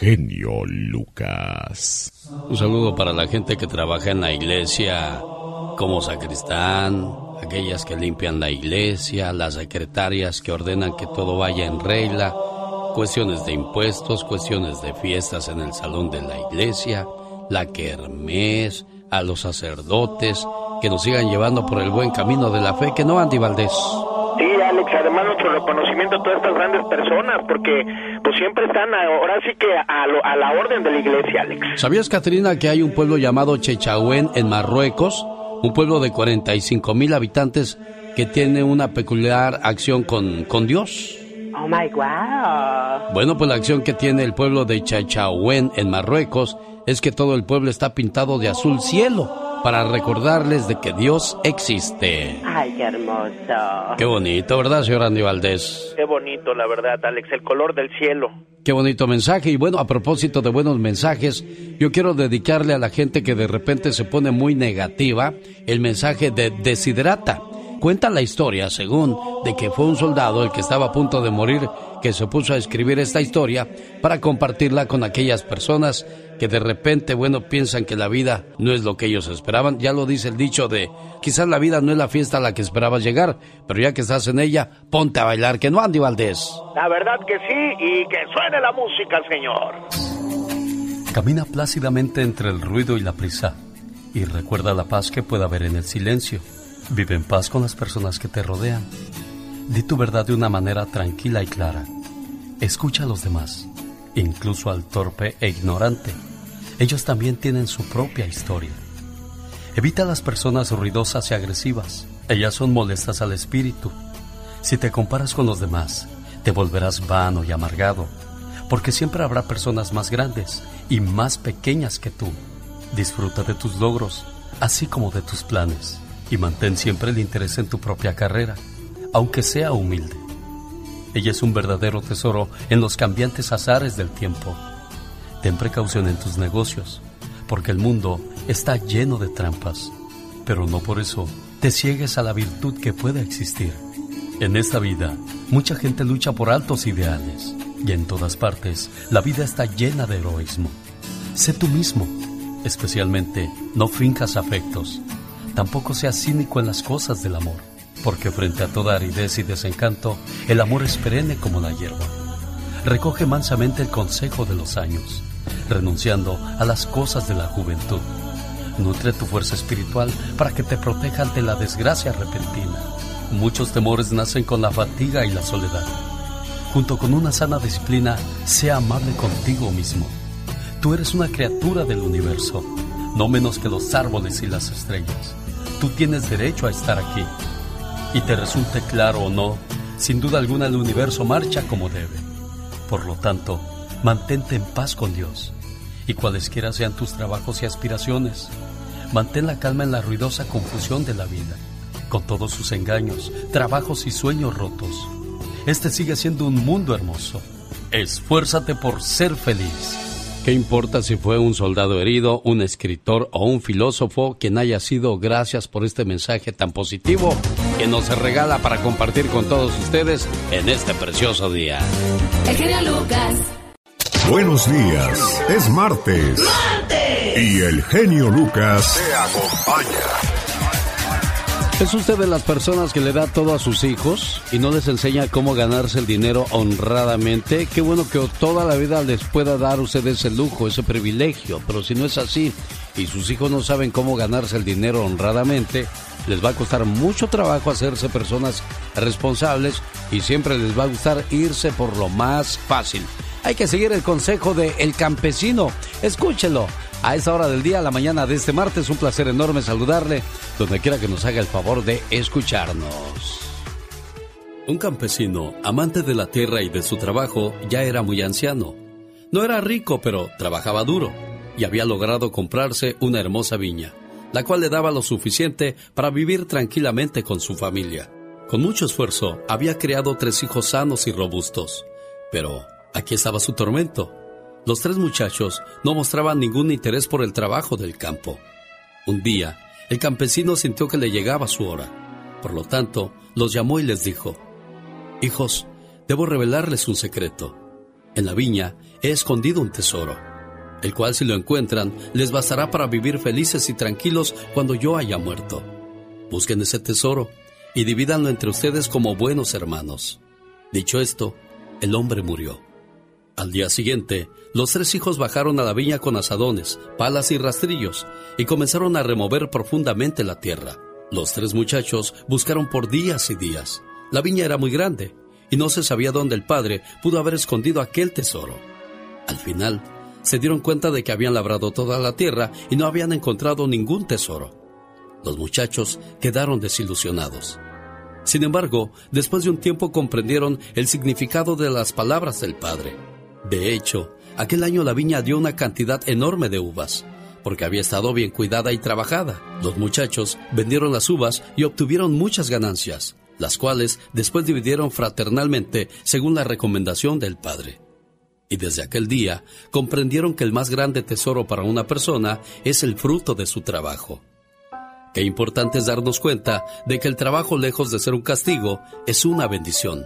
genio Lucas. Un saludo para la gente que trabaja en la iglesia como sacristán, aquellas que limpian la iglesia, las secretarias que ordenan que todo vaya en regla, cuestiones de impuestos, cuestiones de fiestas en el salón de la iglesia, la kermés, a los sacerdotes, que nos sigan llevando por el buen camino de la fe, que no, Andy Valdés. Reconocimiento a todas estas grandes personas, porque pues siempre están ahora sí que a, la orden de la iglesia, Alex. ¿Sabías, Catrina, que hay un pueblo llamado Chechahuen en Marruecos? Un pueblo de 45 mil habitantes que tiene una peculiar acción con, con Dios. Oh my wow. Bueno, pues la acción que tiene el pueblo de Chechahuen en Marruecos es que todo el pueblo está pintado de azul cielo para recordarles de que Dios existe. Ay, qué hermoso. Qué bonito, ¿verdad, señor Andy Valdés? Qué bonito, la verdad, Alex, el color del cielo. Qué bonito mensaje. Y bueno, a propósito de buenos mensajes, yo quiero dedicarle a la gente que de repente se pone muy negativa el mensaje de Desiderata. Cuenta la historia, según, de que fue un soldado el que estaba a punto de morir que se puso a escribir esta historia para compartirla con aquellas personas que de repente, bueno, piensan que la vida no es lo que ellos esperaban. Ya lo dice el dicho de, quizás la vida no es la fiesta a la que esperabas llegar, pero ya que estás en ella, ponte a bailar, que no, Andy Valdés. La verdad que sí, y que suene la música, señor. Camina plácidamente entre el ruido y la prisa, y recuerda la paz que puede haber en el silencio. Vive en paz con las personas que te rodean. Di tu verdad de una manera tranquila y clara. Escucha a los demás, incluso al torpe e ignorante. Ellos también tienen su propia historia. Evita a las personas ruidosas y agresivas. Ellas son molestas al espíritu. Si te comparas con los demás, te volverás vano y amargado, porque siempre habrá personas más grandes y más pequeñas que tú. Disfruta de tus logros, así como de tus planes y mantén siempre el interés en tu propia carrera, aunque sea humilde. Ella es un verdadero tesoro en los cambiantes azares del tiempo. Ten precaución en tus negocios, porque el mundo está lleno de trampas, pero no por eso te ciegues a la virtud que pueda existir. En esta vida, mucha gente lucha por altos ideales, y en todas partes la vida está llena de heroísmo. Sé tú mismo, especialmente no fincas afectos, Tampoco seas cínico en las cosas del amor, porque frente a toda aridez y desencanto, el amor es perenne como la hierba. Recoge mansamente el consejo de los años, renunciando a las cosas de la juventud. Nutre tu fuerza espiritual para que te proteja ante la desgracia repentina. Muchos temores nacen con la fatiga y la soledad. Junto con una sana disciplina, sea amable contigo mismo. Tú eres una criatura del universo, no menos que los árboles y las estrellas. Tú tienes derecho a estar aquí. Y te resulte claro o no, sin duda alguna el universo marcha como debe. Por lo tanto, mantente en paz con Dios. Y cualesquiera sean tus trabajos y aspiraciones, mantén la calma en la ruidosa confusión de la vida, con todos sus engaños, trabajos y sueños rotos. Este sigue siendo un mundo hermoso. Esfuérzate por ser feliz. ¿Qué importa si fue un soldado herido, un escritor o un filósofo quien haya sido? Gracias por este mensaje tan positivo que nos regala para compartir con todos ustedes en este precioso día. El genio Lucas. Buenos días, es martes. ¡Martes! Y el genio Lucas te acompaña. ¿Es usted de las personas que le da todo a sus hijos y no les enseña cómo ganarse el dinero honradamente? Qué bueno que toda la vida les pueda dar usted ese lujo, ese privilegio, pero si no es así y sus hijos no saben cómo ganarse el dinero honradamente, les va a costar mucho trabajo hacerse personas responsables y siempre les va a gustar irse por lo más fácil. Hay que seguir el consejo de El Campesino. Escúchelo a esa hora del día, la mañana de este martes. Un placer enorme saludarle donde quiera que nos haga el favor de escucharnos. Un campesino, amante de la tierra y de su trabajo, ya era muy anciano. No era rico, pero trabajaba duro y había logrado comprarse una hermosa viña, la cual le daba lo suficiente para vivir tranquilamente con su familia. Con mucho esfuerzo había creado tres hijos sanos y robustos, pero aquí estaba su tormento los tres muchachos no mostraban ningún interés por el trabajo del campo. Un día, el campesino sintió que le llegaba su hora. Por lo tanto, los llamó y les dijo, Hijos, debo revelarles un secreto. En la viña he escondido un tesoro, el cual si lo encuentran les bastará para vivir felices y tranquilos cuando yo haya muerto. Busquen ese tesoro y divídanlo entre ustedes como buenos hermanos. Dicho esto, el hombre murió. Al día siguiente, los tres hijos bajaron a la viña con asadones, palas y rastrillos y comenzaron a remover profundamente la tierra. Los tres muchachos buscaron por días y días. La viña era muy grande y no se sabía dónde el padre pudo haber escondido aquel tesoro. Al final, se dieron cuenta de que habían labrado toda la tierra y no habían encontrado ningún tesoro. Los muchachos quedaron desilusionados. Sin embargo, después de un tiempo comprendieron el significado de las palabras del padre. De hecho, aquel año la viña dio una cantidad enorme de uvas, porque había estado bien cuidada y trabajada. Los muchachos vendieron las uvas y obtuvieron muchas ganancias, las cuales después dividieron fraternalmente según la recomendación del padre. Y desde aquel día comprendieron que el más grande tesoro para una persona es el fruto de su trabajo. Qué importante es darnos cuenta de que el trabajo, lejos de ser un castigo, es una bendición.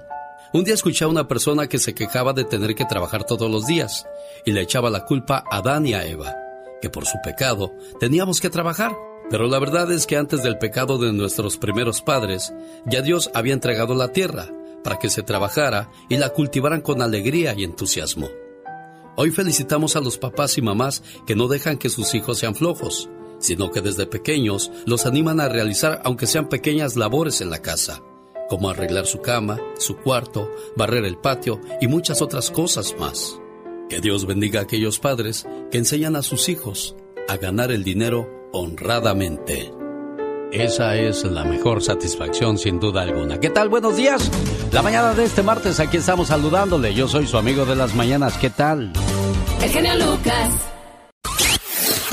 Un día escuché a una persona que se quejaba de tener que trabajar todos los días y le echaba la culpa a Adán y a Eva, que por su pecado teníamos que trabajar. Pero la verdad es que antes del pecado de nuestros primeros padres, ya Dios había entregado la tierra para que se trabajara y la cultivaran con alegría y entusiasmo. Hoy felicitamos a los papás y mamás que no dejan que sus hijos sean flojos, sino que desde pequeños los animan a realizar aunque sean pequeñas labores en la casa, como arreglar su cama, su cuarto, barrer el patio y muchas otras cosas más. Que Dios bendiga a aquellos padres que enseñan a sus hijos a ganar el dinero honradamente. Esa es la mejor satisfacción sin duda alguna. ¿Qué tal? Buenos días. La mañana de este martes aquí estamos saludándole. Yo soy su amigo de las mañanas. ¿Qué tal? El genio Lucas.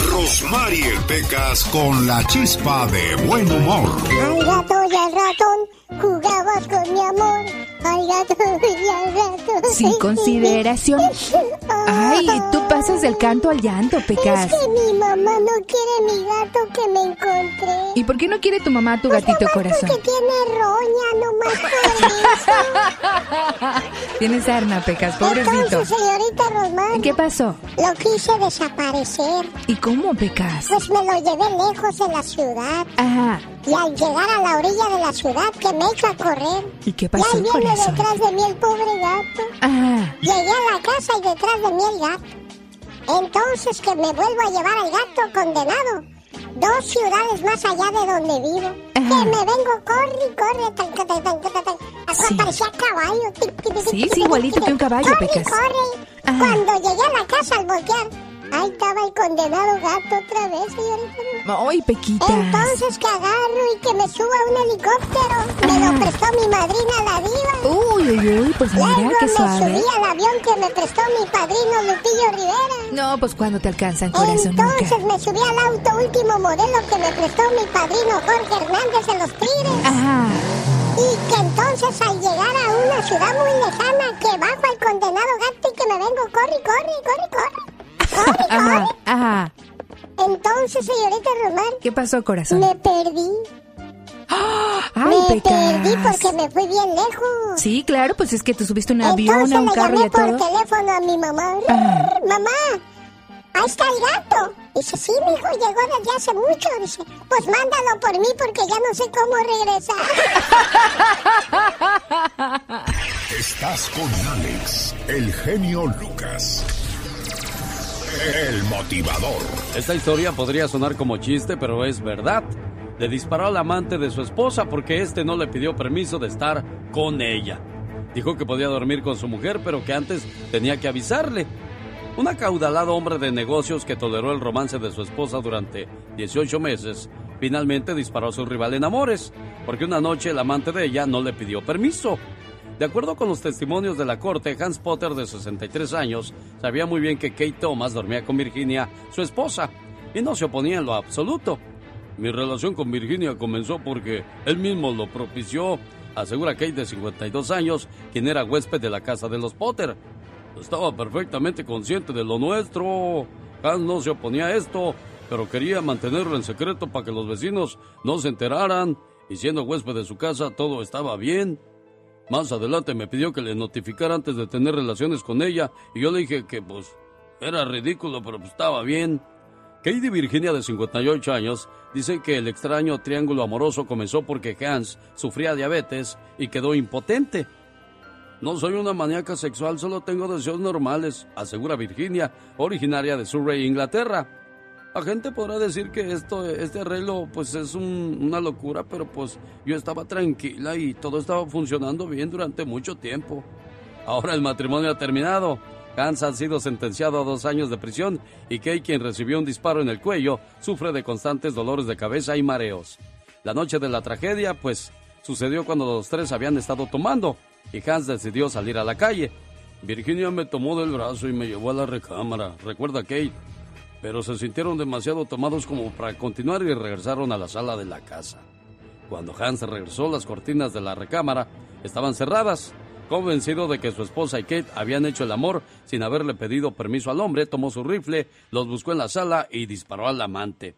Rosmarie Pecas con la chispa de buen humor. Al gato y al ratón jugabas con mi amor. Al gato y al ratón. Sin consideración. Ay, tú pasas del canto al llanto, Pecas. Es que mi mamá no quiere mi gato que me encontré. ¿Y por qué no quiere tu mamá tu gatito Nomás corazón? Porque tiene roña, nomás por eso. Tienes arma, Pecas, pobrecito. Entonces, señorita Rosmar, ¿Qué pasó? lo quise desaparecer. ¿Y cómo, Pecas? Pues me lo llevé lejos de la ciudad. Ajá. Y al llegar a la orilla de la ciudad, que me echo a correr. ¿Y qué pasó, viene corazón? detrás de mí el pobre gato. Ajá. Llegué a la casa y detrás de mí el gato. Entonces que me vuelvo a llevar al gato condenado. Dos ciudades más allá de donde vivo. Ajá. Que me vengo, corre, corre. Tan, tan, tan, tan, tan. Hasta Sí. parecía caballo. Tic, tic, tic, Sí, sí, igualito que un caballo, corre, Pecas. corre. Ajá. Cuando llegué a la casa al voltear, ahí estaba el condenado gato otra vez, señorita. Ay, Pequitas. Entonces que agarro y que me suba a un helicóptero. Me lo prestó mi madrina la diva. Uy, uy, uy, pues mira, Luego qué me suave. subí al avión que me prestó mi padrino Lupillo Rivera. No, pues cuando te alcanzan, corazón, Entonces nunca. me subí al auto último modelo que me prestó mi padrino Jorge Hernández en los Tigres. Ajá. Y que entonces al llegar a una ciudad muy lejana, que bajo al condenado gato y que me vengo, corre, corre, corre, corre. Ajá, ajá. Entonces, señorita Román, ¿Qué pasó, corazón? me perdí. Ay, me perdí porque me fui bien lejos. Sí, claro, pues es que tú subiste un avión, Entonces a un le carro y llamé a por todo. teléfono a mi mamá. Ah. Mamá, ahí está el gato. Dice, sí, mi hijo llegó desde hace mucho. Dice, pues mándalo por mí porque ya no sé cómo regresar. Estás con Alex, el genio Lucas. El motivador. Esta historia podría sonar como chiste, pero es verdad. Le disparó al amante de su esposa porque este no le pidió permiso de estar con ella. Dijo que podía dormir con su mujer, pero que antes tenía que avisarle. Un acaudalado hombre de negocios que toleró el romance de su esposa durante 18 meses, finalmente disparó a su rival en amores, porque una noche el amante de ella no le pidió permiso. De acuerdo con los testimonios de la corte, Hans Potter, de 63 años, sabía muy bien que Kate Thomas dormía con Virginia, su esposa, y no se oponía en lo absoluto. Mi relación con Virginia comenzó porque él mismo lo propició, asegura Kate de 52 años, quien era huésped de la casa de los Potter. Estaba perfectamente consciente de lo nuestro. Hans no se oponía a esto, pero quería mantenerlo en secreto para que los vecinos no se enteraran, y siendo huésped de su casa todo estaba bien. Más adelante me pidió que le notificara antes de tener relaciones con ella y yo le dije que pues era ridículo, pero pues, estaba bien. Katie Virginia, de 58 años, dice que el extraño triángulo amoroso comenzó porque Hans sufría diabetes y quedó impotente. No soy una maníaca sexual, solo tengo deseos normales, asegura Virginia, originaria de Surrey, Inglaterra. La gente podrá decir que esto, este arreglo pues es una locura, pero pues yo estaba tranquila y todo estaba funcionando bien durante mucho tiempo. Ahora el matrimonio ha terminado. Hans ha sido sentenciado a dos años de prisión y Kay, quien recibió un disparo en el cuello, sufre de constantes dolores de cabeza y mareos. La noche de la tragedia, pues, sucedió cuando los tres habían estado tomando y Hans decidió salir a la calle. Virginia me tomó del brazo y me llevó a la recámara, recuerda Kate pero se sintieron demasiado tomados como para continuar y regresaron a la sala de la casa. Cuando Hans regresó, las cortinas de la recámara estaban cerradas. Convencido de que su esposa y Kate habían hecho el amor sin haberle pedido permiso al hombre, tomó su rifle, los buscó en la sala y disparó al amante.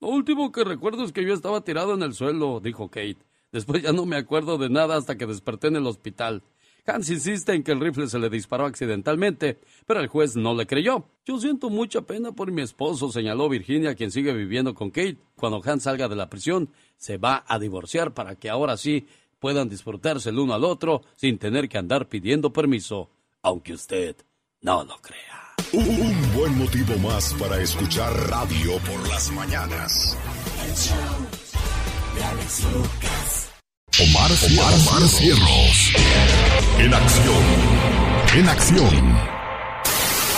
Lo último que recuerdo es que yo estaba tirado en el suelo, dijo Kate. Después ya no me acuerdo de nada hasta que desperté en el hospital. Hans insiste en que el rifle se le disparó accidentalmente, pero el juez no le creyó. Yo siento mucha pena por mi esposo, señaló Virginia, quien sigue viviendo con Kate. Cuando Hans salga de la prisión, se va a divorciar para que ahora sí puedan disfrutarse el uno al otro sin tener que andar pidiendo permiso, aunque usted no lo crea. Un, buen motivo más para escuchar radio por las mañanas. Omar, Omar, Cierros. En acción. En acción.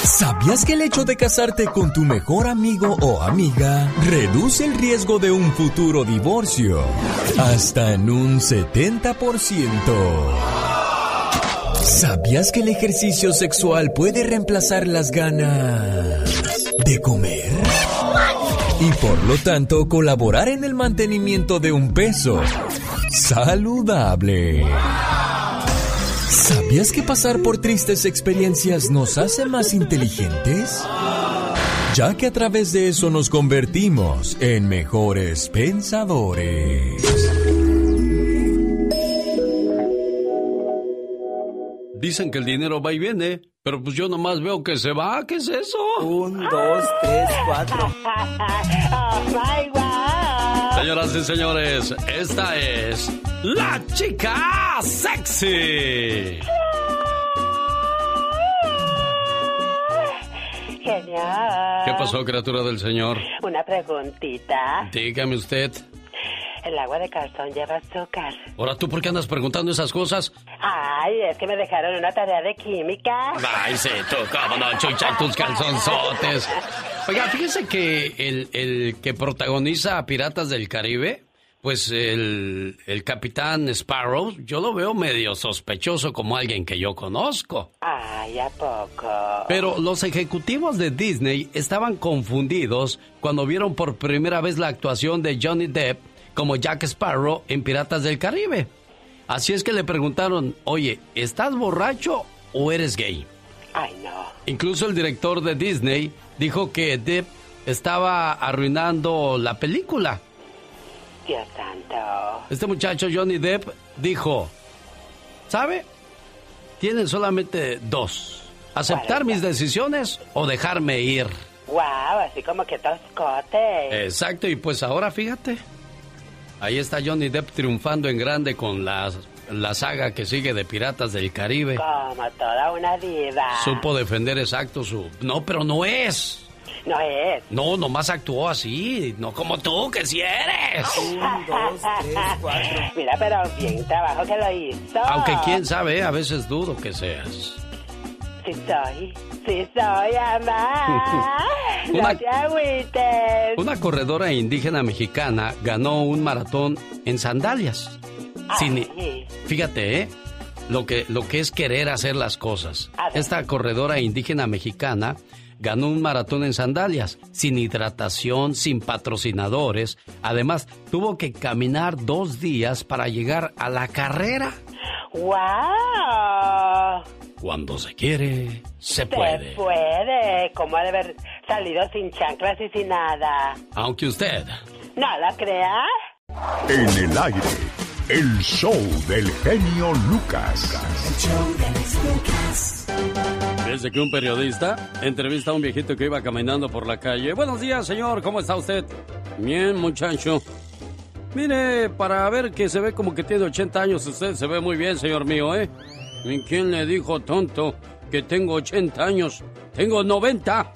¿Sabías que el hecho de casarte con tu mejor amigo o amiga reduce el riesgo de un futuro divorcio hasta en un 70%? ¿Sabías que el ejercicio sexual puede reemplazar las ganas de comer? Y por lo tanto colaborar en el mantenimiento de un peso saludable. ¿Sabías que pasar por tristes experiencias nos hace más inteligentes? Ya que a través de eso nos convertimos en mejores pensadores. Dicen que el dinero va y viene, pero pues yo nomás veo que se va. ¿Qué es eso? Un, dos, tres, cuatro. Señoras y señores, esta es la chica sexy. Genial. ¿Qué pasó, criatura del Señor? Una preguntita. Dígame usted. El agua de calzón lleva azúcar. Ahora, ¿tú por qué andas preguntando esas cosas? Ay, es que me dejaron una tarea de química. Ay, sí, tú, cómo no, chucha tus calzonzotes. Oiga, fíjese que el, el que protagoniza a Piratas del Caribe, pues el, el capitán Sparrow, yo lo veo medio sospechoso como alguien que yo conozco. Ay, ¿a poco? Pero los ejecutivos de Disney estaban confundidos cuando vieron por primera vez la actuación de Johnny Depp como Jack Sparrow en Piratas del Caribe. Así es que le preguntaron, oye, ¿estás borracho o eres gay? Ay, no. Incluso el director de Disney dijo que Depp estaba arruinando la película. Dios santo. Este muchacho Johnny Depp dijo, ¿sabe? Tienen solamente dos. Aceptar mis decisiones o dejarme ir. Wow, así como que toscote. Exacto, y pues ahora fíjate. Ahí está Johnny Depp triunfando en grande con la, la saga que sigue de Piratas del Caribe. Como toda una diva. Supo defender exacto su... No, pero no es. No es. No, nomás actuó así, no como tú, que si eres. Un, dos, tres, cuatro. Mira, pero bien trabajo que lo hizo. Aunque quién sabe, a veces dudo que seas. Sí soy, sí soy, mamá. no te agüites. Una corredora indígena mexicana ganó un maratón en sandalias. Sin, fíjate, ¿eh? Lo que, lo que es querer hacer las cosas. Esta corredora indígena mexicana ganó un maratón en sandalias, sin hidratación, sin patrocinadores. Además, tuvo que caminar dos días para llegar a la carrera. ¡Wow! Cuando se quiere, se puede. Se puede. Como ha de haber salido sin chanclas y sin nada. Aunque usted. ¿No la crea? En el aire El show del genio Lucas. Desde que un periodista entrevista a un viejito que iba caminando por la calle. Buenos días, señor, ¿cómo está usted? Bien, muchacho. Mire, para ver que se ve como que tiene 80 años, usted se ve muy bien, señor mío, ¿eh? ¿Y quién le dijo, tonto, que tengo 80 años? Tengo 90.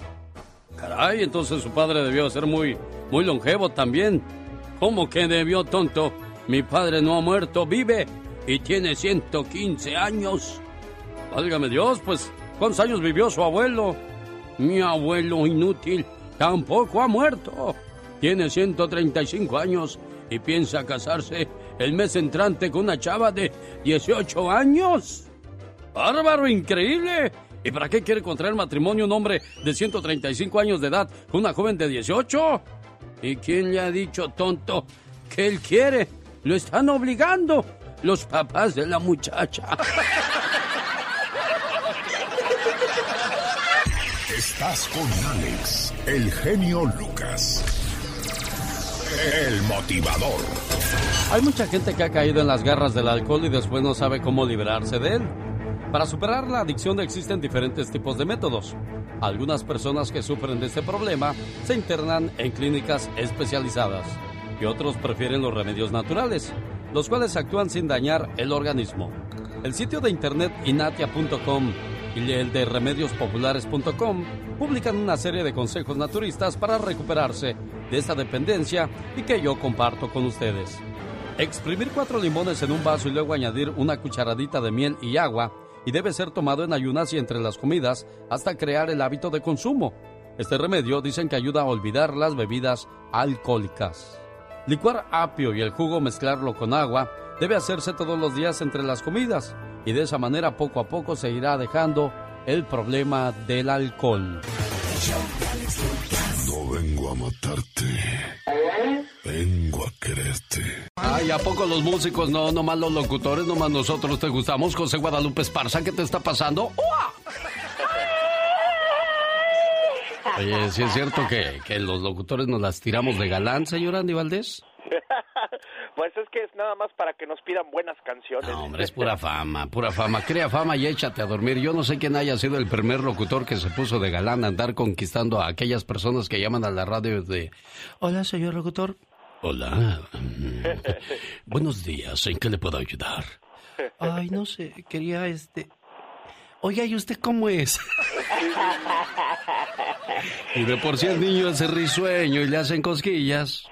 Caray, entonces su padre debió ser muy, muy longevo también. ¿Cómo que debió, tonto? Mi padre no ha muerto, vive y tiene 115 años. Válgame Dios, pues, ¿cuántos años vivió su abuelo? Mi abuelo inútil tampoco ha muerto. Tiene 135 años y piensa casarse el mes entrante con una chava de 18 años. ¡Bárbaro, increíble! ¿Y para qué quiere contraer matrimonio un hombre de 135 años de edad con una joven de 18? ¿Y quién le ha dicho, tonto, que él quiere? Lo están obligando los papás de la muchacha. Estás con Alex, el genio Lucas. El motivador. Hay mucha gente que ha caído en las garras del alcohol y después no sabe cómo librarse de él. Para superar la adicción existen diferentes tipos de métodos. Algunas personas que sufren de este problema se internan en clínicas especializadas y otros prefieren los remedios naturales, los cuales actúan sin dañar el organismo. El sitio de internet inatia.com y el de remediospopulares.com publican una serie de consejos naturistas para recuperarse de esta dependencia y que yo comparto con ustedes. Exprimir cuatro limones en un vaso y luego añadir una cucharadita de miel y agua y debe ser tomado en ayunas y entre las comidas hasta crear el hábito de consumo. Este remedio dicen que ayuda a olvidar las bebidas alcohólicas. Licuar apio y el jugo mezclarlo con agua debe hacerse todos los días entre las comidas y de esa manera poco a poco se irá dejando el problema del alcohol. A matarte. Vengo a quererte. Ay, ¿a poco los músicos no, nomás los locutores, nomás nosotros te gustamos? José Guadalupe Esparza, ¿qué te está pasando? Oye, ¿sí es cierto que, que los locutores nos las tiramos de galán, señor Andy Valdés? Pues es que es nada más para que nos pidan buenas canciones. No, hombre, es pura fama, pura fama. Crea fama y échate a dormir. Yo no sé quién haya sido el primer locutor que se puso de galán a andar conquistando a aquellas personas que llaman a la radio de... Hola, señor locutor. Hola. Buenos días. ¿En qué le puedo ayudar? Ay, no sé. Quería este... Oiga, ¿y usted cómo es? y de por sí el niño hace risueño y le hacen cosquillas.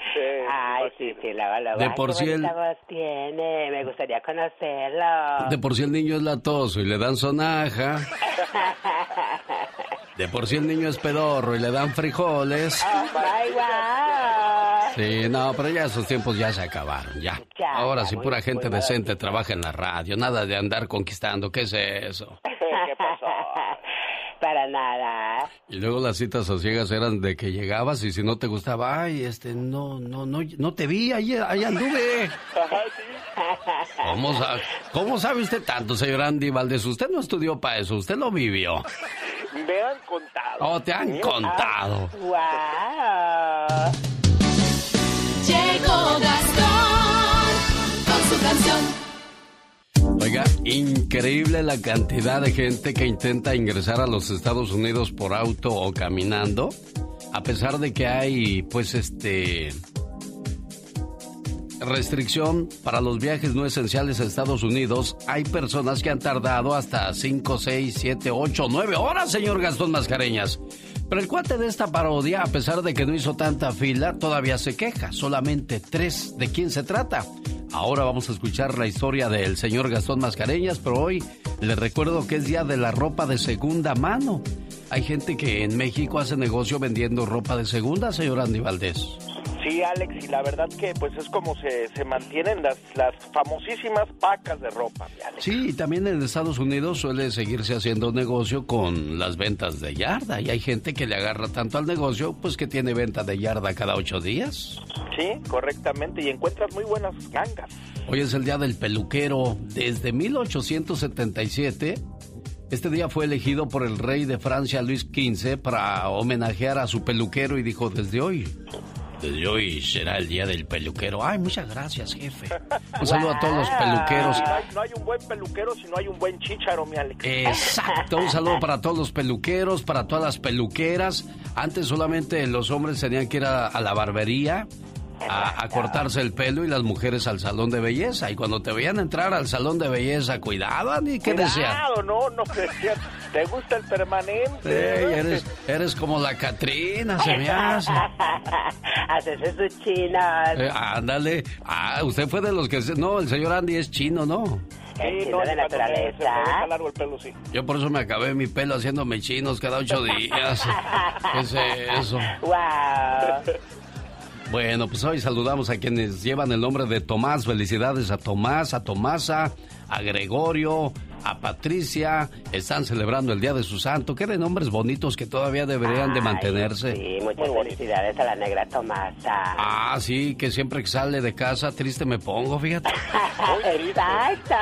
Sí, la, la, De por sí el- voz tiene, me gustaría conocerlo. De por sí el niño es latoso y le dan sonaja. De por sí el niño es pedorro y le dan frijoles. Guau. Sí, no, pero ya esos tiempos ya se acabaron, ya. Ya, Ahora sí, muy- pura gente decente trabaja en la radio, nada de andar conquistando, ¿qué es eso? Para nada. Y luego las citas sosiegas eran de que llegabas y si no te gustaba, ay, este, no, no, no, no te vi, ahí, ahí anduve. ¿Cómo, sa- ¿Cómo sabe usted tanto, señor Andy Valdés? Usted no estudió para eso, usted lo vivió. Me han contado. Oh, te han contado. Wow. Oiga, increíble la cantidad de gente que intenta ingresar a los Estados Unidos por auto o caminando, a pesar de que hay, pues, este restricción para los viajes no esenciales a Estados Unidos, hay personas que han tardado hasta 5, 6, 7, 8, 9 horas, señor Gastón Mascareñas. Pero el cuate de esta parodia, a pesar de que no hizo tanta fila, todavía se queja. Solamente tres. ¿De quién se trata? Ahora vamos a escuchar la historia del señor Gastón Mascareñas, pero hoy les recuerdo que es día de la ropa de segunda mano. Hay gente que en México hace negocio vendiendo ropa de segunda, señor Andy Valdés. Sí, Alex, y la verdad que pues es como se, se mantienen las, las famosísimas pacas de ropa, Alex. Sí, y también en Estados Unidos suele seguirse haciendo negocio con las ventas de yarda. Y hay gente que le agarra tanto al negocio, pues que tiene venta de yarda cada ocho días. Sí, correctamente, y encuentras muy buenas gangas. Hoy es el día del peluquero. Desde 1877, este día fue elegido por el rey de Francia Luis XV para homenajear a su peluquero y dijo desde hoy. Desde hoy será el día del peluquero. Ay, muchas gracias, jefe. Un saludo a todos los peluqueros. No hay, un buen peluquero si no hay un buen chicharo, mi Alex. Exacto, un saludo para todos los peluqueros, para todas las peluqueras. Antes solamente los hombres tenían que ir a la barbería a, cortarse el pelo y las mujeres al salón de belleza. Y cuando te veían entrar al salón de belleza, cuidado, ni qué decían. no, no, te gusta el permanente. eres, eres como la Catrina, se me hace. Haces su china. Eh, ándale. Ah, usted fue de los que... No, el señor Andy es chino, ¿no? Sí, no, de naturaleza. largo el pelo, sí. Yo por eso me acabé mi pelo haciéndome chinos cada ocho días. ¿Qué es eso? Wow. Bueno, pues hoy saludamos a quienes llevan el nombre de Tomás. Felicidades a Tomás, a Tomasa, a Gregorio, a Patricia. Están celebrando el Día de su Santo. Qué de nombres bonitos que todavía deberían de mantenerse. Sí, muchas felicidades a la negra Tomasa. Ah, sí, que siempre que sale de casa triste me pongo, fíjate. Exacto.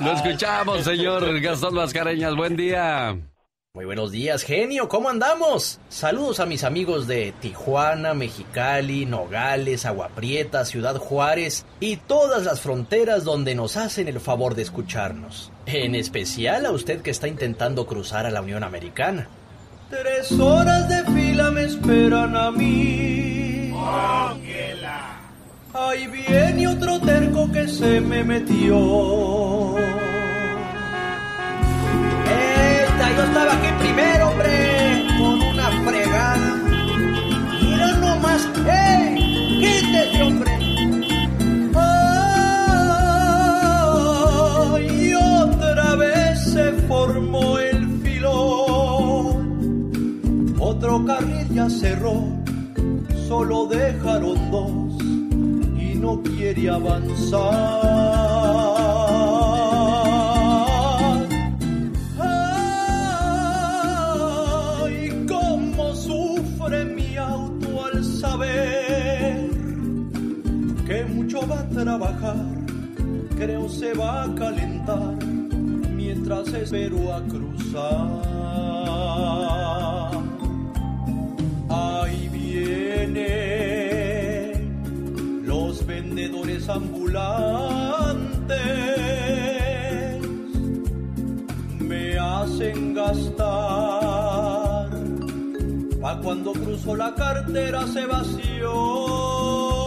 lo, escuchamos, señor Gastón Mascareñas. Buen día. Muy buenos días, genio, ¿cómo andamos? Saludos a mis amigos de Tijuana, Mexicali, Nogales, Agua Prieta, Ciudad Juárez y todas las fronteras donde nos hacen el favor de escucharnos. En especial a usted que está intentando cruzar a la Unión Americana. Tres horas de fila me esperan a mí. Ahí viene otro terco que se me metió yo estaba aquí primero, hombre, con una fregada. Mira nomás, ¡hey! ¡Quítese, hombre! y otra vez se formó el filón. Otro carril ya cerró, solo dejaron dos y no quiere avanzar. Trabajar, creo se va a calentar mientras espero a cruzar. Ahí vienen los vendedores ambulantes, me hacen gastar. Pa' cuando cruzo la cartera se vació.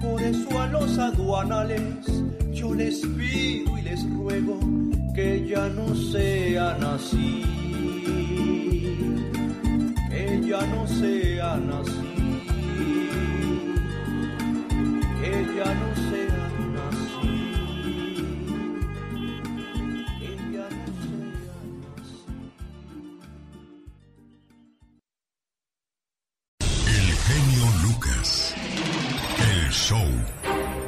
Por eso a los aduanales yo les pido y les ruego que ya no sean así. Que ya no sean así. Que ya no show.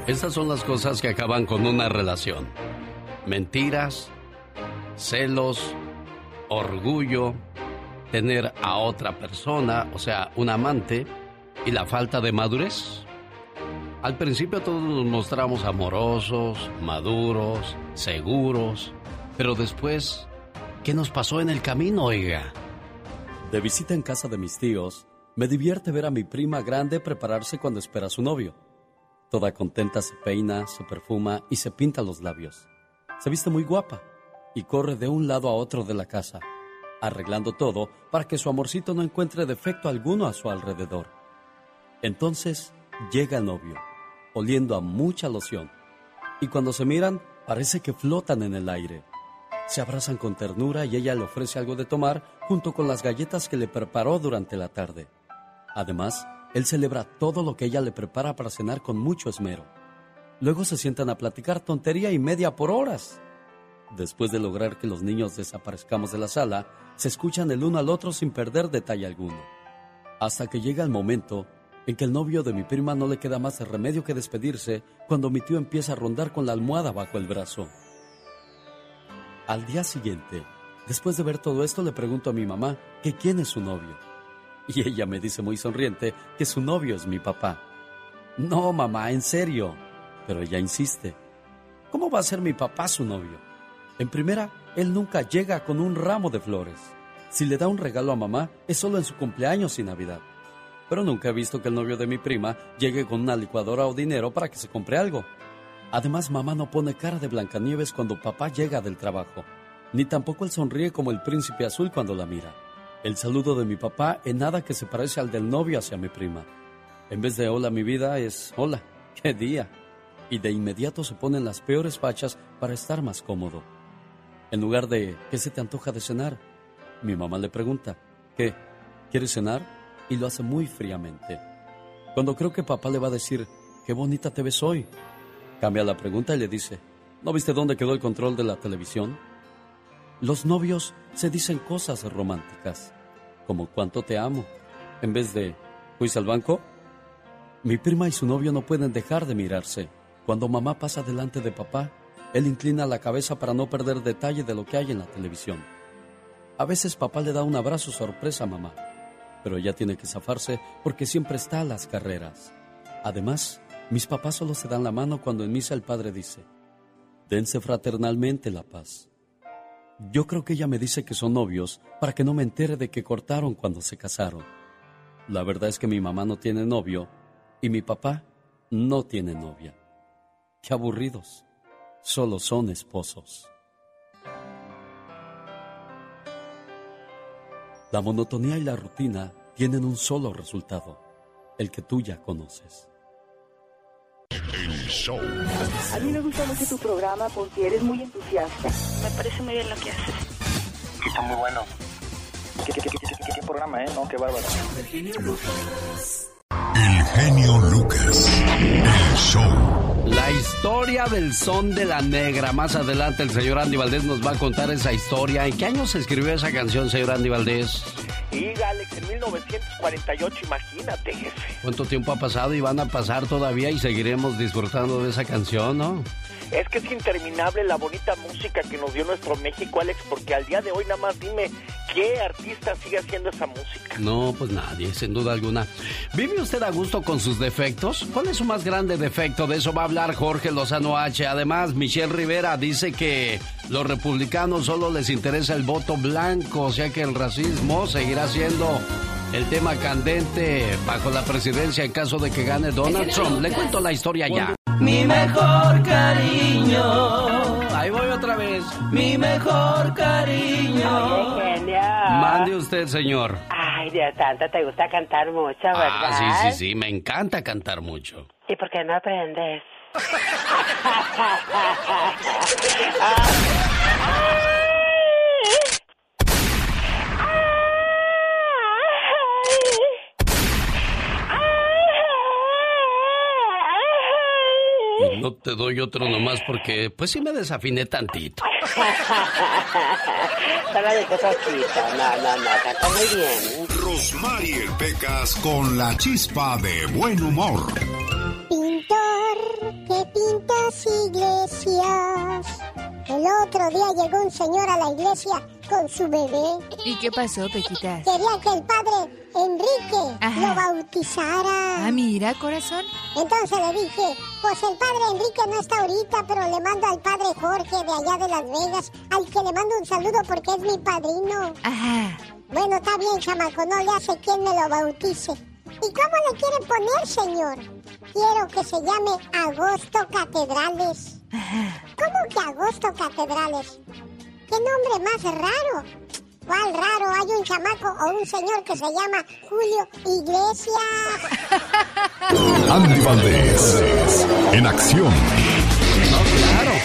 Estas son las cosas que acaban con una relación. Mentiras, celos, orgullo, tener a otra persona, o sea, un amante, y la falta de madurez. Al principio todos nos mostramos amorosos, maduros, seguros, pero después, ¿qué nos pasó en el camino, oiga? De visita en casa de mis tíos, me divierte ver a mi prima grande prepararse cuando espera a su novio. Toda contenta se peina, se perfuma y se pinta los labios. Se viste muy guapa y corre de un lado a otro de la casa, arreglando todo para que su amorcito no encuentre defecto alguno a su alrededor. Entonces llega el novio, oliendo a mucha loción, y cuando se miran parece que flotan en el aire. Se abrazan con ternura y ella le ofrece algo de tomar junto con las galletas que le preparó durante la tarde. Además, él celebra todo lo que ella le prepara para cenar con mucho esmero. Luego se sientan a platicar tontería y media por horas. Después de lograr que los niños desaparezcamos de la sala, se escuchan el uno al otro sin perder detalle alguno. Hasta que llega el momento en que el novio de mi prima no le queda más remedio que despedirse cuando mi tío empieza a rondar con la almohada bajo el brazo. Al día siguiente, después de ver todo esto, le pregunto a mi mamá que quién es su novio. Y ella me dice muy sonriente que su novio es mi papá. No, mamá, en serio. Pero ella insiste. ¿Cómo va a ser mi papá su novio? En primera, él nunca llega con un ramo de flores. Si le da un regalo a mamá, es solo en su cumpleaños y Navidad. Pero nunca he visto que el novio de mi prima llegue con una licuadora o dinero para que se compre algo. Además, mamá no pone cara de Blancanieves cuando papá llega del trabajo, ni tampoco él sonríe como el príncipe azul cuando la mira. El saludo de mi papá en nada que se parece al del novio hacia mi prima. En vez de hola mi vida es hola, qué día. Y de inmediato se ponen las peores fachas para estar más cómodo. En lugar de ¿qué se te antoja de cenar? Mi mamá le pregunta, ¿qué? ¿Quieres cenar? Y lo hace muy fríamente. Cuando creo que papá le va a decir, qué bonita te ves hoy, cambia la pregunta y le dice, ¿no viste dónde quedó el control de la televisión? Los novios se dicen cosas románticas, como cuánto te amo, en vez de, ¿fuiste al banco? Mi prima y su novio no pueden dejar de mirarse. Cuando mamá pasa delante de papá, él inclina la cabeza para no perder detalle de lo que hay en la televisión. A veces papá le da un abrazo sorpresa a mamá, pero ella tiene que zafarse porque siempre está a las carreras. Además, mis papás solo se dan la mano cuando en misa el padre dice, dense fraternalmente la paz. Yo creo que ella me dice que son novios para que no me entere de que cortaron cuando se casaron. La verdad es que mi mamá no tiene novio y mi papá no tiene novia. Qué aburridos. Solo son esposos. La monotonía y la rutina tienen un solo resultado, el que tú ya conoces. El show. A mí me gusta mucho tu programa porque eres muy entusiasta. Me parece muy bien lo que haces. Está muy bueno. ¿Qué, qué, qué, qué programa, eh? No, qué bárbaro. El genio Lucas. El show. La historia del son de la negra. Más adelante el señor Andy Valdés nos va a contar esa historia. ¿En qué año se escribió esa canción, señor Andy Valdés? Y Alex, en 1948, imagínate, jefe. ¿Cuánto tiempo ha pasado y van a pasar todavía y seguiremos disfrutando de esa canción, no? Es que es interminable la bonita música que nos dio nuestro México, Alex, porque al día de hoy nada más dime qué artista sigue haciendo esa música. No, pues nadie, sin duda alguna. ¿Vive usted a gusto con sus defectos? ¿Cuál es su más grande defecto? De eso va a hablar Jorge Lozano H. Además, Michelle Rivera dice que los republicanos solo les interesa el voto blanco, o sea que el racismo seguirá siendo el tema candente bajo la presidencia en caso de que gane Donald Trump. Le cuento la historia ya. Mi mejor cariño. Ahí voy otra vez. Mi mejor cariño. Genio. Mande usted, señor. Ay, Dios santo, te gusta cantar mucho, ¿verdad? Ah, sí, sí, sí, me encanta cantar mucho. ¿Y por qué no aprendes? Y no te doy otro nomás porque, pues sí me desafiné tantito. Solo de poquito. No, no, no, canta muy bien. Rosmarie Pecas con la chispa de buen humor. Pintor que pintas iglesias. El otro día llegó un señor a la iglesia con su bebé. ¿Y qué pasó, Pequitas? Quería que el padre Enrique Ajá. lo bautizara. Ah, mira, corazón. Entonces le dije, pues el padre Enrique no está ahorita, pero le mando al padre Jorge de allá de Las Vegas, al que le mando un saludo porque es mi padrino. Ajá. Bueno, está bien, chamaco, no le hace quien me lo bautice. ¿Y cómo le quiere poner, señor? Quiero que se llame Agosto Catedrales. ¿Cómo que Agosto Catedrales? ¿Qué nombre más raro? ¿Cuál raro? Hay un chamaco o un señor que se llama Julio Iglesias. Andy Valdés. En acción. No, claro.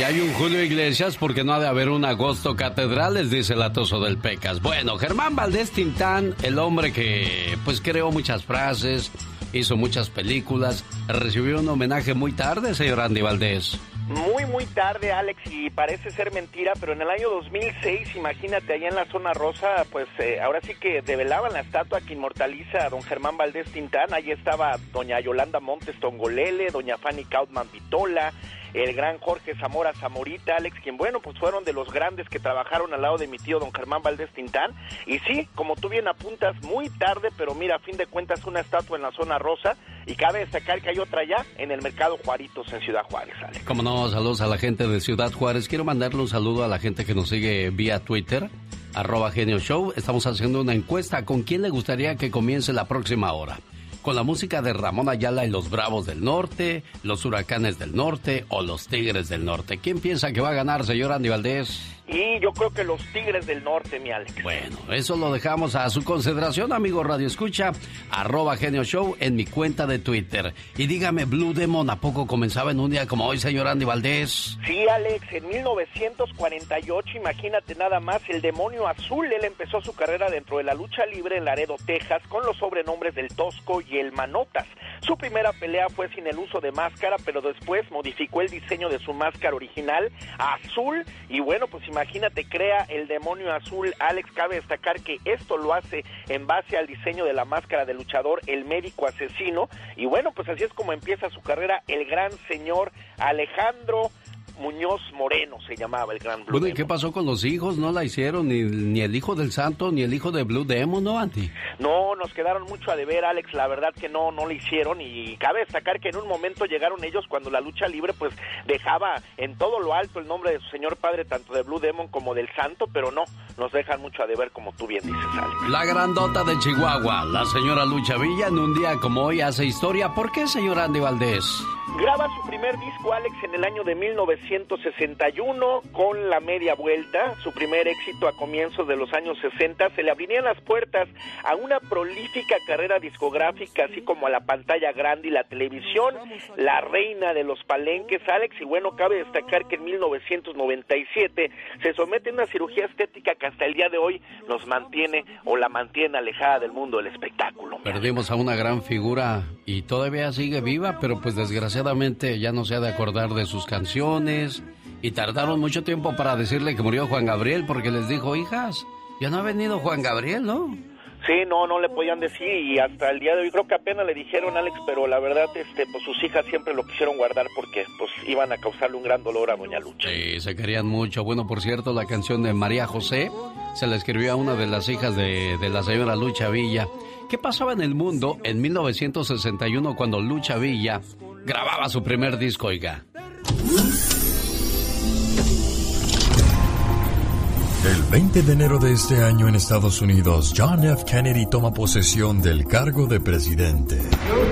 Si hay un Julio Iglesias, ¿por qué no ha de haber un Agosto Catedrales? Dice el atoso del Pecas. Bueno, Germán Valdés Tintán, el hombre que pues creó muchas frases, hizo muchas películas, recibió un homenaje muy tarde, señor Andy Valdés. Muy, muy tarde, Alex, y parece ser mentira, pero en el año 2006, imagínate, allá en la zona rosa, pues eh, ahora sí que develaban la estatua que inmortaliza a don Germán Valdés Tintán. Allí estaba doña Yolanda Montes Tongolele, doña Fanny Cautman Vitola, el gran Jorge Zamora Zamorita, Alex, quien bueno, pues fueron de los grandes que trabajaron al lado de mi tío don Germán Valdés Tintán. Y sí, como tú bien apuntas, muy tarde, pero mira, a fin de cuentas una estatua en la zona rosa. y cabe destacar que hay otra ya en el mercado Juaritos en Ciudad Juárez, Alex. Como no, saludos a la gente de Ciudad Juárez. Quiero mandarle un saludo a la gente que nos sigue vía Twitter, arroba Genio Show. Estamos haciendo una encuesta con quién le gustaría que comience la próxima hora con la música de Ramón Ayala y los Bravos del Norte, los Huracanes del Norte o los Tigres del Norte. ¿Quién piensa que va a ganar, señor Andy Valdés? Y yo creo que los Tigres del Norte, mi Alex. Bueno, eso lo dejamos a su consideración, amigo Radio Escucha, arroba Genio Show en mi cuenta de Twitter. Y dígame, Blue Demon, ¿a poco comenzaba en un día como hoy, señor Andy Valdés? Sí, Alex, en 1948, imagínate nada más, el demonio azul, él empezó su carrera dentro de la lucha libre en Laredo, Texas, con los sobrenombres del Tosco y el Manotas. Su primera pelea fue sin el uso de máscara, pero después modificó el diseño de su máscara original a azul y bueno, pues imagínate imagínate, crea el demonio azul. Alex, cabe destacar que esto lo hace en base al diseño de la máscara de luchador, el médico asesino. Y bueno, pues así es como empieza su carrera el gran señor Alejandro Muñoz Moreno se llamaba el gran Blue Bueno, ¿y qué pasó con los hijos? ¿No la hicieron ni, ni el hijo del santo ni el hijo de Blue Demon, no, Anti? No, nos quedaron mucho a deber, Alex. La verdad que no, no lo hicieron. Y cabe destacar que en un momento llegaron ellos cuando la lucha libre, pues dejaba en todo lo alto el nombre de su señor padre, tanto de Blue Demon como del santo, pero no, nos dejan mucho a deber, como tú bien dices, Alex. La grandota de Chihuahua, la señora Lucha Villa, en un día como hoy hace historia. ¿Por qué, señor Andy Valdés? Graba su primer disco, Alex, en el año de 1961 con La Media Vuelta, su primer éxito a comienzos de los años 60. Se le abrirían las puertas a una prolífica carrera discográfica, así como a la pantalla grande y la televisión, la reina de los palenques, Alex. Y bueno, cabe destacar que en 1997 se somete a una cirugía estética que hasta el día de hoy nos mantiene o la mantiene alejada del mundo del espectáculo. Perdimos a una gran figura y todavía sigue viva, pero pues desgraciadamente ya no se ha de acordar de sus canciones y tardaron mucho tiempo para decirle que murió Juan Gabriel porque les dijo, hijas, ya no ha venido Juan Gabriel, ¿no? Sí, no, no le podían decir y hasta el día de hoy creo que apenas le dijeron Alex, pero la verdad, este, pues sus hijas siempre lo quisieron guardar porque pues iban a causarle un gran dolor a Doña Lucha. Sí, se querían mucho. Bueno, por cierto, la canción de María José se la escribió a una de las hijas de, de la señora Lucha Villa. ¿Qué pasaba en el mundo en 1961 cuando Lucha Villa grababa su primer disco, oiga. El 20 de enero de este año en Estados Unidos, John F. Kennedy toma posesión del cargo de presidente.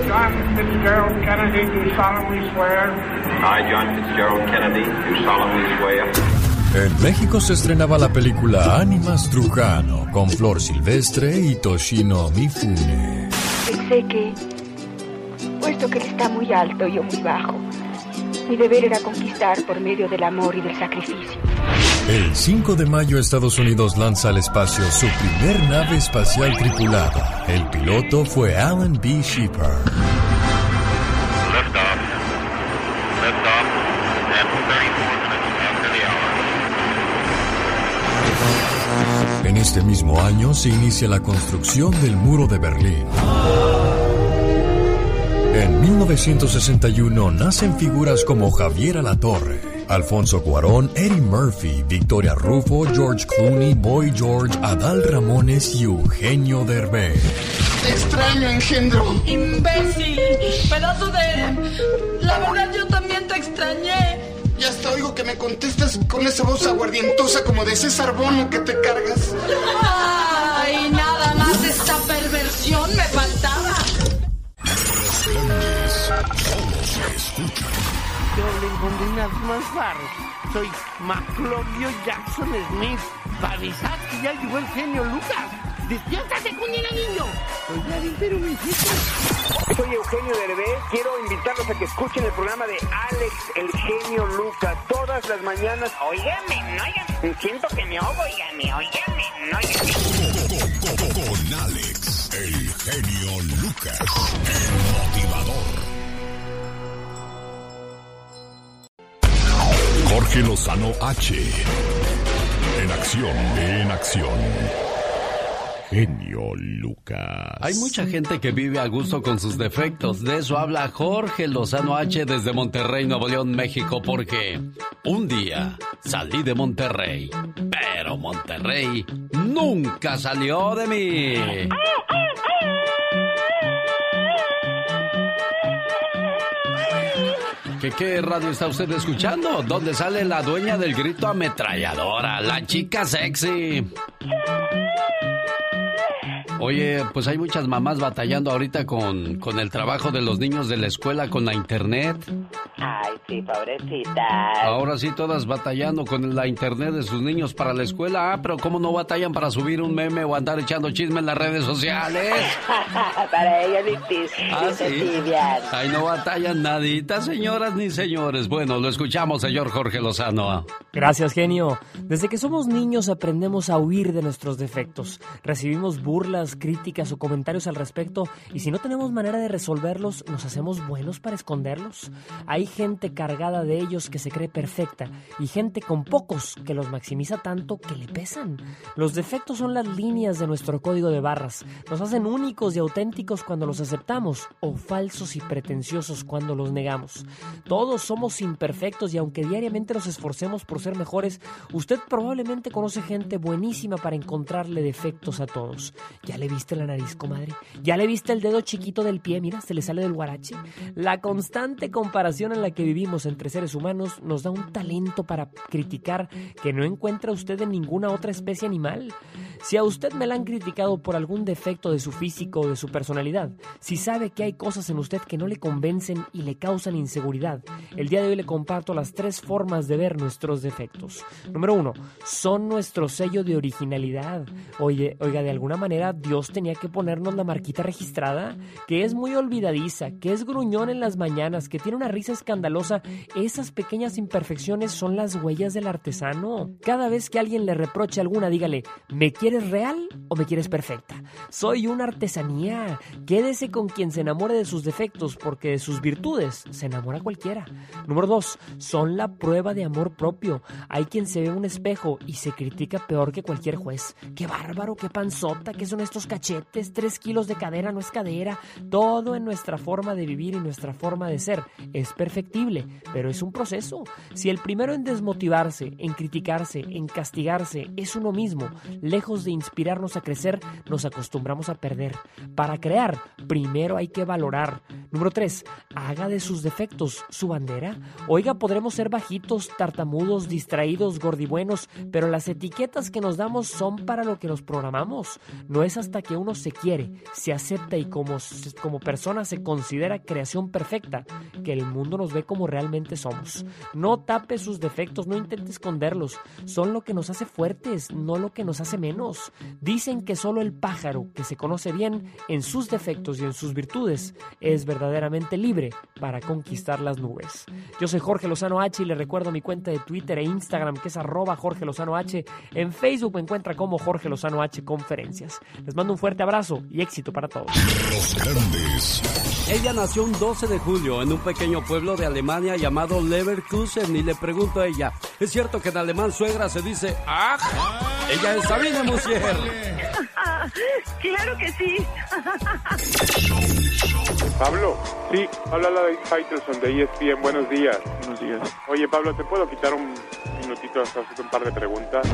John Fitzgerald Kennedy, do solemnly swear. I, John Fitzgerald Kennedy, do solemnly swear. En México se estrenaba la película Ánimas Trujano con Flor Silvestre y Toshino Mifune. Pensé que puesto que él está muy alto y yo muy bajo. Mi deber era conquistar por medio del amor y del sacrificio. El 5 de mayo Estados Unidos lanza al espacio su primer nave espacial tripulada. El piloto fue Alan B. Shepard. En este mismo año se inicia la construcción del muro de Berlín. En 1961 nacen figuras como Javier Alatorre, Alfonso Cuarón, Eddie Murphy, Victoria Rufo, George Clooney, Boy George, Adal Ramones y Eugenio Derbez. Te extraño, engendro. Imbécil, pedazo de... La verdad yo también te extrañé. Ya hasta oigo que me contestas con esa voz aguardientosa como de César Bono que te cargas. Ay, nada más esta perversión me faltaba. Yo le encontré unas más. Soy Maclovio Jackson Smith. Para avisar que ya llegó el genio Lucas. ¡Despiértate, cuñera niño! Oiga, pero me Soy Eugenio Derbez. Quiero invitarlos a que escuchen el programa de Alex, el genio Lucas, todas las mañanas. Óigame, no, oigan. Siento que me oigo, óigame, óigame, no, óigame. Con Alex, el genio Lucas, el motivador. Jorge Lozano H. En acción, en acción. Genio Lucas. Hay mucha gente que vive a gusto con sus defectos. De eso habla Jorge Lozano H desde Monterrey, Nuevo León, México, porque un día salí de Monterrey, pero Monterrey nunca salió de mí. ¿Qué, ¿Qué radio está usted escuchando? ¿Dónde sale la dueña del grito ametralladora? La chica sexy. Oye, pues hay muchas mamás batallando ahorita con, con el trabajo de los niños de la escuela, con la internet. Ay, sí, pobrecita. Ahora sí, todas batallando con la internet de sus niños para la escuela. Ah, pero ¿cómo no batallan para subir un meme o andar echando chisme en las redes sociales? para ellos difícil. Ah, sí. Ay, no batallan nadita, señoras ni señores. Bueno, lo escuchamos, señor Jorge Lozano. Gracias, genio. Desde que somos niños aprendemos a huir de nuestros defectos. Recibimos burlas críticas o comentarios al respecto y si no tenemos manera de resolverlos, ¿nos hacemos buenos para esconderlos? Hay gente cargada de ellos que se cree perfecta y gente con pocos que los maximiza tanto que le pesan. Los defectos son las líneas de nuestro código de barras. Nos hacen únicos y auténticos cuando los aceptamos o falsos y pretenciosos cuando los negamos. Todos somos imperfectos y aunque diariamente nos esforcemos por ser mejores, usted probablemente conoce gente buenísima para encontrarle defectos a todos. Le viste la nariz, comadre? ¿Ya le viste el dedo chiquito del pie? Mira, se le sale del guarache. La constante comparación en la que vivimos entre seres humanos nos da un talento para criticar que no encuentra usted en ninguna otra especie animal. Si a usted me la han criticado por algún defecto de su físico o de su personalidad, si sabe que hay cosas en usted que no le convencen y le causan inseguridad, el día de hoy le comparto las tres formas de ver nuestros defectos. Número uno, son nuestro sello de originalidad. Oye, oiga, de alguna manera Dios tenía que ponernos la marquita registrada, que es muy olvidadiza, que es gruñón en las mañanas, que tiene una risa escandalosa. Esas pequeñas imperfecciones son las huellas del artesano. Cada vez que alguien le reproche alguna, dígale, ¿me quieres real o me quieres perfecta? Soy una artesanía. Quédese con quien se enamore de sus defectos, porque de sus virtudes se enamora cualquiera. Número dos, son la prueba de amor propio. Hay quien se ve un espejo y se critica peor que cualquier juez. Qué bárbaro, qué panzota, qué son estos cachetes, tres kilos de cadera no es cadera. Todo en nuestra forma de vivir y nuestra forma de ser es perfectible, pero es un proceso. Si el primero en desmotivarse, en criticarse, en castigarse es uno mismo, lejos de inspirarnos a crecer, nos acostumbramos a perder. Para crear, primero hay que valorar. Número 3. Haga de sus defectos su bandera. Oiga, podremos ser bajitos, tartamudos, distraídos, gordibuenos, pero las etiquetas que nos damos son para lo que nos programamos. No es hasta que uno se quiere, se acepta y como, como persona se considera creación perfecta que el mundo nos ve como realmente somos. No tape sus defectos, no intente esconderlos. Son lo que nos hace fuertes, no lo que nos hace menos. Dicen que solo el pájaro que se conoce bien en sus defectos y en sus virtudes es verdaderamente libre para conquistar las nubes. Yo soy Jorge Lozano H y le recuerdo mi cuenta de Twitter e Instagram que es arroba Jorge Lozano H. En Facebook me encuentra como Jorge Lozano H Conferencias. Les mando un fuerte abrazo y éxito para todos. Los grandes. Ella nació un 12 de julio en un pequeño pueblo de Alemania llamado Leverkusen y le pregunto a ella, ¿es cierto que en alemán suegra se dice ¡Ach! Ella es Sabina Musier. claro que sí. Pablo, sí, habla la de Faitelson de ESPN. Buenos días. Buenos días. Oye, Pablo, ¿te puedo quitar un minutito hasta hacerte un par de preguntas?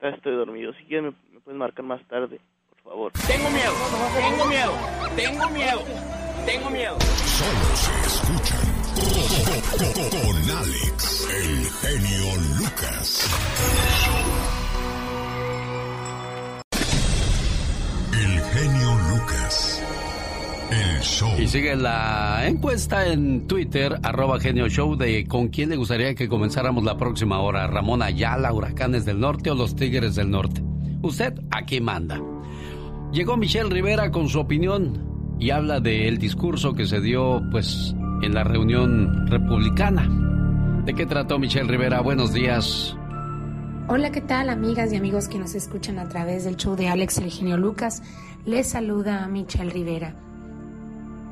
Estoy dormido. Si quieres, me, me puedes marcar más tarde, por favor. Tengo miedo, tengo miedo, tengo miedo, tengo miedo. Solo se escuchan con Alex, el genio Lucas. El genio Lucas. El show. Y sigue la encuesta en Twitter, arroba genio show, de con quién le gustaría que comenzáramos la próxima hora, Ramón Ayala, Huracanes del Norte o los Tigres del Norte. Usted aquí manda. Llegó Michelle Rivera con su opinión y habla del discurso que se dio pues en la reunión republicana. ¿De qué trató Michelle Rivera? Buenos días. Hola, ¿qué tal amigas y amigos que nos escuchan a través del show de Alex el genio Lucas? Les saluda a Michelle Rivera.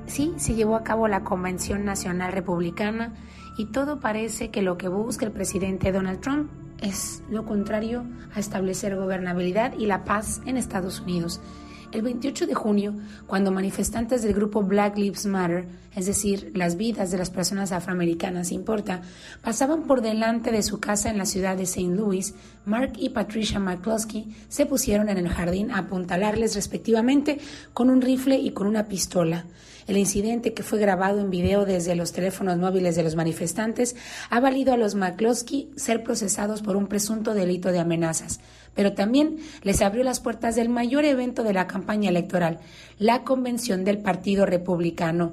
Sí, se llevó a cabo la Convención Nacional Republicana y todo parece que lo que busca el presidente Donald Trump es lo contrario a establecer gobernabilidad y la paz en Estados Unidos. El 28 de junio, cuando manifestantes del grupo Black Lives Matter, es decir, las vidas de las personas afroamericanas importa, pasaban por delante de su casa en la ciudad de St. Louis, Mark y Patricia McCloskey se pusieron en el jardín a apuntalarles respectivamente con un rifle y con una pistola. El incidente que fue grabado en video desde los teléfonos móviles de los manifestantes ha valido a los McCloskey ser procesados por un presunto delito de amenazas, pero también les abrió las puertas del mayor evento de la campaña electoral, la convención del Partido Republicano.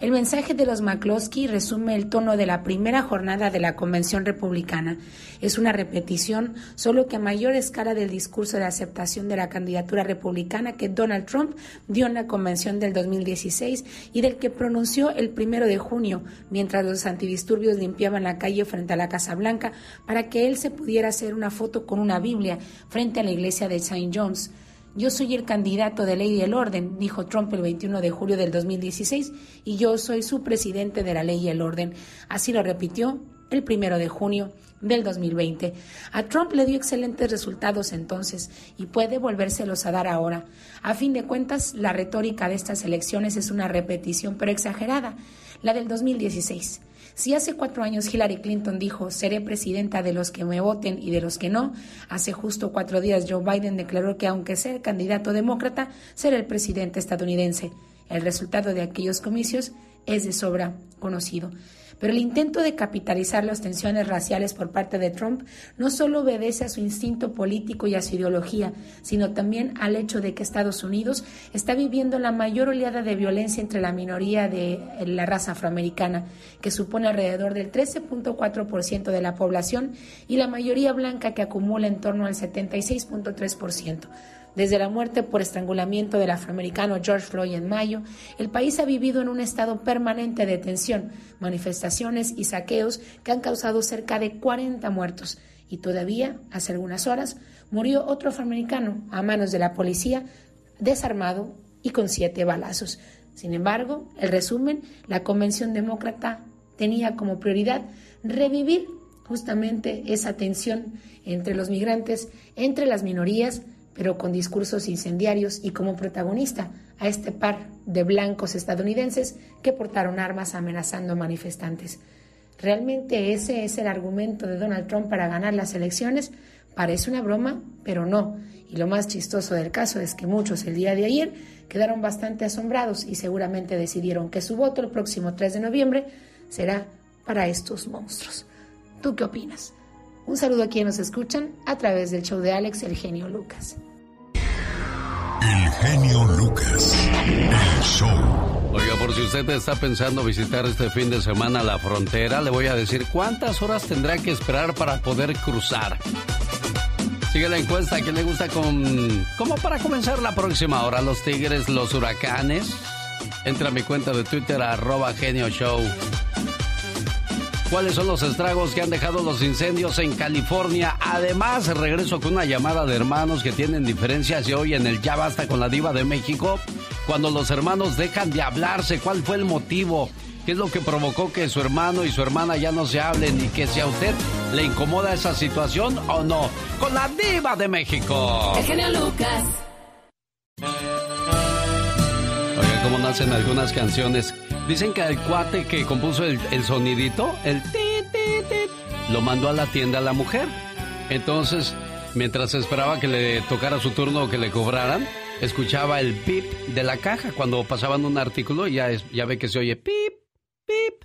El mensaje de los McCloskey resume el tono de la primera jornada de la Convención Republicana. Es una repetición, solo que a mayor escala del discurso de aceptación de la candidatura republicana que Donald Trump dio en la convención del 2016 y del que pronunció el primero de junio, mientras los antidisturbios limpiaban la calle frente a la Casa Blanca para que él se pudiera hacer una foto con una Biblia frente a la iglesia de St. John's. Yo soy el candidato de ley y el orden, dijo Trump el 21 de julio del 2016, y yo soy su presidente de la ley y el orden. Así lo repitió el primero de junio del 2020. A Trump le dio excelentes resultados entonces y puede volvérselos a dar ahora. A fin de cuentas, la retórica de estas elecciones es una repetición pero exagerada, la del 2016. Si hace cuatro años Hillary Clinton dijo, seré presidenta de los que me voten y de los que no, hace justo cuatro días Joe Biden declaró que aunque sea candidato demócrata, será el presidente estadounidense. El resultado de aquellos comicios es de sobra conocido. Pero el intento de capitalizar las tensiones raciales por parte de Trump no solo obedece a su instinto político y a su ideología, sino también al hecho de que Estados Unidos está viviendo la mayor oleada de violencia entre la minoría de la raza afroamericana, que supone alrededor del 13.4% de la población, y la mayoría blanca que acumula en torno al 76.3%. Desde la muerte por estrangulamiento del afroamericano George Floyd en mayo, el país ha vivido en un estado permanente de tensión, manifestaciones y saqueos que han causado cerca de 40 muertos. Y todavía, hace algunas horas, murió otro afroamericano a manos de la policía, desarmado y con siete balazos. Sin embargo, el resumen, la Convención Demócrata tenía como prioridad revivir justamente esa tensión entre los migrantes, entre las minorías, pero con discursos incendiarios y como protagonista a este par de blancos estadounidenses que portaron armas amenazando manifestantes. ¿Realmente ese es el argumento de Donald Trump para ganar las elecciones? Parece una broma, pero no. Y lo más chistoso del caso es que muchos el día de ayer quedaron bastante asombrados y seguramente decidieron que su voto el próximo 3 de noviembre será para estos monstruos. ¿Tú qué opinas? Un saludo a quienes nos escuchan a través del show de Alex, el genio Lucas. El genio Lucas, el show. Oiga, por si usted está pensando visitar este fin de semana la frontera, le voy a decir cuántas horas tendrá que esperar para poder cruzar. Sigue la encuesta que le gusta con. como para comenzar la próxima hora, los tigres, los huracanes. Entra a mi cuenta de Twitter, arroba genio show. ¿Cuáles son los estragos que han dejado los incendios en California? Además, regreso con una llamada de hermanos que tienen diferencias y hoy en el Ya Basta con la Diva de México. Cuando los hermanos dejan de hablarse, ¿cuál fue el motivo? ¿Qué es lo que provocó que su hermano y su hermana ya no se hablen y que si a usted le incomoda esa situación o no? Con la Diva de México. El genio Lucas. Oiga, cómo nacen algunas canciones. Dicen que el cuate que compuso el, sonidito, el ti, ti, ti, lo mandó a la tienda a la mujer. Entonces, mientras esperaba que le tocara su turno o que le cobraran, escuchaba el pip de la caja cuando pasaban un artículo ya, es- ya ve que se oye pip, pip.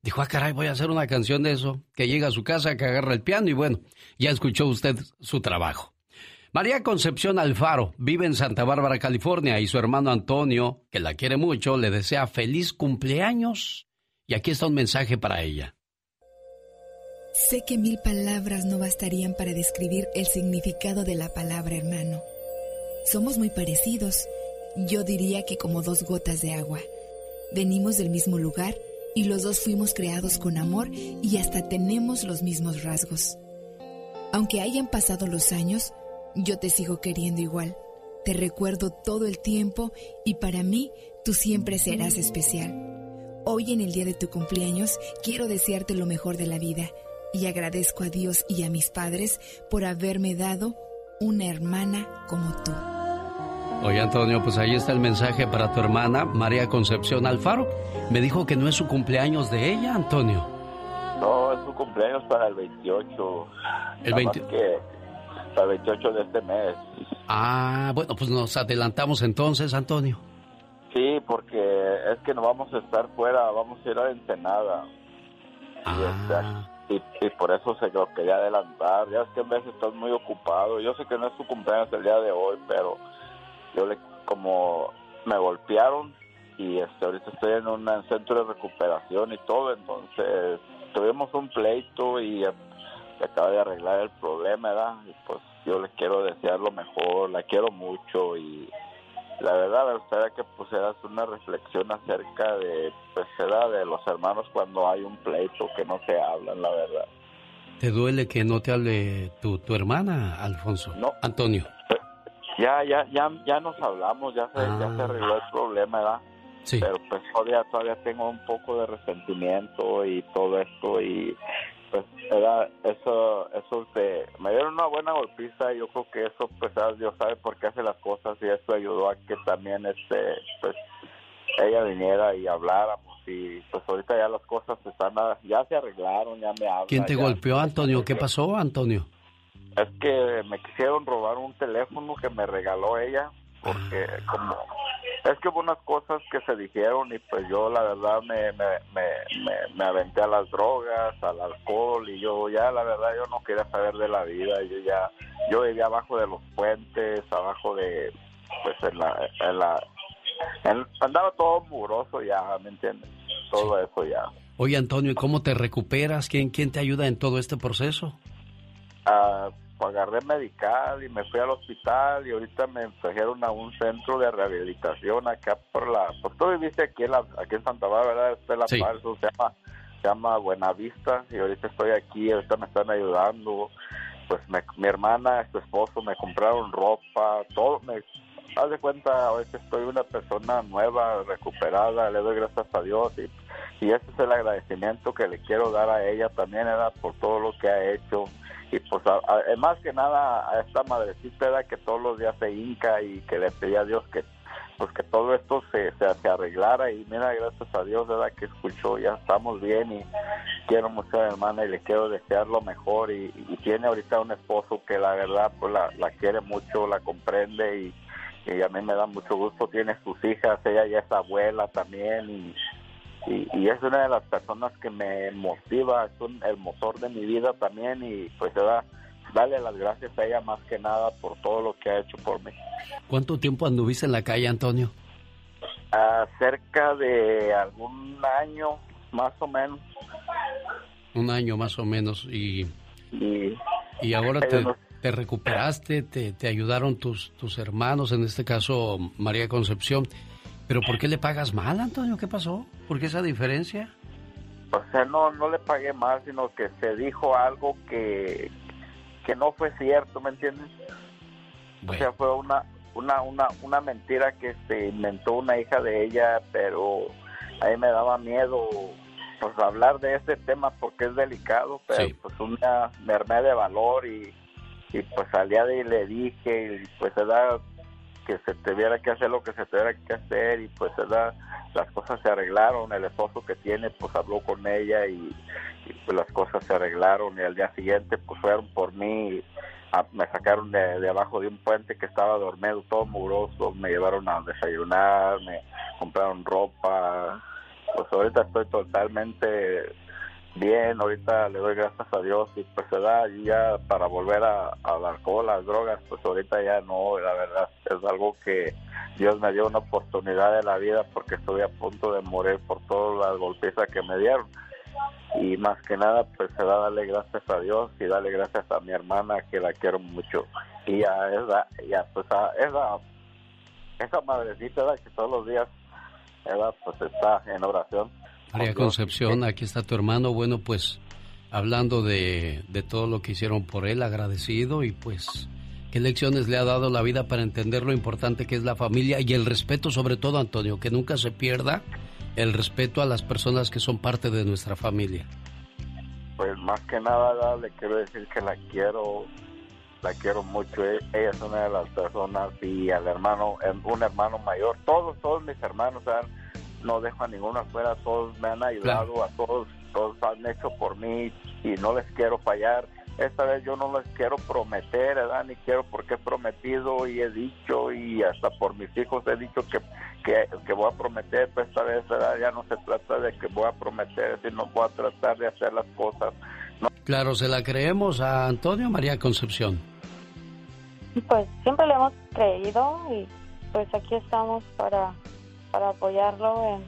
Dijo, ah, caray, voy a hacer una canción de eso. Que llega a su casa, que agarra el piano y bueno, ya escuchó usted su trabajo. María Concepción Alfaro vive en Santa Bárbara, California, y su hermano Antonio, que la quiere mucho, le desea feliz cumpleaños. Y aquí está un mensaje para ella. Sé que mil palabras no bastarían para describir el significado de la palabra hermano. Somos muy parecidos. Yo diría que como dos gotas de agua. Venimos del mismo lugar y los dos fuimos creados con amor y hasta tenemos los mismos rasgos. Aunque hayan pasado los años, yo te sigo queriendo igual. Te recuerdo todo el tiempo y para mí tú siempre serás especial. Hoy en el día de tu cumpleaños quiero desearte lo mejor de la vida y agradezco a Dios y a mis padres por haberme dado una hermana como tú. Oye Antonio, pues ahí está el mensaje para tu hermana María Concepción Alfaro. Me dijo que no es su cumpleaños de ella, Antonio. No, es su cumpleaños para el 28. El 28 hasta 28 de este mes. Ah, bueno, pues nos adelantamos entonces, Antonio. Sí, porque es que no vamos a estar fuera, vamos a ir a la Ensenada. Este, ah. Y, y, por eso se lo quería adelantar. Ya es que a veces estás muy ocupado. Yo sé que no es tu cumpleaños el día de hoy, pero yo le, como me golpearon y este, ahorita estoy en un centro de recuperación y todo, entonces tuvimos un pleito y se acaba de arreglar el problema, ¿verdad? Y pues yo le quiero desear lo mejor, la quiero mucho y la verdad me gustaría que pusieras una reflexión acerca de pues de los hermanos cuando hay un pleito que no se hablan la verdad ¿Te duele que no te hable tu, tu hermana, Alfonso? No. Antonio. Ya, ya, ya, ya nos hablamos, ya se, ya se Ah. arregló el problema, ¿verdad? Sí. Pero pues todavía, todavía tengo un poco de resentimiento y todo esto y pues era eso, eso me dieron una buena golpiza y yo creo que eso pues ¿sabes? Dios sabe por qué hace las cosas y eso ayudó a que también este, pues ella viniera y habláramos y pues ahorita ya las cosas están, a- ya se arreglaron, ya me hablan. ¿Quién te ya- golpeó, Antonio? ¿Qué pasó, Antonio? es que me quisieron robar un teléfono que me regaló ella, porque como es que hubo unas cosas que se dijeron y pues yo la verdad me, me, me, me, aventé a las drogas, al alcohol y yo ya la verdad yo no quería saber de la vida, yo ya, yo vivía abajo de los puentes, abajo de, pues en la, en la, en- andaba todo muroso ya, ¿me entiendes? Todo eso ya. Oye, Antonio, ¿y cómo te recuperas? ¿Quién, quién te ayuda en todo este proceso? Ah, agarré medical y me fui al hospital y ahorita me trajeron a un centro de rehabilitación acá por la pues tú viviste aquí en la, aquí en Santa Bárbara ¿verdad? Este es la Sí. Paz, se llama se llama Buenavista y ahorita estoy aquí ahorita me están ayudando pues me- mi hermana su esposo me compraron ropa todo me haz de cuenta ahorita estoy una persona nueva recuperada le doy gracias a Dios y y ese es el agradecimiento que le quiero dar a ella también era por todo lo que ha hecho y pues a- a- eh, más que nada a esta madrecita era que todos los días se hinca y que le pedía a Dios que pues que todo esto se, se, arreglara y mira gracias a Dios verdad que escuchó ya estamos bien y quiero mucho a mi hermana y le quiero desear lo mejor y, y tiene ahorita un esposo que la verdad pues la, la quiere mucho la comprende y, y a mí me da mucho gusto tiene sus hijas ella ya es abuela también y y, y es una de las personas que me motiva, es un- el motor de mi vida también y pues da, darle las gracias a ella más que nada por todo lo que ha hecho por mí. ¿Cuánto tiempo anduviste en la calle, Antonio? Ah, cerca de algún año más o menos Un año más o menos. Y, y, y ahora te, no- te recuperaste, te, te ayudaron tus, tus hermanos, en este caso María Concepción. ¿Pero por qué le pagas mal, Antonio? ¿Qué pasó? ¿Por qué esa diferencia? o sea, no, no le pagué más, sino que se dijo algo que, que no fue cierto, ¿me entiendes? O sea, fue una, una, una, una mentira que se inventó una hija de ella, pero a mí me daba miedo pues hablar de ese tema porque es delicado, pero Sí. pues una, me armé de valor y, y pues al día de ahí le dije y pues se da que se tuviera que hacer lo que se tuviera que hacer y pues se da las cosas se arreglaron, el esposo que tiene pues habló con ella y, pues las cosas se arreglaron y al día siguiente pues fueron por mí a- me sacaron de abajo de un puente que estaba dormido todo muroso, me llevaron a desayunar, me compraron ropa, pues ahorita estoy totalmente bien, ahorita le doy gracias a Dios y pues se da y ya para volver a, al alcohol, las drogas, pues ahorita ya no, la verdad es algo que Dios me dio una oportunidad de la vida porque estoy a punto de morir por todas las golpizas que me dieron. Y más que nada pues se da darle gracias a Dios y darle gracias a mi hermana que la quiero mucho. Y a esa, ya pues a esa esa madrecita que todos los días pues está en oración María. Concepción, aquí está tu hermano. Bueno, pues hablando de, de todo lo que hicieron por él, agradecido y pues qué lecciones le ha dado la vida para entender lo importante que es la familia y el respeto sobre todo, Antonio, que nunca se pierda el respeto a las personas que son parte de nuestra familia. Pues más que nada le quiero decir que la quiero, la quiero mucho. E- Ella es una de las personas y al hermano, em, un hermano mayor. Todos, todos mis hermanos, ¿verdad? No dejo a ninguno afuera. Todos me han ayudado, a todos, todos han hecho por mí y no les quiero fallar. esta vez yo no les quiero prometer, ¿verdad? Ni quiero porque he prometido y he dicho y hasta por mis hijos he dicho que, que, voy a prometer, pero esta vez, ¿verdad? Ya no se trata de que voy a prometer, sino voy a tratar de hacer las cosas. Claro, se la creemos a Antonio María Concepción. Pues siempre le hemos creído y pues aquí estamos para, para apoyarlo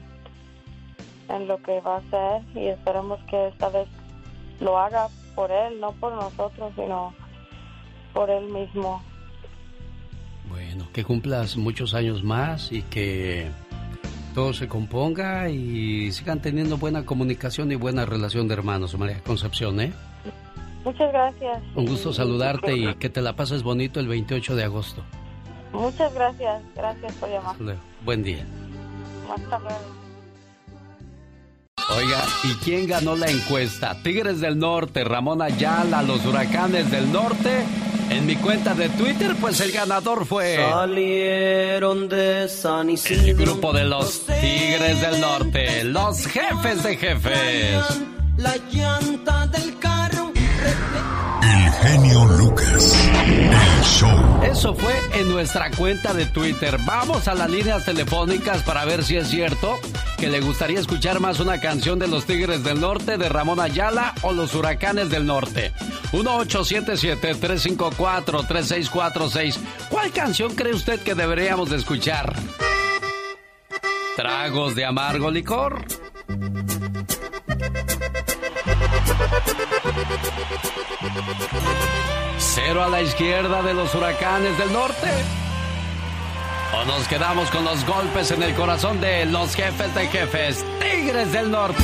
en, en lo que va a hacer y esperemos que esta vez lo haga por él, no por nosotros, sino por él mismo. Bueno, que cumplas muchos años más y que todo se componga y sigan teniendo buena comunicación y buena relación de hermanos, María Concepción, ¿eh? Muchas gracias. Un gusto saludarte y que te la pases bonito el 28 de agosto. Muchas gracias, gracias por llamar. Buen día. Hasta luego. Oiga, ¿y quién ganó la encuesta? Tigres del Norte, Ramón Ayala, los huracanes del norte. En mi cuenta de Twitter, pues el ganador fue. Salieron de San Isidro. El grupo de los Tigres del Norte, los jefes de jefes. La llanta del genio Lucas. El show. Eso fue en nuestra cuenta de Twitter. Vamos a las líneas telefónicas para ver si es cierto que le gustaría escuchar más una canción de los Tigres del Norte, de Ramón Ayala o los Huracanes del Norte. 1877-354-3646. ¿Cuál canción cree usted que deberíamos de escuchar? ¿Tragos de amargo licor? Cero a la izquierda de los huracanes del norte. O nos quedamos con los golpes en el corazón de los jefes de jefes, Tigres del Norte.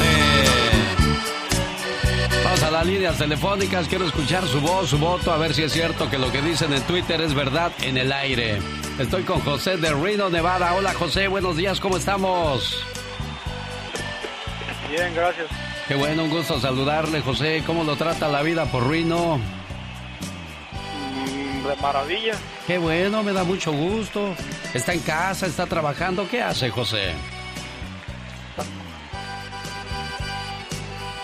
Vamos a las líneas telefónicas, quiero escuchar su voz, su voto, a ver si es cierto que lo que dicen en Twitter es verdad en el aire. Estoy con José de Reno, Nevada. Hola José, buenos días, ¿cómo estamos? Bien, gracias. Qué bueno, un gusto saludarle, José. ¿Cómo lo trata la vida por Reno? Mm, de maravilla. Qué bueno, me da mucho gusto. Está en casa, está trabajando. ¿Qué hace, José?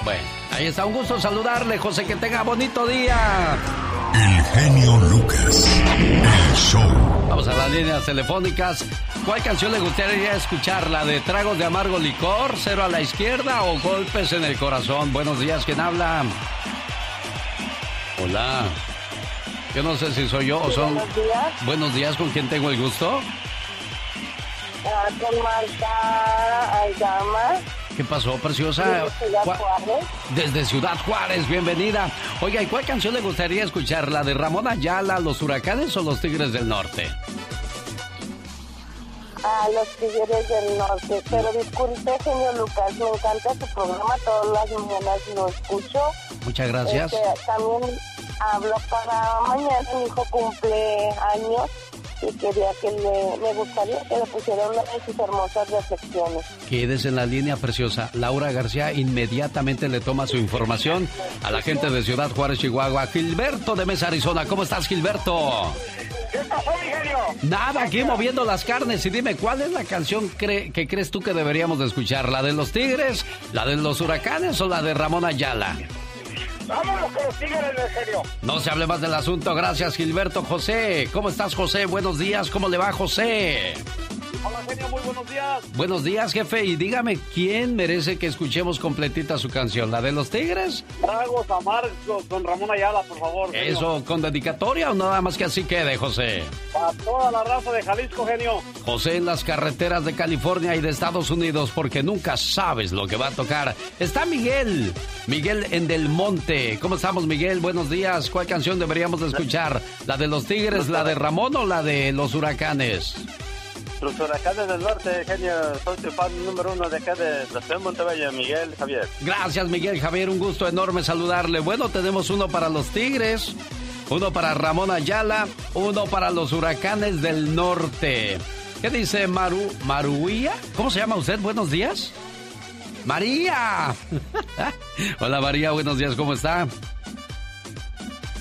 Bueno, ahí está. Un gusto saludarle, José. Que tenga bonito día. El genio Lucas. El show. Vamos a las líneas telefónicas. ¿Cuál canción le gustaría escuchar? ¿La de Tragos de Amargo Licor, Cero a la Izquierda o Golpes en el Corazón? Buenos días, ¿quién habla? Hola. Yo no sé si soy yo o son... Buenos días. Buenos días, ¿con quién tengo el gusto? Ah, con Marta Ayama. ¿Qué pasó, preciosa? Desde Ciudad Juárez. Desde Ciudad Juárez, bienvenida. Oiga, ¿y cuál canción le gustaría escuchar? ¿La de Ramón Ayala, Los Huracanes o Los Tigres del Norte? A los Tigres del Norte. Pero disculpe, señor Lucas, me encanta su programa. Todas las mañanas lo escucho. Muchas gracias. Este, también hablo para mañana. Mi hijo cumple años y quería que me gustaría que le pusiera una de sus hermosas reflexiones. Quédese en la línea preciosa. Laura García inmediatamente le toma su información a la gente de Ciudad Juárez, Chihuahua. Gilberto de Mesa, Arizona. ¿Cómo estás, Gilberto? ¿Qué pasó, mi genio? Nada, aquí moviendo las carnes. Y dime, ¿cuál es la canción que crees tú que deberíamos de escuchar? ¿La de los Tigres, la de los Huracanes o la de Ramón Ayala? Vámonos con los tigres del genio. No se hable más del asunto. Gracias, Gilberto. José, ¿cómo estás, José? Buenos días. ¿Cómo le va, José? Hola, genio. Muy buenos días. Buenos días, jefe. Y dígame, ¿quién merece que escuchemos completita su canción? ¿La de los Tigres? Tragos amargos con Ramón Ayala, por favor. genio. ¿Eso con dedicatoria o nada más que así quede, José? Para toda la raza de Jalisco, genio. José en las carreteras de California y de Estados Unidos porque nunca sabes lo que va a tocar. Está Miguel, Miguel en Del Monte. ¿Cómo estamos, Miguel? Buenos días. ¿Cuál canción deberíamos de escuchar? ¿La de los Tigres, la de Ramón o la de los Huracanes? Los huracanes del norte, genio. Soy tu fan número uno de acá de la ciudad de Miguel Javier. Gracias, Miguel Javier. Un gusto enorme saludarle. Bueno, tenemos uno para los Tigres, uno para Ramón Ayala, uno para los Huracanes del Norte. ¿Qué dice Maru, Maruía? ¿Cómo se llama usted? Buenos días. María. Hola María, buenos días, ¿cómo está?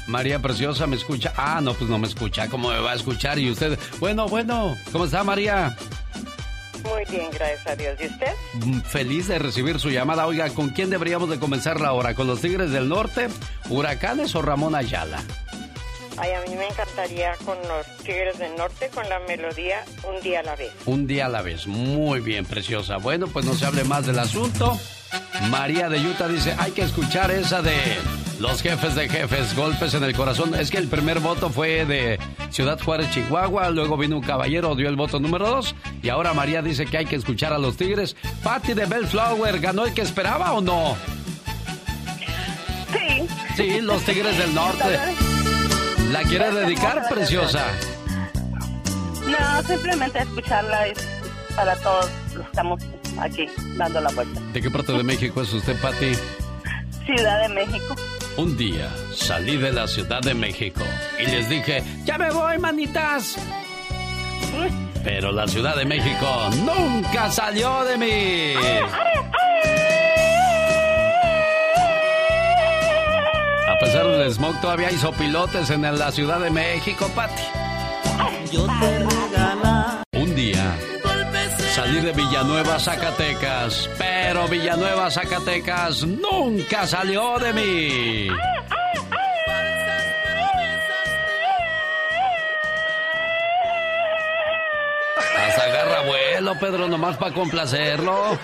María Preciosa, ¿me escucha? Ah, no, pues no me escucha. ¿Cómo me va a escuchar? Y usted, bueno, bueno, ¿cómo está María? Muy bien, gracias a Dios. ¿Y usted? Mm, feliz de recibir su llamada. Oiga, ¿con quién deberíamos de comenzar la hora? ¿Con los Tigres del Norte, Huracanes o Ramón Ayala? Ay, a mí me encantaría con los Tigres del Norte con la melodía Un día a la vez. Un día a la vez. Muy bien, preciosa. Bueno, pues no se hable más del asunto. María de Utah dice, hay que escuchar esa de los jefes de jefes, golpes en el corazón. Es que el primer voto fue de Ciudad Juárez, Chihuahua, luego vino un caballero, dio el voto número dos, y ahora María dice que hay que escuchar a los Tigres. Patty de Bellflower, ¿ganó el que esperaba o no? Sí. Sí, los Tigres del Norte. ¿La quiere dedicar, preciosa? No, simplemente escucharla es para todos los que estamos aquí dando la vuelta. ¿De qué parte de México es usted, Patti? Ciudad de México. Un día salí de la Ciudad de México y les dije, ya me voy, manitas. Pero la Ciudad de México nunca salió de mí. A pesar del smog, todavía hizo pilotes en la Ciudad de México, Pati. Yo te Un día salí de Villanueva, Zacatecas, pero Villanueva, Zacatecas nunca salió de mí. Hasta agarra vuelo, Pedro, nomás para complacerlo.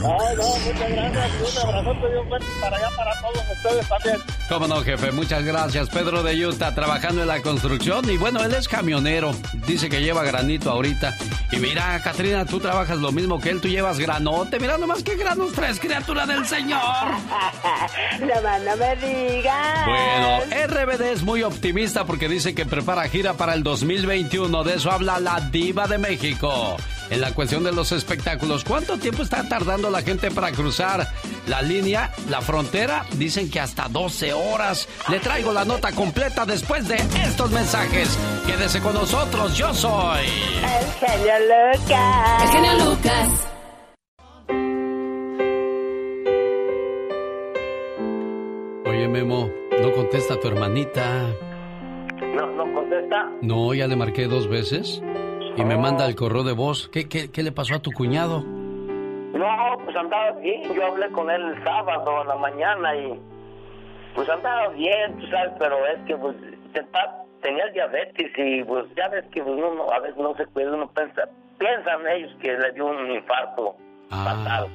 No, no, muchas gracias. Un abrazote y un beso para allá para todos ustedes también. Cómo no, jefe, muchas gracias. Pedro de Utah trabajando en la construcción y bueno, él es camionero. Dice que lleva granito ahorita. Y mira, Katrina, tú trabajas lo mismo que él, tú llevas granote. Mira nomás qué granos traes, criatura del Señor. no no me digas. Bueno, RBD es muy optimista porque dice que prepara gira para el 2021. De eso habla la diva de México. En la cuestión de los espectáculos, ¿cuánto tiempo está tardando la gente para cruzar la línea, la frontera? Dicen que hasta 12 horas. Le traigo la nota completa después de estos mensajes. Quédese con nosotros, yo soy... El genio Lucas. El genio Lucas. Oye, Memo, no contesta tu hermanita. No, no contesta. No, ya le marqué dos veces y me manda el correo de voz. ¿Qué, qué, qué le pasó a tu cuñado? No, pues andaba bien. Yo hablé con él el sábado en la mañana y pues andaba bien, tú sabes, pero es que pues tenía diabetes y pues ya ves que pues, uno a veces no se cuida, uno piensa, piensan ellos que le dio un infarto fatal.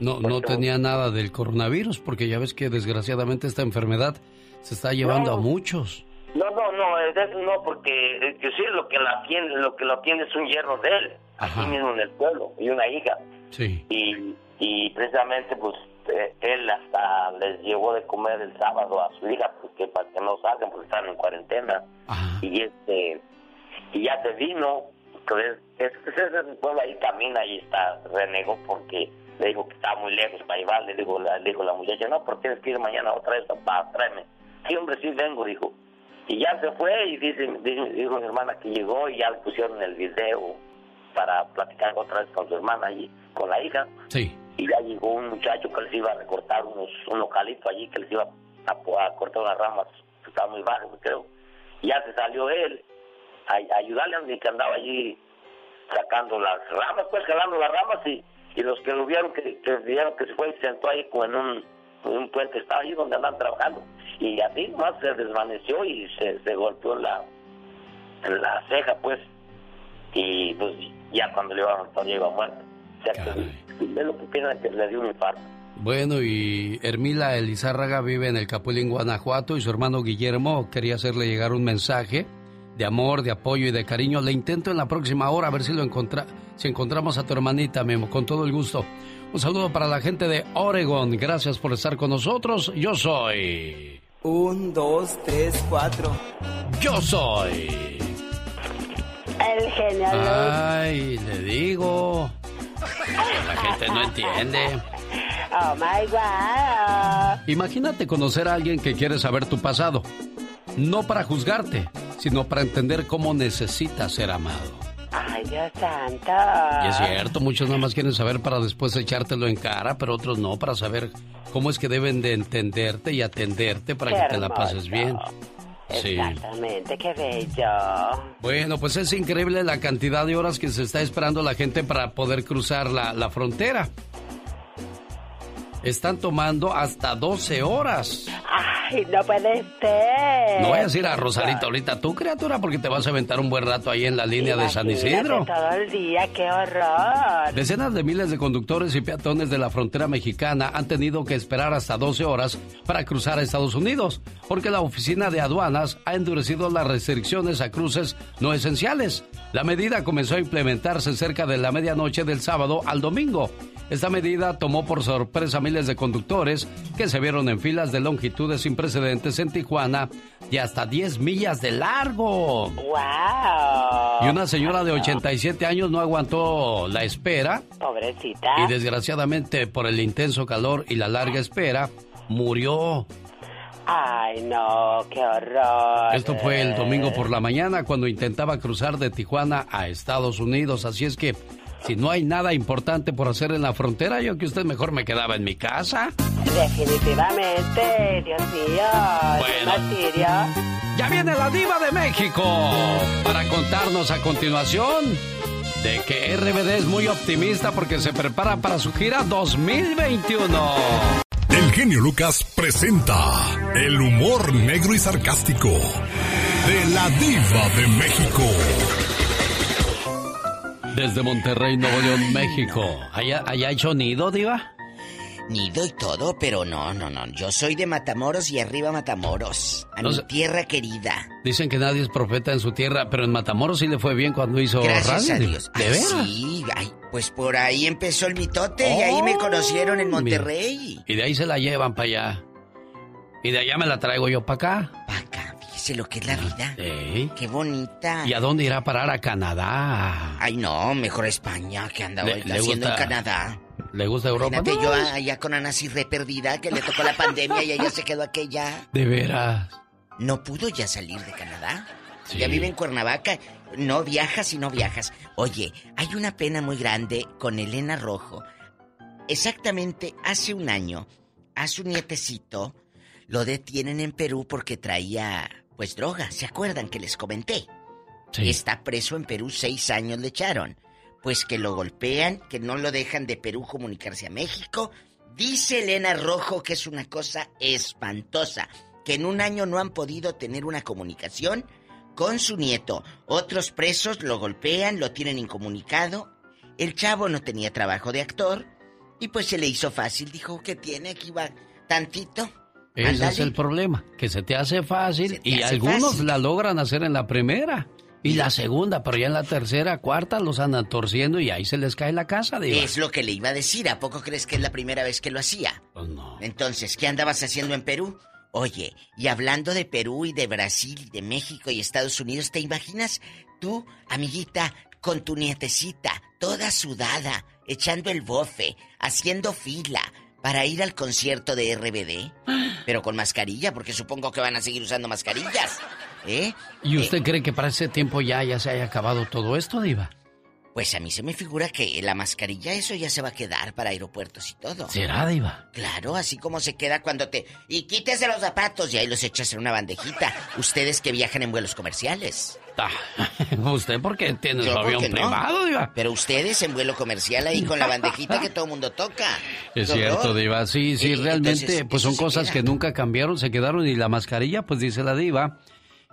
No, no tenía nada del coronavirus porque ya ves que desgraciadamente esta enfermedad se está llevando a muchos. No, no, no, es de eso no, porque eh, que sí, lo que la tiene, lo que lo tiene es un hierro de él, aquí mismo en el pueblo, y una hija. Sí. Y, y precisamente, pues, eh, él hasta les llevó de comer el sábado a su hija, porque para que no salgan, porque están en cuarentena. Y este, y ya se vino, entonces, es, es, es pueblo ahí camina y está, renegó porque le dijo que estaba muy lejos para llevar, le dijo, la, le dijo la muchacha, no, porque tienes que ir mañana otra vez, papá, tráeme. Sí, hombre, sí vengo, dijo. Y ya se fue y dice, dijo, mi hermana que llegó y ya le pusieron el video para platicar otra vez con su hermana allí, con la hija. Sí. Y ya llegó un muchacho que les iba a recortar unos, un localito allí, que les iba a, a cortar unas ramas que estaban muy bajas, creo. Y ya se salió él a, a ayudarle a que andaba allí sacando las ramas, pues jalando las ramas y, y los que lo vieron, que, que vieron que se fue y se sentó ahí como en un, en un puente, estaba ahí donde andaban trabajando. Y así más se desvaneció y se, se golpeó la, la ceja, pues. Y pues ya cuando le iban a iba muerto. O sea, que es lo que piensan que le dio un infarto. Bueno, y Hermila Elizárraga vive en el Capulín, Guanajuato, y su hermano Guillermo quería hacerle llegar un mensaje de amor, de apoyo y de cariño. Le intento en la próxima hora a ver si lo encontra si encontramos a tu hermanita, Memo, con todo el gusto. Un saludo para la gente de Oregon. Gracias por estar con nosotros. Yo soy. Un, dos, tres, cuatro. Yo soy. El genio Ay, le digo. La gente no entiende. Oh my god. Imagínate conocer a alguien que quiere saber tu pasado. No para juzgarte, sino para entender cómo necesitas ser amado. Ay, Dios santo. Y es cierto, muchos nada más quieren saber para después echártelo en cara, pero otros no, para saber cómo es que deben de entenderte y atenderte para Qué que te la hermoso. pases bien. Sí. Exactamente, qué bello. Bueno, pues es increíble la cantidad de horas que se está esperando la gente para poder cruzar la, la frontera. Están tomando hasta 12 horas. Ay, no puede ser. No voy a decir a Rosalita ahorita, tú criatura, porque te vas a aventar un buen rato ahí en la línea de San Isidro. Todo el día, qué horror. Decenas de miles de conductores y peatones de la frontera mexicana han tenido que esperar hasta 12 horas para cruzar a Estados Unidos, porque la oficina de aduanas ha endurecido las restricciones a cruces no esenciales. La medida comenzó a implementarse cerca de la medianoche del sábado al domingo. Esta medida tomó por sorpresa a miles de conductores que se vieron en filas de longitudes sin precedentes en Tijuana y hasta 10 millas de largo. ¡Wow! Y una señora de 87 años no aguantó la espera Pobrecita. y desgraciadamente por el intenso calor y la larga espera murió. Ay, no, qué horror. Esto fue el domingo por la mañana cuando intentaba cruzar de Tijuana a Estados Unidos. Así es que si no hay nada importante por hacer en la frontera, yo que usted mejor me quedaba en mi casa. Definitivamente, Dios mío. Bueno. Ya viene la diva de México para contarnos a continuación de que RBD es muy optimista porque se prepara para su gira 2021. El genio Lucas presenta el humor negro y sarcástico de la diva de México. Desde Monterrey, Nuevo León, México. ¿Allá, allá hecho nido, diva? Nido y todo, pero no, no, no. Yo soy de Matamoros y arriba Matamoros. A No mi sé. tierra querida. Dicen que nadie es profeta en su tierra, pero en Matamoros sí le fue bien cuando hizo Gracias radio. a. Dios. ¿De Ay, veras? Sí, ay, pues por ahí empezó el mitote y ahí me conocieron en Monterrey. Y de ahí se la llevan para allá. Y de allá me la traigo yo para acá. Lo que es la vida. Sí. Qué bonita. ¿Y a dónde irá a parar? A Canadá. Ay, no, mejor España que Le- le haciendo gusta- en Canadá. ¿Le gusta Europa? Imagínate No. yo allá con Ana Cirre perdida que le tocó la pandemia y ella se quedó aquella. De veras. No pudo ya salir de Canadá. Sí. Ya vive en Cuernavaca. No viajas y no viajas. Oye, hay una pena muy grande con Elena Rojo. Exactamente hace un año, a su nietecito lo detienen en Perú porque traía, pues, droga. ¿Se acuerdan que les comenté? Está preso en Perú, seis años le echaron. Pues que lo golpean, que no lo dejan de Perú comunicarse a México. Dice Elena Rojo que es una cosa espantosa, que en un año no han podido tener una comunicación con su nieto. Otros presos lo golpean, lo tienen incomunicado. El chavo no tenía trabajo de actor y pues se le hizo fácil. Dijo que tiene aquí va tantito. Ese es el problema, que se te hace fácil te y hace algunos fácil. la logran hacer en la primera y la segunda, pero ya en la tercera, cuarta los andan torciendo y ahí se les cae la casa, diva. Es lo que le iba a decir. ¿A poco crees que es la primera vez que lo hacía? Pues no. Entonces, ¿qué andabas haciendo en Perú? Oye, y hablando de Perú y de Brasil y de México y Estados Unidos, ¿te imaginas tú, amiguita, con tu nietecita, toda sudada, echando el bofe, haciendo fila para ir al concierto de RBD? Pero con mascarilla, porque supongo que van a seguir usando mascarillas. ¿Eh? ¿Y usted cree que para ese tiempo ya, ya se haya acabado todo esto, diva? Pues a mí se me figura que la mascarilla, eso ya se va a quedar para aeropuertos y todo. ¿Será, diva? Claro, así como se queda cuando te... Y quítese los zapatos y ahí los echas en una bandejita. Ustedes que viajan en vuelos comerciales. Ah, ¿Usted por qué tiene su Yo, ¿por avión no? privado, diva? Pero ustedes en vuelo comercial ahí con la bandejita que todo el mundo toca. Es ¡Qué cierto! Diva. Sí, sí, Eh, realmente, entonces, pues son cosas queda. que nunca cambiaron, se quedaron. Y la mascarilla, pues dice la Diva.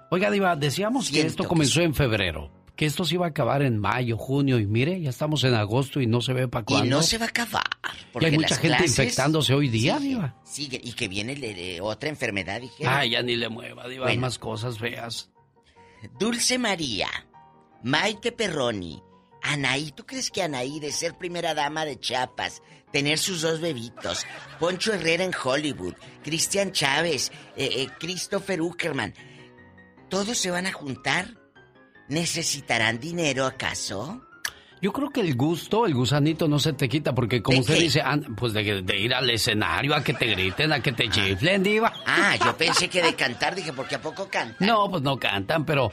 Oiga, Diva, decíamos que esto que comenzó en febrero, que esto se iba a acabar en mayo, junio, y mire, ya estamos en agosto y no se ve para Y cuándo. no se va a acabar. Y Porque hay mucha gente infectándose hoy día, Diva. siguen, y que viene le- le- otra enfermedad, dije. Ay, ya ni le mueva, Diva, Bueno. más cosas feas. Dulce María, Maite Perroni, Anaí, ¿tú crees que Anaí, de ser primera dama de Chiapas, tener sus dos bebitos, Poncho Herrera en Hollywood, Cristian Chávez, eh, eh, Christopher Uckerman, todos se van a juntar? ¿Necesitarán dinero acaso? Yo creo que el gusto, el gusanito no se te quita, porque como ¿De usted qué? dice, pues de, de ir al escenario, a que te griten, a que te chiflen, Diva. Ah, yo pensé que de cantar, dije, porque a poco cantan. No, pues no cantan, pero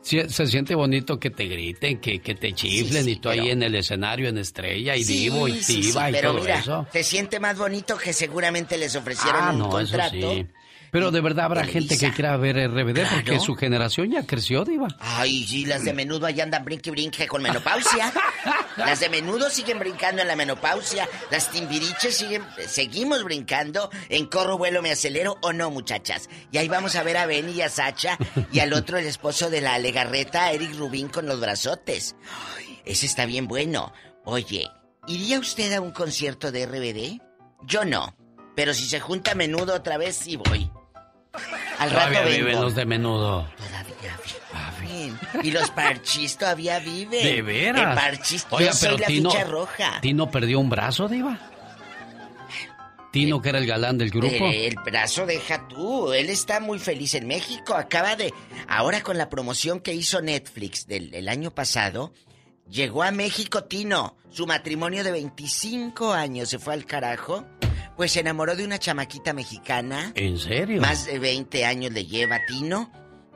sí- se siente bonito que te griten, que, que te chiflen y tú ahí en el escenario en estrella y divo y diva y pero todo mira, eso. se siente más bonito que seguramente les ofrecieron Ah, un no, eso contrato. sí. Pero de verdad habrá gente que quiera ver RBD porque Claro. su generación ya creció, Diva. Ay, sí, las de menudo ahí andan brinque brinque con menopausia. Las de menudo siguen brincando en la menopausia. Las timbiriches siguen, seguimos brincando en corro, vuelo, me acelero o no, muchachas. Y ahí vamos a ver a Benny y a Sacha y al otro el esposo de la Legarreta, Eric Rubín con los brazotes. Ay, ese está bien bueno. Oye, ¿iría usted a un concierto de RBD? Yo no. Pero si se junta a menudo otra vez, sí voy. Al rato Todavía viven vengo. los de menudo. Bien. Y los parchis todavía viven. ¿De veras? El parchis, Oiga, yo soy pero la Tino, ficha roja. Tino perdió un brazo, Diva. Tino, que era el galán del grupo. Eh, El, brazo deja tú. Él está muy feliz en México. Acaba de. Ahora con la promoción que hizo Netflix del el año pasado, llegó a México Tino. Su matrimonio de 25 años se fue al carajo. Pues se enamoró de una chamaquita mexicana. ¿En serio? Más de 20 años le lleva Tino.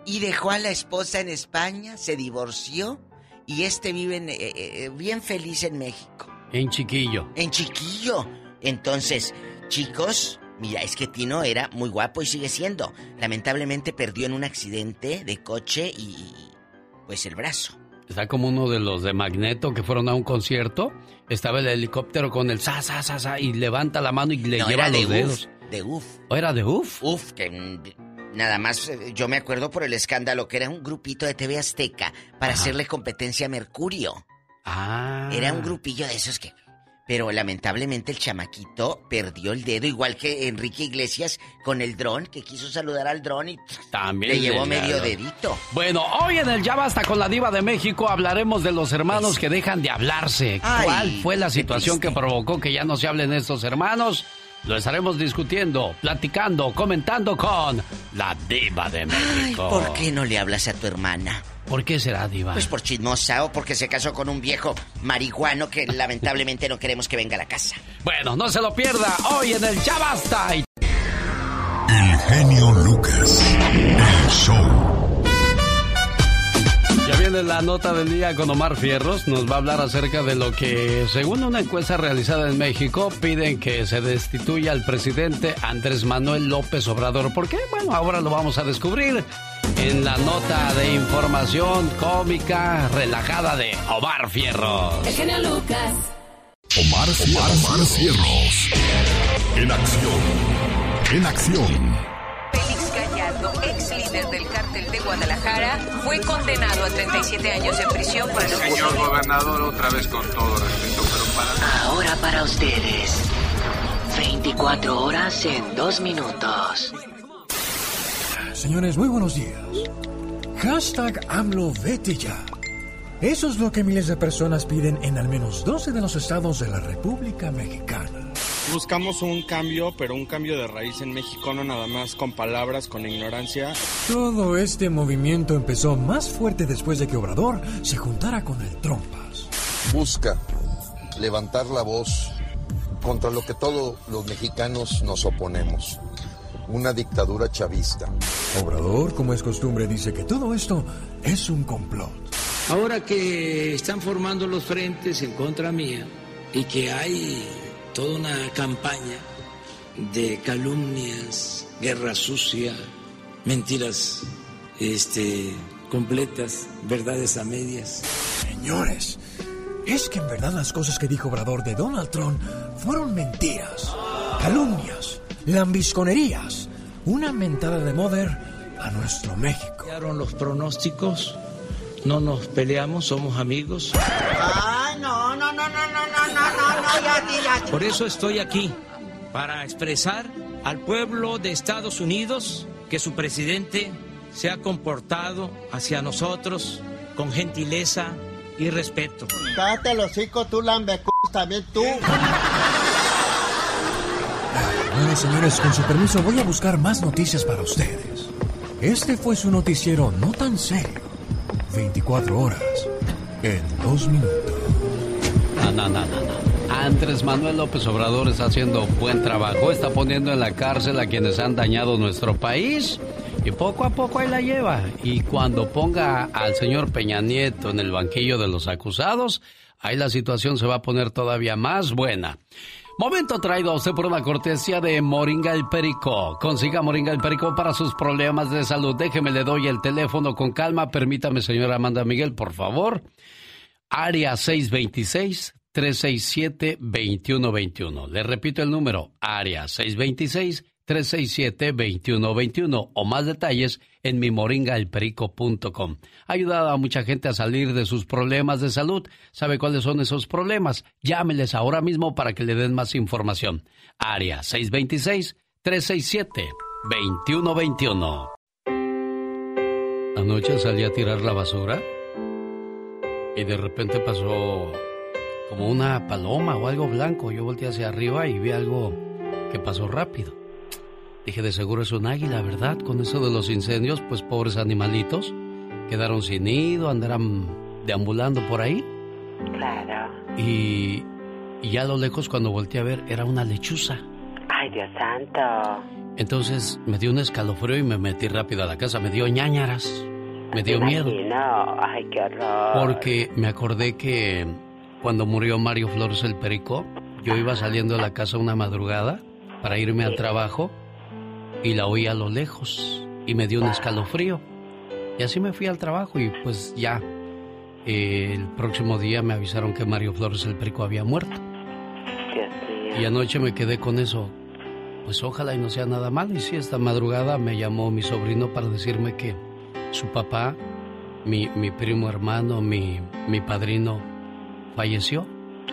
Y dejó a la esposa en España, se divorció. Y este vive en, eh, eh, bien feliz en México. En chiquillo. En chiquillo. Entonces, chicos, mira, es que Tino era muy guapo y sigue siendo. Lamentablemente perdió en un accidente de coche y. pues el brazo. Está como uno de los de Magneto que fueron a un concierto. Estaba el helicóptero con el sa, sa, sa, sa, y levanta la mano y le No, lleva era de los dedos. Uf, de UF. ¿O era de UF? Uf, que nada más eh, yo me acuerdo por el escándalo que era un grupito de TV Azteca para hacerle competencia a Mercurio. Ah. Era un grupillo de esos que. Pero lamentablemente el chamaquito perdió el dedo, igual que Enrique Iglesias con el dron, que quiso saludar al dron y También le llevó le- medio dedito. Bueno, hoy en el Ya Basta con la Diva de México hablaremos de los hermanos que dejan de hablarse. Ay, ¿Cuál fue la situación que provocó que ya no se hablen estos hermanos? Lo estaremos discutiendo, platicando, comentando con la Diva de México. ¿Por qué no le hablas a tu hermana? ¿Por qué será, Diva? Pues por chismosa o porque se casó con un viejo marihuano que lamentablemente no queremos que venga a la casa. Bueno, no se lo pierda hoy en el Ya Basta. Y- El genio Lucas. El show. Ya viene la nota del día con Omar Fierros. Nos va a hablar acerca de lo que, según una encuesta realizada en México, piden que se destituya al presidente Andrés Manuel López Obrador. ¿Por qué? Bueno, ahora lo vamos a descubrir en la nota de información cómica relajada de Omar Fierros. El genio Lucas. Omar, Fierros. Omar Fierros. En acción. En acción. Félix Gallardo, ex líder del cártel de Guadalajara, fue condenado a 37 años de prisión por el Señor gobernador, otra vez con todo respeto, pero para... Ahora para ustedes. 24 horas en 2 minutos. Señores, muy buenos días. Hashtag AMLO vete ya. Eso es lo que miles de personas piden en al menos 12 de los estados de la República Mexicana. Buscamos un cambio, pero un cambio de raíz en México, no nada más con palabras, con ignorancia. Todo este movimiento empezó más fuerte después de que Obrador se juntara con el Trompas. busca levantar la voz contra lo que todos los mexicanos nos oponemos, una dictadura chavista. Obrador, como es costumbre, dice que todo esto es un complot. Ahora que están formando los frentes en contra mía y que hay toda una campaña de calumnias, guerra sucia, mentiras este, completas, verdades a medias. Señores, es que en verdad las cosas que dijo Obrador de Donald Trump fueron mentiras, calumnias, lambisconerías, una mentada de moder a nuestro México. Cambiaron los pronósticos, no nos peleamos, somos amigos. Ay, no, no, no, no, no, no, no, no, ya, ya, ya. Por eso estoy aquí, para expresar al pueblo de Estados Unidos que su presidente se ha comportado hacia nosotros con gentileza y respeto. Cállate el hocico, tú lambecus, también tú. Bueno, señores, con su permiso voy a buscar más noticias para ustedes. Este fue su noticiero no tan serio. 24 horas en 2 minutos. No, no, no, no. Andrés Manuel López Obrador está haciendo buen trabajo, está poniendo en la cárcel a quienes han dañado nuestro país y poco a poco ahí la lleva. Y cuando ponga al señor Peña Nieto en el banquillo de los acusados, ahí la situación se va a poner todavía más buena. Momento traído a usted por una cortesía de Moringa el Perico. Consiga Moringa el Perico para sus problemas de salud. Déjeme, le doy el teléfono con calma. Permítame, señora Amanda Miguel, por favor. Área 626-367-2121. Le repito el número. Área 626 367-2121 o más detalles en mimoringaelperico.com. Ha ayudado a mucha gente a salir de sus problemas de salud. ¿Sabe cuáles son esos problemas? Llámeles ahora mismo para que le den más información. Área 626-367-2121. Anoche salí a tirar la basura y de repente pasó como una paloma o algo blanco. Yo volteé hacia arriba y vi algo que pasó rápido Dije, de seguro es un águila, ¿verdad? Con eso de los incendios, pues pobres animalitos quedaron sin nido, andarán deambulando por ahí. Claro. Y, y ya a lo lejos, cuando volteé a ver, era una lechuza. Ay, Dios santo. Entonces me dio un escalofrío y me metí rápido a la casa. Me dio ñañaras. Me dio miedo. No, ay, qué horror. Porque me acordé que cuando murió Mario Flores el Perico, yo iba saliendo de la casa una madrugada para irme al trabajo y la oí a lo lejos y me dio un escalofrío. Y así me fui al trabajo y pues ya eh, el próximo día me avisaron que Mario Flores el Perico había muerto. Y anoche me quedé con eso. Pues ojalá y no sea nada malo. Y sí, esta madrugada me llamó mi sobrino para decirme que su papá, mi, mi primo hermano, mi, mi padrino, falleció.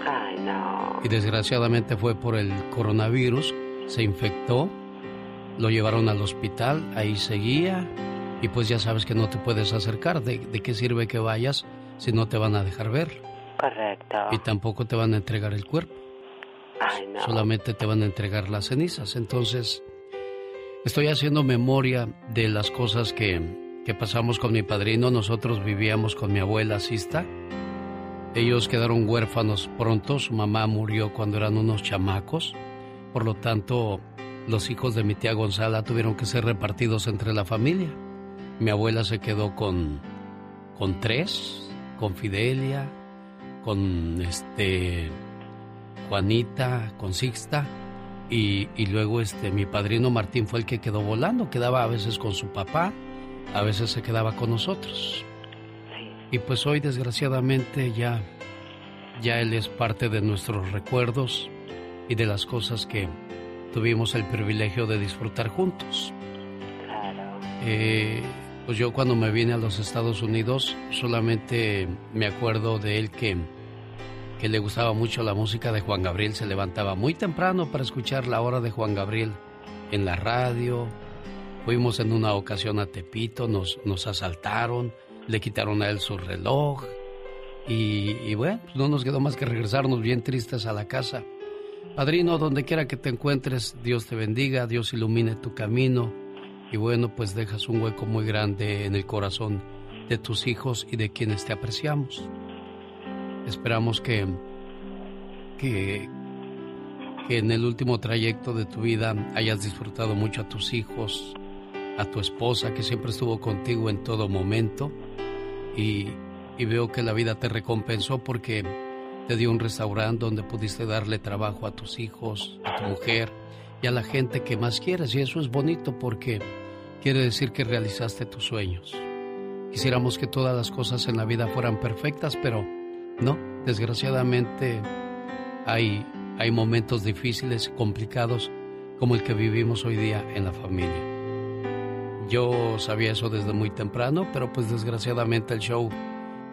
Ay, no. Y desgraciadamente fue por el coronavirus. Se infectó lo llevaron al hospital, ahí seguía y pues ya sabes que no te puedes acercar. ¿De, qué sirve que vayas si no te van a dejar ver? Correcto. Y tampoco te van a entregar el cuerpo. Ay, no. Solamente te van a entregar las cenizas. Entonces, estoy haciendo memoria de las cosas que, que pasamos con mi padrino. Nosotros vivíamos con mi abuela Sista. Ellos quedaron huérfanos pronto. Su mamá murió cuando eran unos chamacos. Por lo tanto, los hijos de mi tía Gonzala tuvieron que ser repartidos entre la familia. Mi abuela se quedó con, con tres, con Fidelia, con este Juanita, con Sixta, y, y, luego este mi padrino Martín fue el que quedó volando, quedaba a veces con su papá, a veces se quedaba con nosotros. Y pues hoy desgraciadamente ya, ya él es parte de nuestros recuerdos y de las cosas que, tuvimos el privilegio de disfrutar juntos. Eh, pues yo cuando me vine a los Estados Unidos solamente me acuerdo de él que, que le gustaba mucho la música de Juan Gabriel, se levantaba muy temprano para escuchar la hora de Juan Gabriel en la radio. Fuimos en una ocasión a Tepito, nos, nos asaltaron, le quitaron a él su reloj y, y bueno, pues no nos quedó más que regresarnos bien tristes a la casa. Padrino, donde quiera que te encuentres, Dios te bendiga, Dios ilumine tu camino y bueno, pues dejas un hueco muy grande en el corazón de tus hijos y de quienes te apreciamos. Esperamos que, que, que en el último trayecto de tu vida hayas disfrutado mucho a tus hijos, a tu esposa que siempre estuvo contigo en todo momento y, y veo que la vida te recompensó porque te dio un restaurante donde pudiste darle trabajo a tus hijos, a tu mujer y a la gente que más quieres. Y eso es bonito porque quiere decir que realizaste tus sueños. Quisiéramos que todas las cosas en la vida fueran perfectas, pero no, desgraciadamente hay, hay momentos difíciles complicados como el que vivimos hoy día en la familia. Yo sabía eso desde muy temprano, pero pues desgraciadamente el show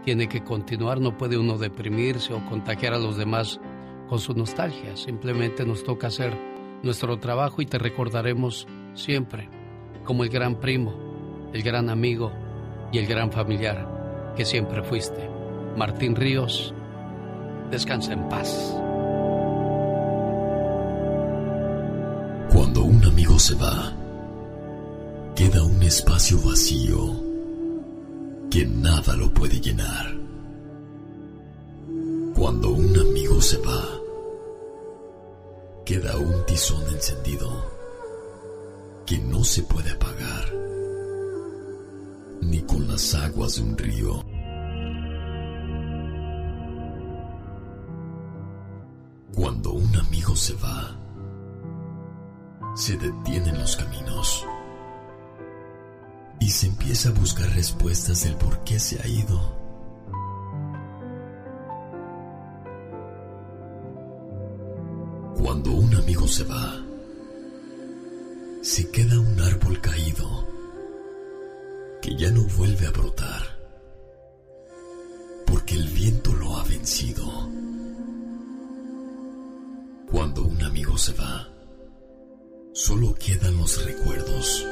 tiene que continuar, no puede uno deprimirse o contagiar a los demás con su nostalgia, simplemente nos toca hacer nuestro trabajo y te recordaremos siempre como el gran primo, el gran amigo y el gran familiar que siempre fuiste. Martín Ríos, descansa en paz. Cuando un amigo se va, queda un espacio vacío que nada lo puede llenar. Cuando un amigo se va, queda un tizón encendido que no se puede apagar ni con las aguas de un río. Cuando un amigo se va, se detienen los caminos y se empieza a buscar respuestas del por qué se ha ido. Cuando un amigo se va, se queda un árbol caído que ya no vuelve a brotar porque el viento lo ha vencido. Cuando un amigo se va, solo quedan los recuerdos,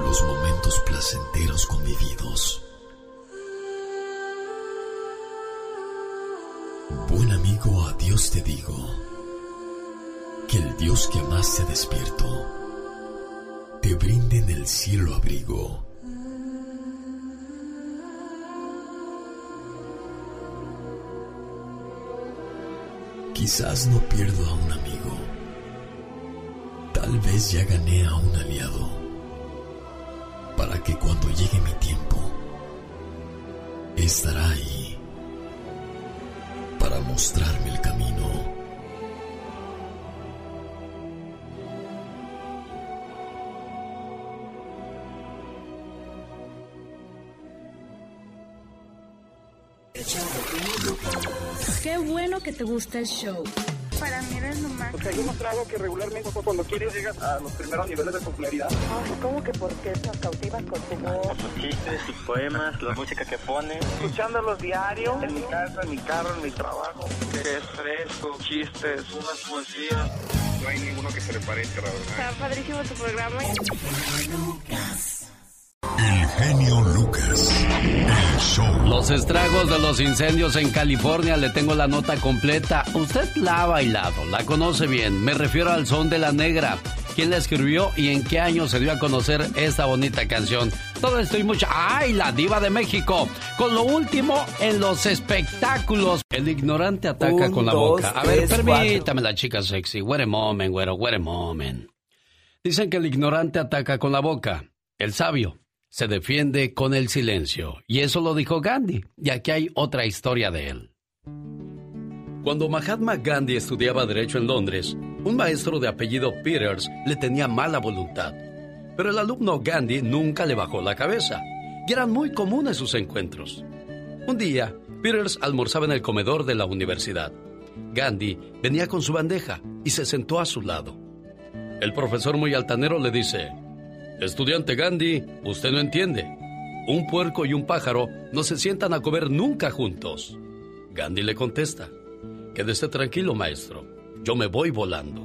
los momentos placenteros convividos. Buen amigo, adiós te digo, que el Dios que amaste despierto te brinde en el cielo abrigo. Quizás no pierdo a un amigo. Tal vez ya gané a un aliado. Para que cuando llegue mi tiempo, estará ahí. Para mostrarme el camino. Qué bueno que te gusta el show. Para mí eres lo más. Porque hay demostrado que regularmente cuando quieres llegas a los primeros niveles de popularidad. Ay, ¿cómo que por qué nos cautivas con tu voz? Sus chistes, sus poemas, la música que pones. Escuchándolos diario. En mi casa, en mi carro, en mi trabajo. Es fresco, chistes, unas poesías. No hay ninguno que se le parezca, la verdad. Está padrísimo tu programa. El genio Lucas. El show. Los estragos de los incendios en California, le tengo la nota completa. Usted la ha bailado, la conoce bien. Me refiero al son de la negra. ¿Quién la escribió y en qué año se dio a conocer esta bonita canción? Todo esto y mucho. ¡Ay, la diva de México! Con lo último en los espectáculos. El ignorante ataca Un, con la dos, boca. A ver, tres, permítame la chica sexy. Wait a moment, güero, wait a moment. Dicen que el ignorante ataca con la boca. El sabio se defiende con el silencio. Y eso lo dijo Gandhi. Y aquí hay otra historia de él. Cuando Mahatma Gandhi estudiaba Derecho en Londres, un maestro de apellido Peters le tenía mala voluntad. Pero el alumno Gandhi nunca le bajó la cabeza. Y eran muy comunes sus encuentros. Un día, Peters almorzaba en el comedor de la universidad. Gandhi venía con su bandeja y se sentó a su lado. El profesor muy altanero le dice, Estudiante Gandhi, usted no entiende. Un puerco y un pájaro no se sientan a comer nunca juntos. Gandhi le contesta, Quédese tranquilo, maestro. Yo me voy volando.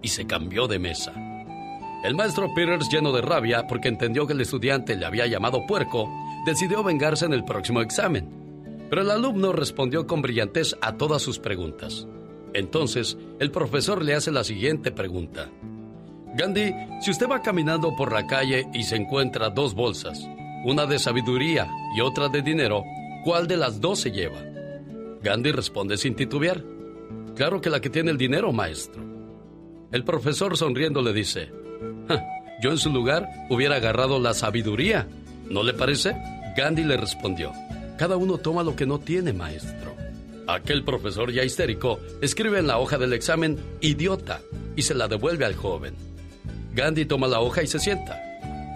Y se cambió de mesa. El maestro Peters, lleno de rabia porque entendió que el estudiante le había llamado puerco, decidió vengarse en el próximo examen. Pero el alumno respondió con brillantez a todas sus preguntas. Entonces, el profesor le hace la siguiente pregunta. Gandhi, si usted va caminando por la calle y se encuentra dos bolsas, una de sabiduría y otra de dinero, ¿cuál de las dos se lleva? Gandhi responde sin titubear. Claro que la que tiene el dinero, maestro. El profesor sonriendo le dice, "Ja, yo en su lugar hubiera agarrado la sabiduría. ¿No le parece? Gandhi le respondió, cada uno toma lo que no tiene, maestro. Aquel profesor ya histérico escribe en la hoja del examen idiota y se la devuelve al joven. Gandhi toma la hoja y se sienta.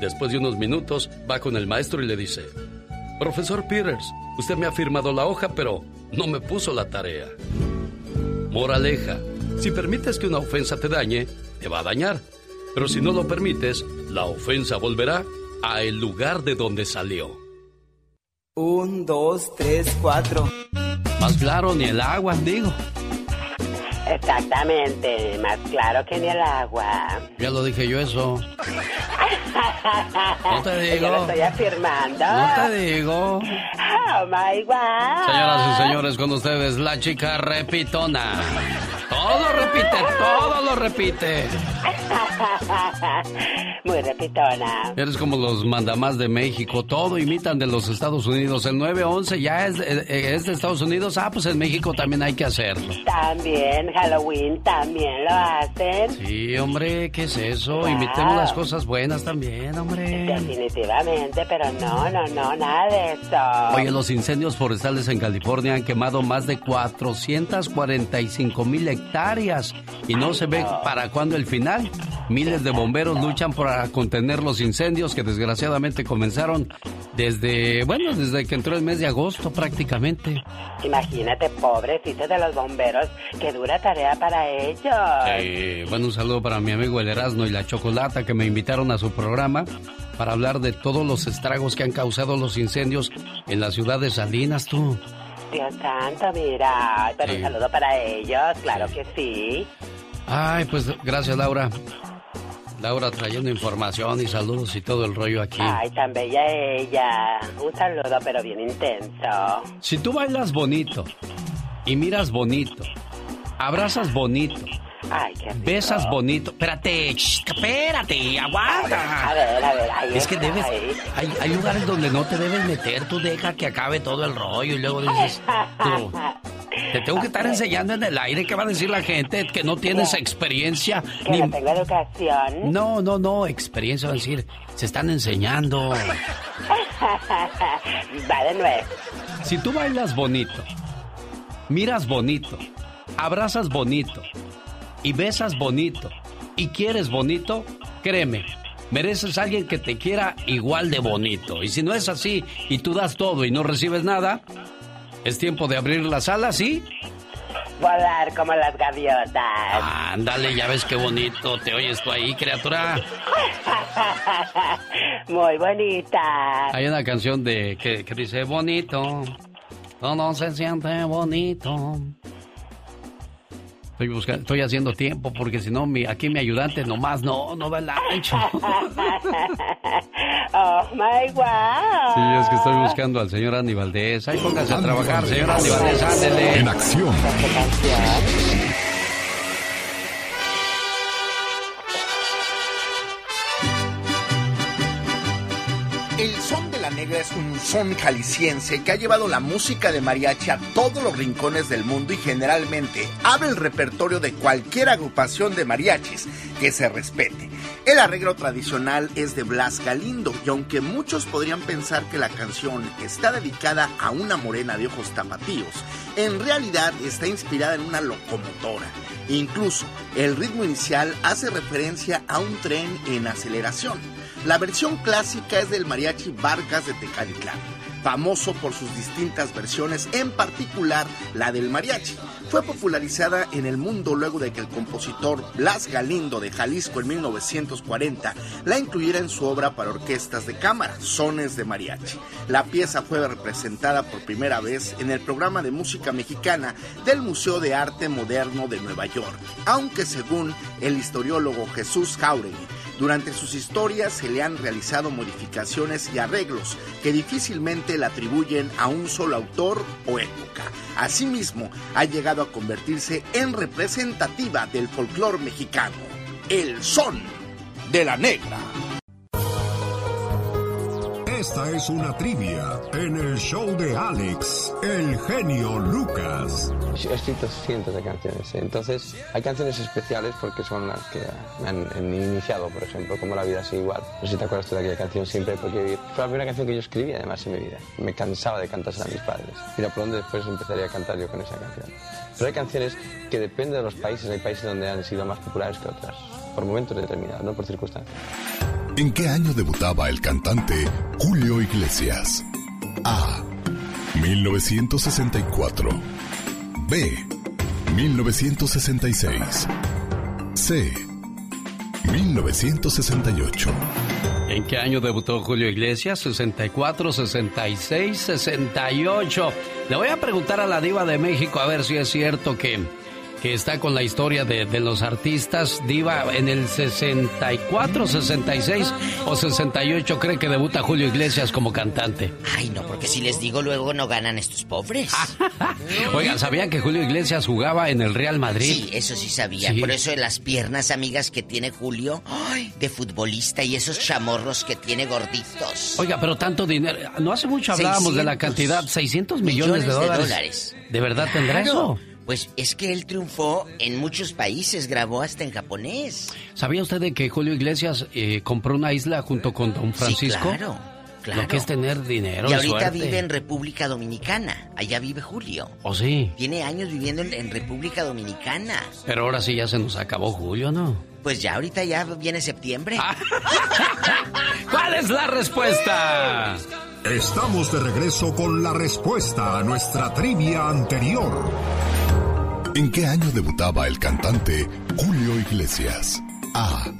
Después de unos minutos va con el maestro y le dice, Profesor Peters, usted me ha firmado la hoja, pero no me puso la tarea. Moraleja, si permites que una ofensa te dañe, te va a dañar. Pero si no lo permites, la ofensa volverá a el lugar de donde salió. Un, dos, tres, cuatro. Más claro ni el agua, digo. Exactamente, más claro que ni el agua. Ya lo dije yo eso. No te digo. Yo lo estoy afirmando. No te digo. Oh my God. Señoras y señores, con ustedes la chica repitona. Todo repite, todo lo repite. Muy repitona. Eres como los mandamás de México, todo imitan de los Estados Unidos. El 911 ya es, de- es de Estados Unidos, ah, pues en México también hay que hacerlo. También, Halloween también lo hacen. Sí, hombre, ¿qué es eso? Wow. Imitemos las cosas buenas también, hombre. Definitivamente, pero no, no, no, nada de eso. Oye, los incendios forestales en California han quemado más de 445 mil hectáreas y no se ve para cuándo el final. Miles de bomberos luchan para contener los incendios que desgraciadamente comenzaron desde, bueno, desde que entró el mes de agosto prácticamente. Imagínate, pobrecitos de los bomberos, qué dura tarea para ellos. Eh, bueno, un saludo para mi amigo El Erasmo y la Chocolata que me invitaron a su programa para hablar de todos los estragos que han causado los incendios en la ciudad de Salinas, tú. Dios santo, mira, pero Sí. un saludo para ellos, claro que sí. Ay, pues gracias, Laura. Laura trayendo información y saludos y todo el rollo aquí. Ay, tan bella ella. Un saludo, pero bien intenso. Si tú bailas bonito y miras bonito, abrazas bonito, Ay, qué rico. besas bonito, espérate, ch, espérate, aguanta. A ver, a ver, ahí Es que está, debes, ahí. hay, hay lugares donde no te debes meter, tú deja que acabe todo el rollo y luego dices, tú, te tengo que estar enseñando en el aire, ¿qué va a decir la gente? Que no tienes experiencia. Que ni- no tengo educación. No, no, no, experiencia, va a decir, se están enseñando. Va de nuevo. Si tú bailas bonito, miras bonito, abrazas bonito y besas bonito y quieres bonito, créeme, mereces a alguien que te quiera igual de bonito. Y si no es así y tú das todo y no recibes nada, es tiempo de abrir las alas y... Volar como las gaviotas. Ándale, ya ves qué bonito te oyes tú ahí, criatura. Muy bonita. Hay una canción de que, que dice bonito, todo se siente bonito. Estoy buscando, estoy haciendo tiempo porque si no, mi, aquí mi ayudante nomás no, no da el ancho. oh my wow. Sí, es que estoy buscando al señor Andy Valdés. Ahí póngase a trabajar, señor Andy Valdés, ándele. En acción. Es un son jalisciense que ha llevado la música de mariachi a todos los rincones del mundo y generalmente abre el repertorio de cualquier agrupación de mariachis que se respete. El arreglo tradicional es de Blas Galindo y aunque muchos podrían pensar que la canción está dedicada a una morena de ojos tapatíos, en realidad está inspirada en una locomotora. Incluso el ritmo inicial hace referencia a un tren en aceleración. La versión clásica es del mariachi Vargas de Tecalitlán, famoso por sus distintas versiones, en particular la del mariachi. Fue popularizada en el mundo luego de que el compositor Blas Galindo de Jalisco en 1940 la incluyera en su obra para orquestas de cámara, Sones de Mariachi. La pieza fue representada por primera vez en el programa de música mexicana del Museo de Arte Moderno de Nueva York, aunque según el historiólogo Jesús Jauregui, durante sus historias se le han realizado modificaciones y arreglos que difícilmente le atribuyen a un solo autor o época. Asimismo, ha llegado a convertirse en representativa del folclore mexicano, el son de la negra. Esta es una trivia en el show de Alex, el genio Lucas. He escrito cientos de canciones, entonces hay canciones especiales porque son las que me han, han iniciado, por ejemplo, como La vida sigue igual. No sé si te acuerdas tú de aquella canción, Siempre hay por qué vivir. Fue la primera canción que yo escribí además en mi vida. Me cansaba de cantársela a mis padres. Mira por dónde después empezaría a cantar yo con esa canción. Pero hay canciones que dependen de los países, hay países donde han sido más populares que otras, por momentos determinados, no por circunstancias. ¿En qué año debutaba el cantante Julio Iglesias? A. 1964. B. 1966. C. 1968. ¿En qué año debutó Julio Iglesias? 64, 66, 68. Le voy a preguntar a la diva de México a ver si es cierto que, que está con la historia de, de los artistas. Diva, en el 64, 66 o 68 cree que debuta Julio Iglesias como cantante. Ay, no, porque si les digo luego no ganan estos pobres. Oigan, ¿sabían que Julio Iglesias jugaba en el Real Madrid? Sí, eso sí sabía. Sí. Por eso de las piernas, amigas, que tiene Julio ay, de futbolista y esos chamorros que tiene gorditos. Oiga, pero tanto dinero. No hace mucho hablábamos de la 600 cantidad, 600 millones, de, dólares. ¿De verdad tendrá Claro. eso? Pues es que él triunfó en muchos países, grabó hasta en japonés. ¿Sabía usted de que Julio Iglesias eh, compró una isla junto con Don Francisco? Sí, claro, claro. Lo que es tener dinero y y ahorita suerte. vive en República Dominicana. Allá vive Julio. ¿O sí? Tiene años viviendo en, en República Dominicana. Pero ahora sí ya se nos acabó Julio, ¿no? Pues ya ahorita ya viene septiembre. ¿Cuál es la respuesta? Estamos de regreso con la respuesta a nuestra trivia anterior. ¿En qué año debutaba el cantante Julio Iglesias? A.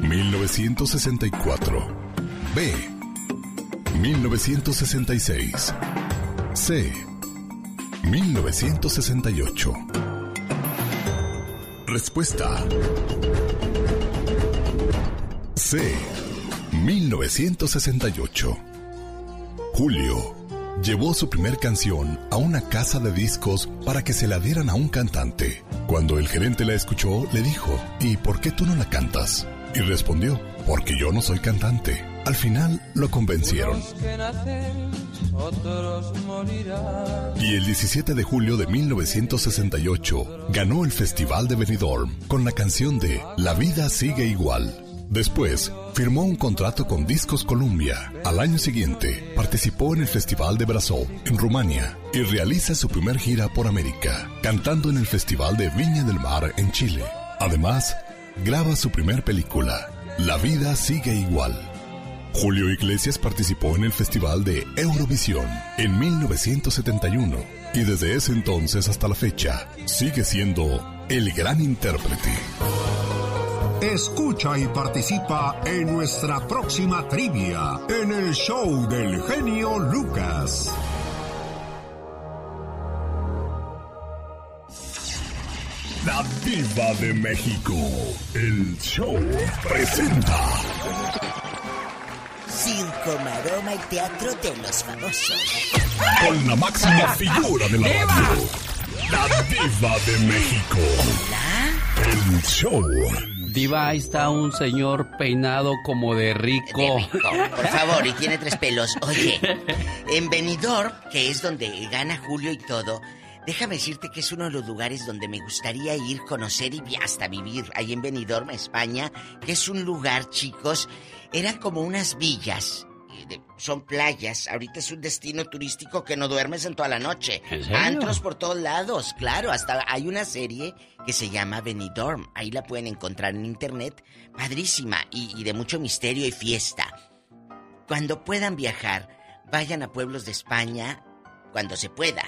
1964. B. 1966. C. 1968. Respuesta. C. 1968. Julio llevó su primer canción a una casa de discos para que se la dieran a un cantante. Cuando el gerente la escuchó, le dijo, ¿y por qué tú no la cantas? Y respondió, porque yo no soy cantante. Al final lo convencieron. Y el 17 de julio de 1968 ganó el Festival de Benidorm con la canción de La vida sigue igual. Después, firmó un contrato con Discos Columbia. Al año siguiente, participó en el Festival de Brasil, en Rumania, y realiza su primer gira por América, cantando en el Festival de Viña del Mar en Chile. Además, graba su primer película, La vida sigue igual. Julio Iglesias participó en el Festival de Eurovisión en 1971 y desde ese entonces hasta la fecha sigue siendo el gran intérprete. Escucha y participa en nuestra próxima trivia en el show del genio Lucas. La Diva de México, el show presenta. Circo, maroma y teatro de los famosos. Con la máxima figura de la radio, la Diva de México. El show. Diva, ahí está un señor peinado como de rico. Por favor, y tiene tres pelos. Oye, en Benidorm, que es donde gana Julio y todo, déjame decirte que es uno de los lugares donde me gustaría ir, conocer y hasta vivir. Ahí en Benidorm, España, que es un lugar, chicos, eran como unas villas. De- Son playas. Ahorita es un destino turístico que no duermes en toda la noche. Antros por todos lados, claro. Hasta hay una serie que se llama Benidorm. Ahí la pueden encontrar en internet. Padrísima y, y de mucho misterio y fiesta. Cuando puedan viajar, vayan a pueblos de España cuando se pueda.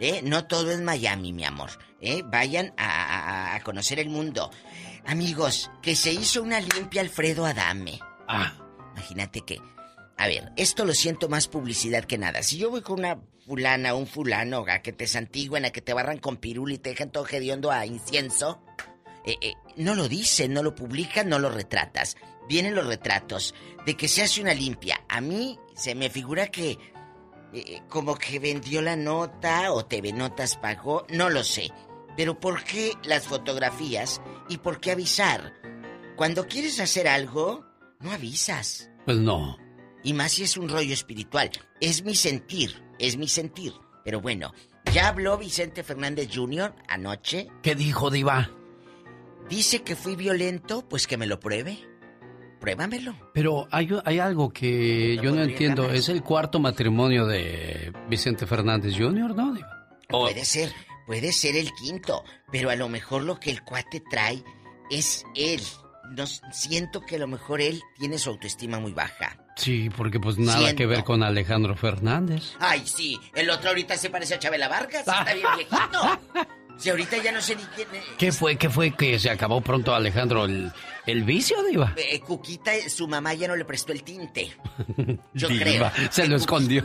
¿eh? No todo es Miami, mi amor. ¿eh? Vayan a, a- a conocer el mundo. Amigos, que se hizo una limpia Alfredo Adame. Ah. Imagínate que... A ver, esto lo siento más publicidad que nada. Si yo voy con una fulana un fulano a que te santigüen, a que te barran con pirul y te dejan todo hediondo a incienso, eh, eh, no lo dicen, no lo publican, no lo retratas. Vienen los retratos de que se hace una limpia. A mí se me figura que eh, como que vendió la nota o TV Notas pagó, no lo sé. Pero ¿por qué las fotografías y por qué avisar? Cuando quieres hacer algo, no avisas. Pues no. Y más si es un rollo espiritual. Es mi sentir, es mi sentir. Pero bueno, ya habló Vicente Fernández Jr. anoche. ¿Qué dijo, Diva? Dice que fui violento, pues que me lo pruebe. Pruébamelo. Pero hay, hay algo que yo no entiendo. jamás. Es el cuarto matrimonio de Vicente Fernández Jr., ¿no, Diva? O- Puede ser, puede ser el quinto, pero a lo mejor lo que el cuate trae es él. No, siento que a lo mejor él tiene su autoestima muy baja. Sí, porque pues nada Siento. que ver con Alejandro Fernández. Ay, sí, el otro ahorita se parece a Chabela Vargas, está bien viejito. Si ahorita ya no sé ni quién es. ¿Qué fue? ¿Qué fue que se acabó pronto Alejandro? ¿El, el vicio, Diva? Eh, Cuquita, su mamá ya no le prestó el tinte. Yo Diva, creo. Se lo escondió.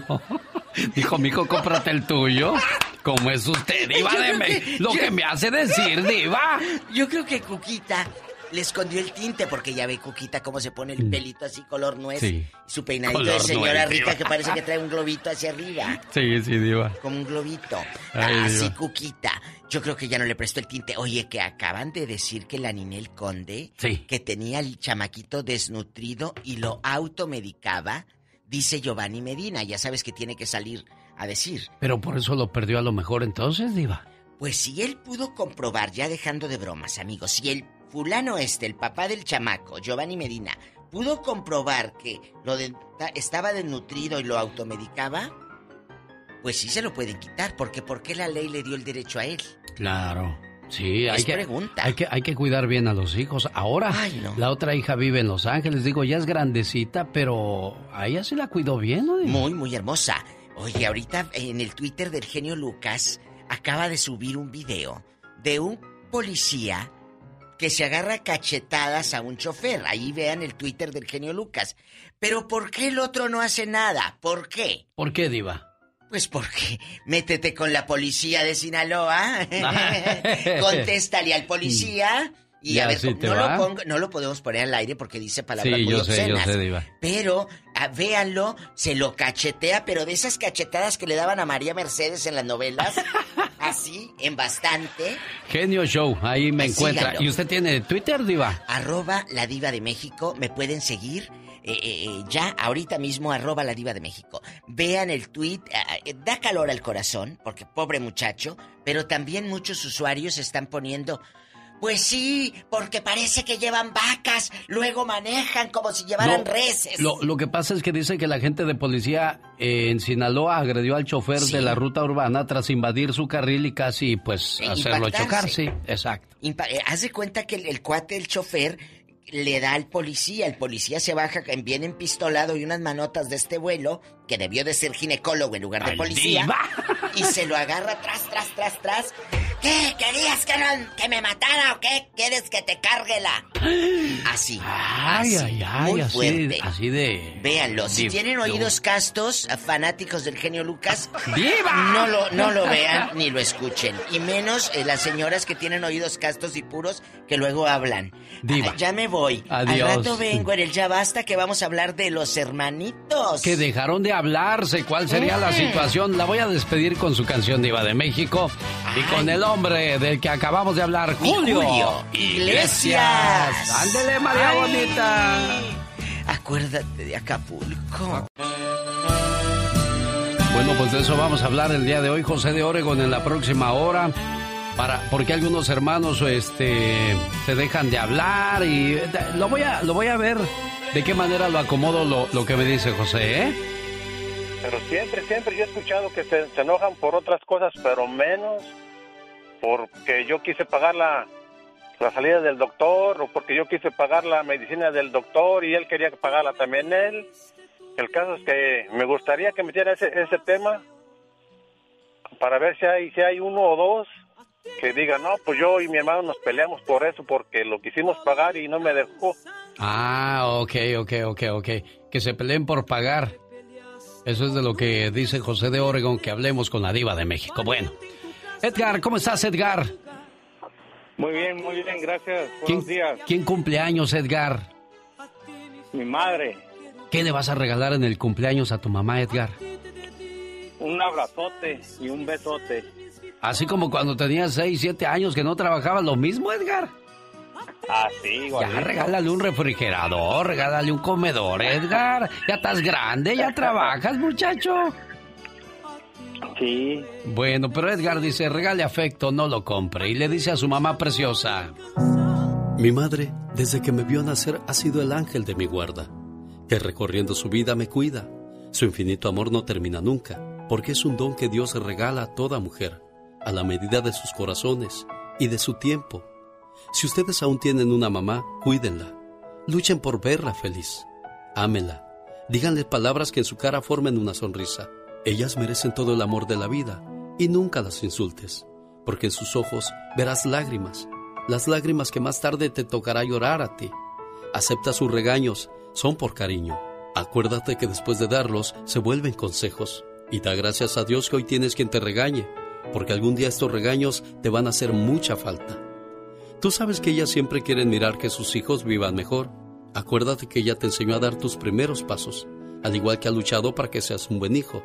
Dijo, mijo, cómprate el tuyo. ¿Cómo es usted, Diva de México? Lo que me hace decir, Diva. Yo creo que Cuquita le escondió el tinte porque ya ve Cuquita cómo se pone el pelito así color nuez. Sí. Su peinadito Color de señora nuez, rica Diva. que parece que trae un globito hacia arriba. Sí, sí, Diva. Como un globito. Ay, Así, Diva. Cuquita. Yo creo que ya no le prestó el tinte. Oye, que acaban de decir que la Ninel Conde, Sí. que tenía el chamaquito desnutrido y lo automedicaba, dice Giovanni Medina. Ya sabes que tiene que salir a decir. Pero por eso lo perdió a lo mejor entonces, Diva. Pues si él pudo comprobar, ya dejando de bromas, amigos, si el fulano este, el papá del chamaco, Giovanni Medina, pudo comprobar que lo de- estaba desnutrido y lo automedicaba, pues sí se lo pueden quitar, porque ¿por qué la ley le dio el derecho a él? Claro. Sí, hay que, pregunta. hay que hay que cuidar bien a los hijos. Ahora, la otra hija vive en Los Ángeles. Digo, ya es grandecita, pero a ella sí la cuidó bien, ¿no? Muy, muy hermosa. Oye, ahorita en el Twitter del genio Lucas acaba de subir un video de un policía que se agarra cachetadas a un chofer. Ahí vean el Twitter del genio Lucas. Pero ¿por qué el otro no hace nada? ¿Por qué? ¿Por qué, Diva? Pues porque métete con la policía de Sinaloa, contéstale al policía y a ver, no lo, pongo- no lo podemos poner al aire porque dice palabras Sí, muy yo sé, yo obscenas. sé, Diva. Pero, véanlo, se lo cachetea, pero de esas cachetadas que le daban a María Mercedes en las novelas, así, en bastante, Genio Show, ahí me Ay, encuentra. síganlo. ¿Y usted tiene Twitter, Diva? arroba la diva de México, me pueden seguir. eh, eh, eh, ya, ahorita mismo, arroba la diva de México. Vean el tweet, eh, da calor al corazón, porque pobre muchacho, pero también muchos usuarios están poniendo, pues sí, porque parece que llevan vacas, luego manejan como si llevaran No, reses. Lo, lo que pasa es que dice que la gente de policía eh, en Sinaloa agredió al chofer de la ruta urbana tras invadir su carril y casi, pues, E hacerlo impactarse. chocar, sí, exacto. Impa- eh, haz de cuenta que el, el cuate, el chofer, le da al policía. El policía se baja en- bien empistolado y unas manotas de este vuelo, que debió de ser ginecólogo en lugar de ¡Al policía. diva! Y se lo agarra tras, tras, tras, tras. ¿Qué? ¿Querías que, no- que me matara o qué? ¿Quieres que te cargue la...? Así. Ay, así, ay, ay, muy así, fuerte. así de... Véanlo, si de- tienen oídos castos, fanáticos del genio Lucas, ¡Viva! no lo, no lo vean ni lo escuchen. Y menos eh, las señoras que tienen oídos castos y puros que luego hablan. Diva. Ah, ya me voy. Adiós. Al rato vengo en el Ya Basta que vamos a hablar de los hermanitos. Que dejaron de hablarse. ¿Cuál sería la situación? La voy a despedir con su canción Diva de México y con el hombre del que acabamos de hablar, Julio, Julio Iglesias. Ándele, María Ay. Bonita. Acuérdate de Acapulco. Bueno, pues de eso vamos a hablar el día de hoy, José de Oregon, en la próxima hora. Para, porque algunos hermanos este, se dejan de hablar y eh, lo voy a, lo voy a ver de qué manera lo acomodo lo, lo que me dice José, ¿eh? Pero siempre, siempre yo he escuchado que se, se enojan por otras cosas, pero menos porque yo quise pagar la, la salida del doctor o porque yo quise pagar la medicina del doctor y él quería pagarla también él. El caso es que me gustaría que metiera ese, ese tema para ver si hay, si hay uno o dos que digan, no, pues yo y mi hermano nos peleamos por eso, porque lo quisimos pagar y no me dejó. Ah, ok, ok, ok, ok. Que se peleen por pagar. Eso es de lo que dice José de Oregon, que hablemos con la diva de México. Bueno. Edgar, ¿cómo estás, Edgar? Muy bien, muy bien, gracias. ¿Quién, Buenos días. ¿Quién cumpleaños, Edgar? Mi madre, ¿Qué le vas a regalar en el cumpleaños a tu mamá, Edgar? un abrazote y un besote. Así como cuando tenías 6, 7 años que no trabajabas, lo mismo, Edgar. Ah, sí, Ya regálale un refrigerador, regálale un comedor, Edgar. Ya estás grande, ya trabajas, muchacho. Sí. Bueno, pero Edgar dice, regale afecto, no lo compre. Y le dice a su mamá preciosa. Mi madre, desde que me vio nacer, ha sido el ángel de mi guarda, que recorriendo su vida me cuida. Su infinito amor no termina nunca, porque es un don que Dios regala a toda mujer, a la medida de sus corazones y de su tiempo. Si ustedes aún tienen una mamá, cuídenla. Luchen por verla feliz. Ámenla. Díganle palabras que en su cara formen una sonrisa. Ellas merecen todo el amor de la vida y nunca las insultes, porque en sus ojos verás lágrimas, las lágrimas que más tarde te tocará llorar a ti. Acepta sus regaños, son por cariño. Acuérdate que después de darlos se vuelven consejos y da gracias a Dios que hoy tienes quien te regañe, porque algún día estos regaños te van a hacer mucha falta. Tú sabes que ellas siempre quieren mirar que sus hijos vivan mejor. Acuérdate que ella te enseñó a dar tus primeros pasos, al igual que ha luchado para que seas un buen hijo.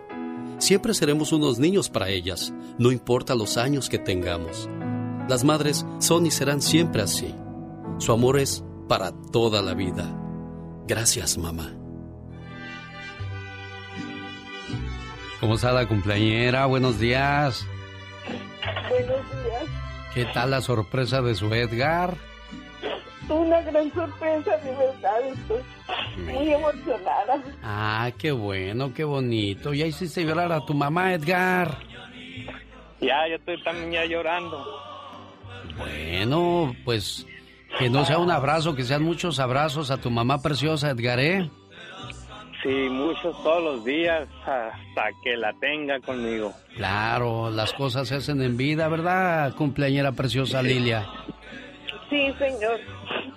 Siempre seremos unos niños para ellas, no importa los años que tengamos. Las madres son y serán siempre así. Su amor es para toda la vida. Gracias, mamá. ¿Cómo está la cumpleañera? Buenos días. Buenos días. ¿Qué tal la sorpresa de su Edgar? Una gran sorpresa, de verdad. Estoy muy emocionada. Ah, qué bueno, qué bonito. Ya hiciste llorar a tu mamá, Edgar. Ya, yo estoy también ya llorando. Bueno, pues que no sea un abrazo, que sean muchos abrazos a tu mamá preciosa, Edgar, ¿eh? Sí, muchos todos los días hasta que la tenga conmigo. Claro, las cosas se hacen en vida, ¿verdad, cumpleañera preciosa Lilia? Sí, señor.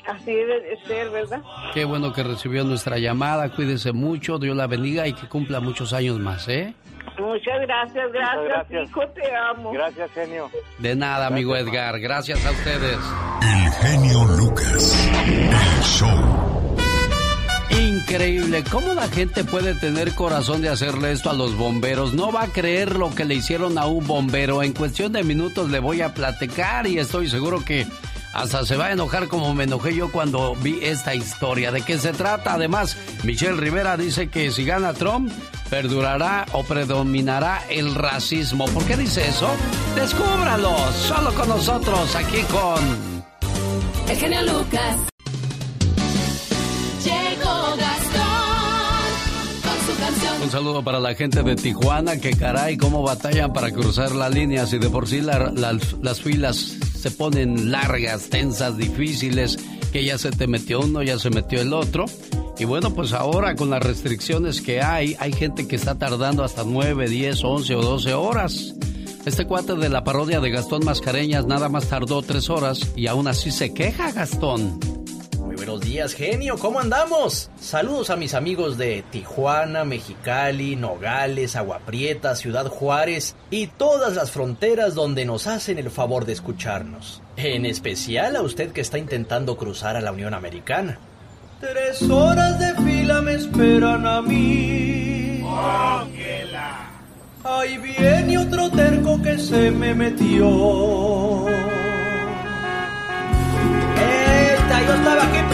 Así debe de ser, ¿verdad? Qué bueno que recibió nuestra llamada. Cuídese mucho, Dios la bendiga y que cumpla muchos años más, ¿eh? Muchas gracias, gracias, gracias. hijo, te amo. Gracias, genio. De nada, amigo Edgar. Gracias a ustedes. El genio Lucas. El show. Increíble, ¿cómo la gente puede tener corazón de hacerle esto a los bomberos? No va a creer lo que le hicieron a un bombero. En cuestión de minutos le voy a platicar y estoy seguro que hasta se va a enojar como me enojé yo cuando vi esta historia. ¿De qué se trata? Además, Michelle Rivera dice que si gana Trump, perdurará o predominará el racismo. ¿Por qué dice eso? Descúbralo, solo con nosotros, aquí con... El genio Lucas. Un saludo para la gente de Tijuana, que caray, cómo batallan para cruzar la línea. Si de por sí la- las filas se ponen largas, tensas, difíciles, que ya se te metió uno, ya se metió el otro. Y bueno, pues ahora con las restricciones que hay, hay gente que está tardando hasta 9, 10, 11 o 12 horas. Este cuate de la parodia de Gastón Mascareñas nada más tardó 3 horas y aún así se queja Gastón. Buenos días, genio. ¿Cómo andamos? Saludos a mis amigos de Tijuana, Mexicali, Nogales, Agua Prieta, Ciudad Juárez y todas las fronteras donde nos hacen el favor de escucharnos. En especial a usted que está intentando cruzar a la Unión Americana. Tres horas de fila me esperan a mí. Ahí viene otro terco que se me metió. ¡Esta! Yo estaba aquí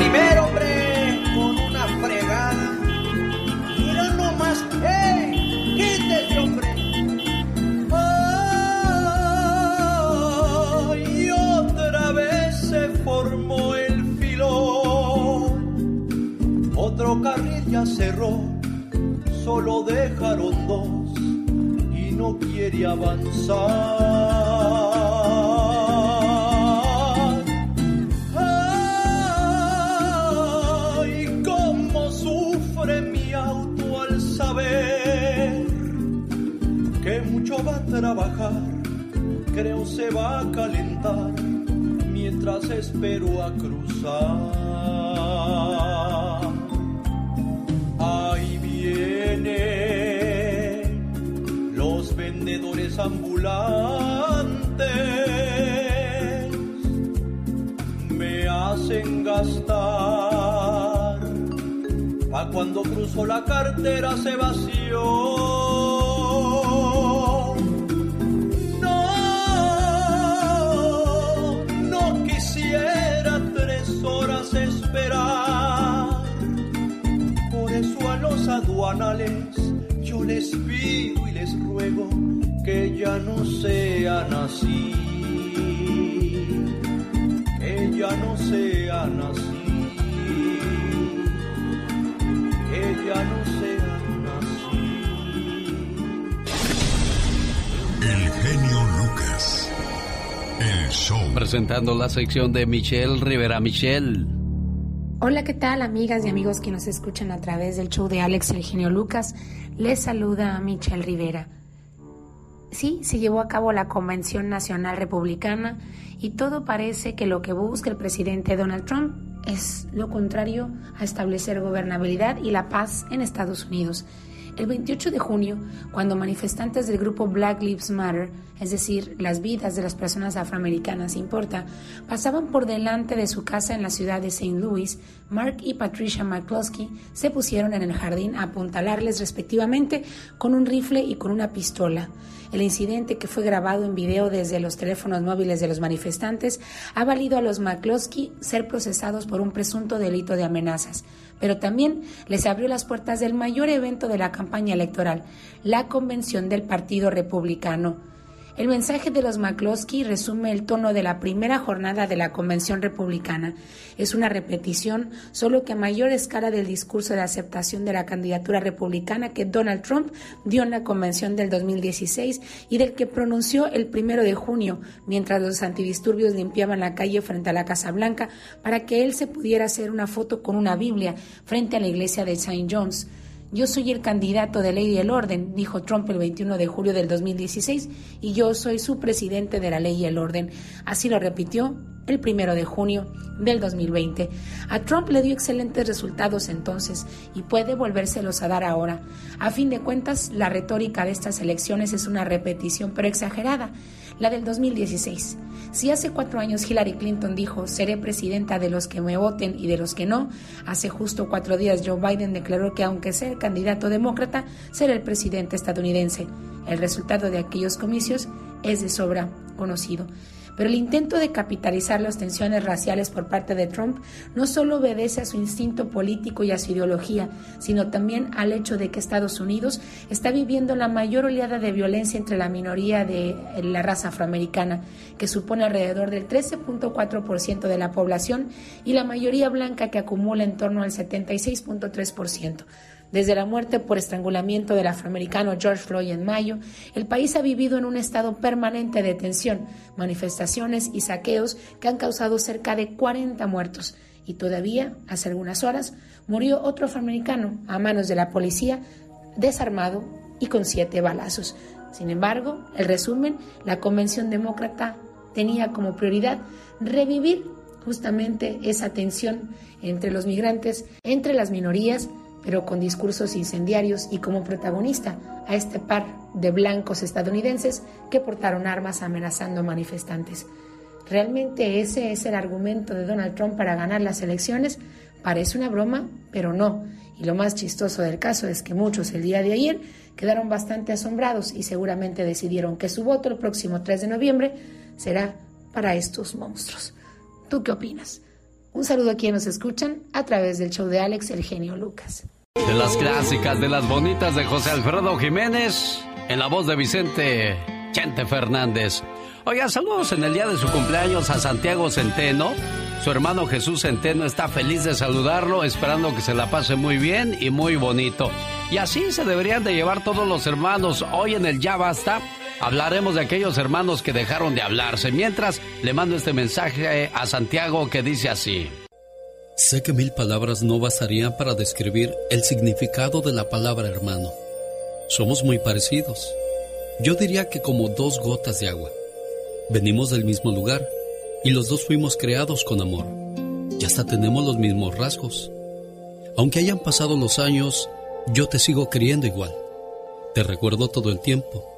filón. Otro carril ya cerró. Solo dejaron dos. Y no quiere avanzar. Ay, cómo sufre mi auto al saber que mucho va a trabajar, creo se va a calentar mientras espero a cruzar. Ahí vienen los vendedores ambulantes me hacen gastar. Pa' cuando cruzo la cartera se vació. Esperar. Los aduanales yo les pido y les ruego que ya no sean así que ya no sean así, que ya no sean así. El genio Lucas. El show. Presentando la sección de Michelle Rivera. Michelle. Hola, ¿qué tal amigas y amigos que nos escuchan a través del show de Alex el genio Lucas? Les saluda a Michelle Rivera. Sí, se llevó a cabo la Convención Nacional Republicana y todo parece que lo que busca el presidente Donald Trump es lo contrario a establecer gobernabilidad y la paz en Estados Unidos. El 28 de junio, cuando manifestantes del grupo Black Lives Matter, es decir, las vidas de las personas afroamericanas importa, pasaban por delante de su casa en la ciudad de St. Louis, Mark y Patricia McCloskey se pusieron en el jardín a apuntalarles respectivamente con un rifle y con una pistola. El incidente, que fue grabado en video desde los teléfonos móviles de los manifestantes, ha valido a los McCloskey ser procesados por un presunto delito de amenazas, pero también les abrió las puertas del mayor evento de la campaña electoral, la convención del Partido Republicano. El mensaje de los McCloskey resume el tono de la primera jornada de la Convención Republicana. Es una repetición, solo que a mayor escala del discurso de aceptación de la candidatura republicana que Donald Trump dio en la Convención del 2016 y del que pronunció el primero de junio, mientras los antidisturbios limpiaban la calle frente a la Casa Blanca para que él se pudiera hacer una foto con una Biblia frente a la iglesia de St. John's. Yo soy el candidato de ley y el orden, dijo Trump el 21 de julio del 2016, y yo soy su presidente de la ley y el orden. Así lo repitió el primero de junio del 2020. A Trump le dio excelentes resultados entonces y puede volvérselos a dar ahora. A fin de cuentas, la retórica de estas elecciones es una repetición, pero exagerada, la del 2016. Si hace cuatro años Hillary Clinton dijo, seré presidenta de los que me voten y de los que no, hace justo cuatro días Joe Biden declaró que aunque sea el candidato demócrata, será el presidente estadounidense. El resultado de aquellos comicios es de sobra conocido. Pero el intento de capitalizar las tensiones raciales por parte de Trump no solo obedece a su instinto político y a su ideología, sino también al hecho de que Estados Unidos está viviendo la mayor oleada de violencia entre la minoría de la raza afroamericana, que supone alrededor del 13.4% de la población, y la mayoría blanca que acumula en torno al 76.3%. Desde la muerte por estrangulamiento del afroamericano George Floyd en mayo, el país ha vivido en un estado permanente de tensión, manifestaciones y saqueos que han causado cerca de 40 muertos. Y todavía, hace algunas horas, murió otro afroamericano a manos de la policía, desarmado y con siete balazos. Sin embargo, el resumen, la Convención Demócrata tenía como prioridad revivir justamente esa tensión entre los migrantes, entre las minorías, pero con discursos incendiarios y como protagonista a este par de blancos estadounidenses que portaron armas amenazando manifestantes. ¿Realmente ese es el argumento de Donald Trump para ganar las elecciones? Parece una broma, pero no. Y lo más chistoso del caso es que muchos el día de ayer quedaron bastante asombrados y seguramente decidieron que su voto el próximo 3 de noviembre será para estos monstruos. ¿Tú qué opinas? Un saludo a quienes nos escuchan a través del show de Alex El Genio Lucas. De las clásicas, de las bonitas de José Alfredo Jiménez, en la voz de Vicente Chente Fernández. Oiga, saludos en el día de su cumpleaños a Santiago Centeno. Su hermano Jesús Centeno está feliz de saludarlo, esperando que se la pase muy bien y muy bonito. Y así se deberían de llevar todos los hermanos. Hoy en el Ya Basta hablaremos de aquellos hermanos que dejaron de hablarse. Mientras le mando este mensaje a Santiago que dice así. Sé que mil palabras no bastarían para describir el significado de la palabra hermano. Somos muy parecidos. Yo diría que como dos gotas de agua. Venimos del mismo lugar y los dos fuimos creados con amor. Y hasta tenemos los mismos rasgos. Aunque hayan pasado los años, yo te sigo queriendo igual. Te recuerdo todo el tiempo.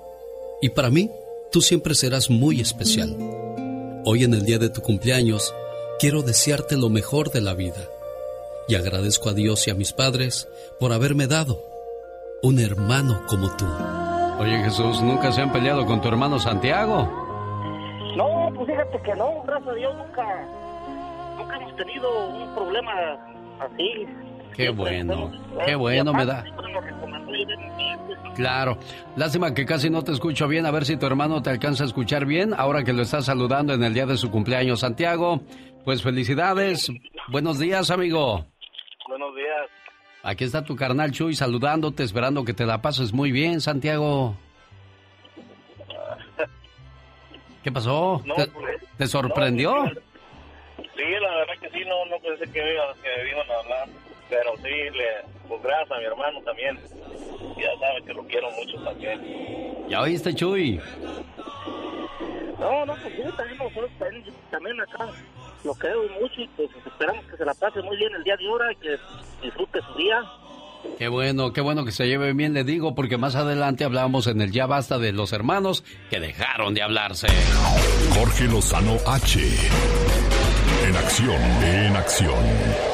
Y para mí, tú siempre serás muy especial. Hoy en el día de tu cumpleaños, quiero desearte lo mejor de la vida. Y agradezco a Dios y a mis padres por haberme dado un hermano como tú. Oye Jesús, ¿nunca se han peleado con tu hermano Santiago? No, pues fíjate que no, gracias a Dios nunca, nunca hemos tenido un problema así. Qué bueno, qué bueno me da. Claro, lástima que casi no te escucho bien, a ver si tu hermano te alcanza a escuchar bien ahora que lo estás saludando en el día de su cumpleaños, Santiago. Pues felicidades, buenos días amigo. Buenos días. Aquí está tu carnal Chuy saludándote, esperando que te la pases muy bien, Santiago. ¿Qué pasó? ¿Te, pues, te sorprendió? Sí, la verdad que sí, no, no pensé que, que me iban a hablar, pero sí, le, pues gracias a mi hermano también. Ya sabe que lo quiero mucho también. ¿Ya oíste, Chuy? No, no, pues sí, también nosotros también, también acá lo queremos mucho y pues esperamos que se la pase muy bien el día de ahora y que disfrute su día. Qué bueno, qué bueno que se lleve bien, le digo, porque más adelante hablábamos en el Ya Basta de los hermanos que dejaron de hablarse. Jorge Lozano H. En acción, en acción.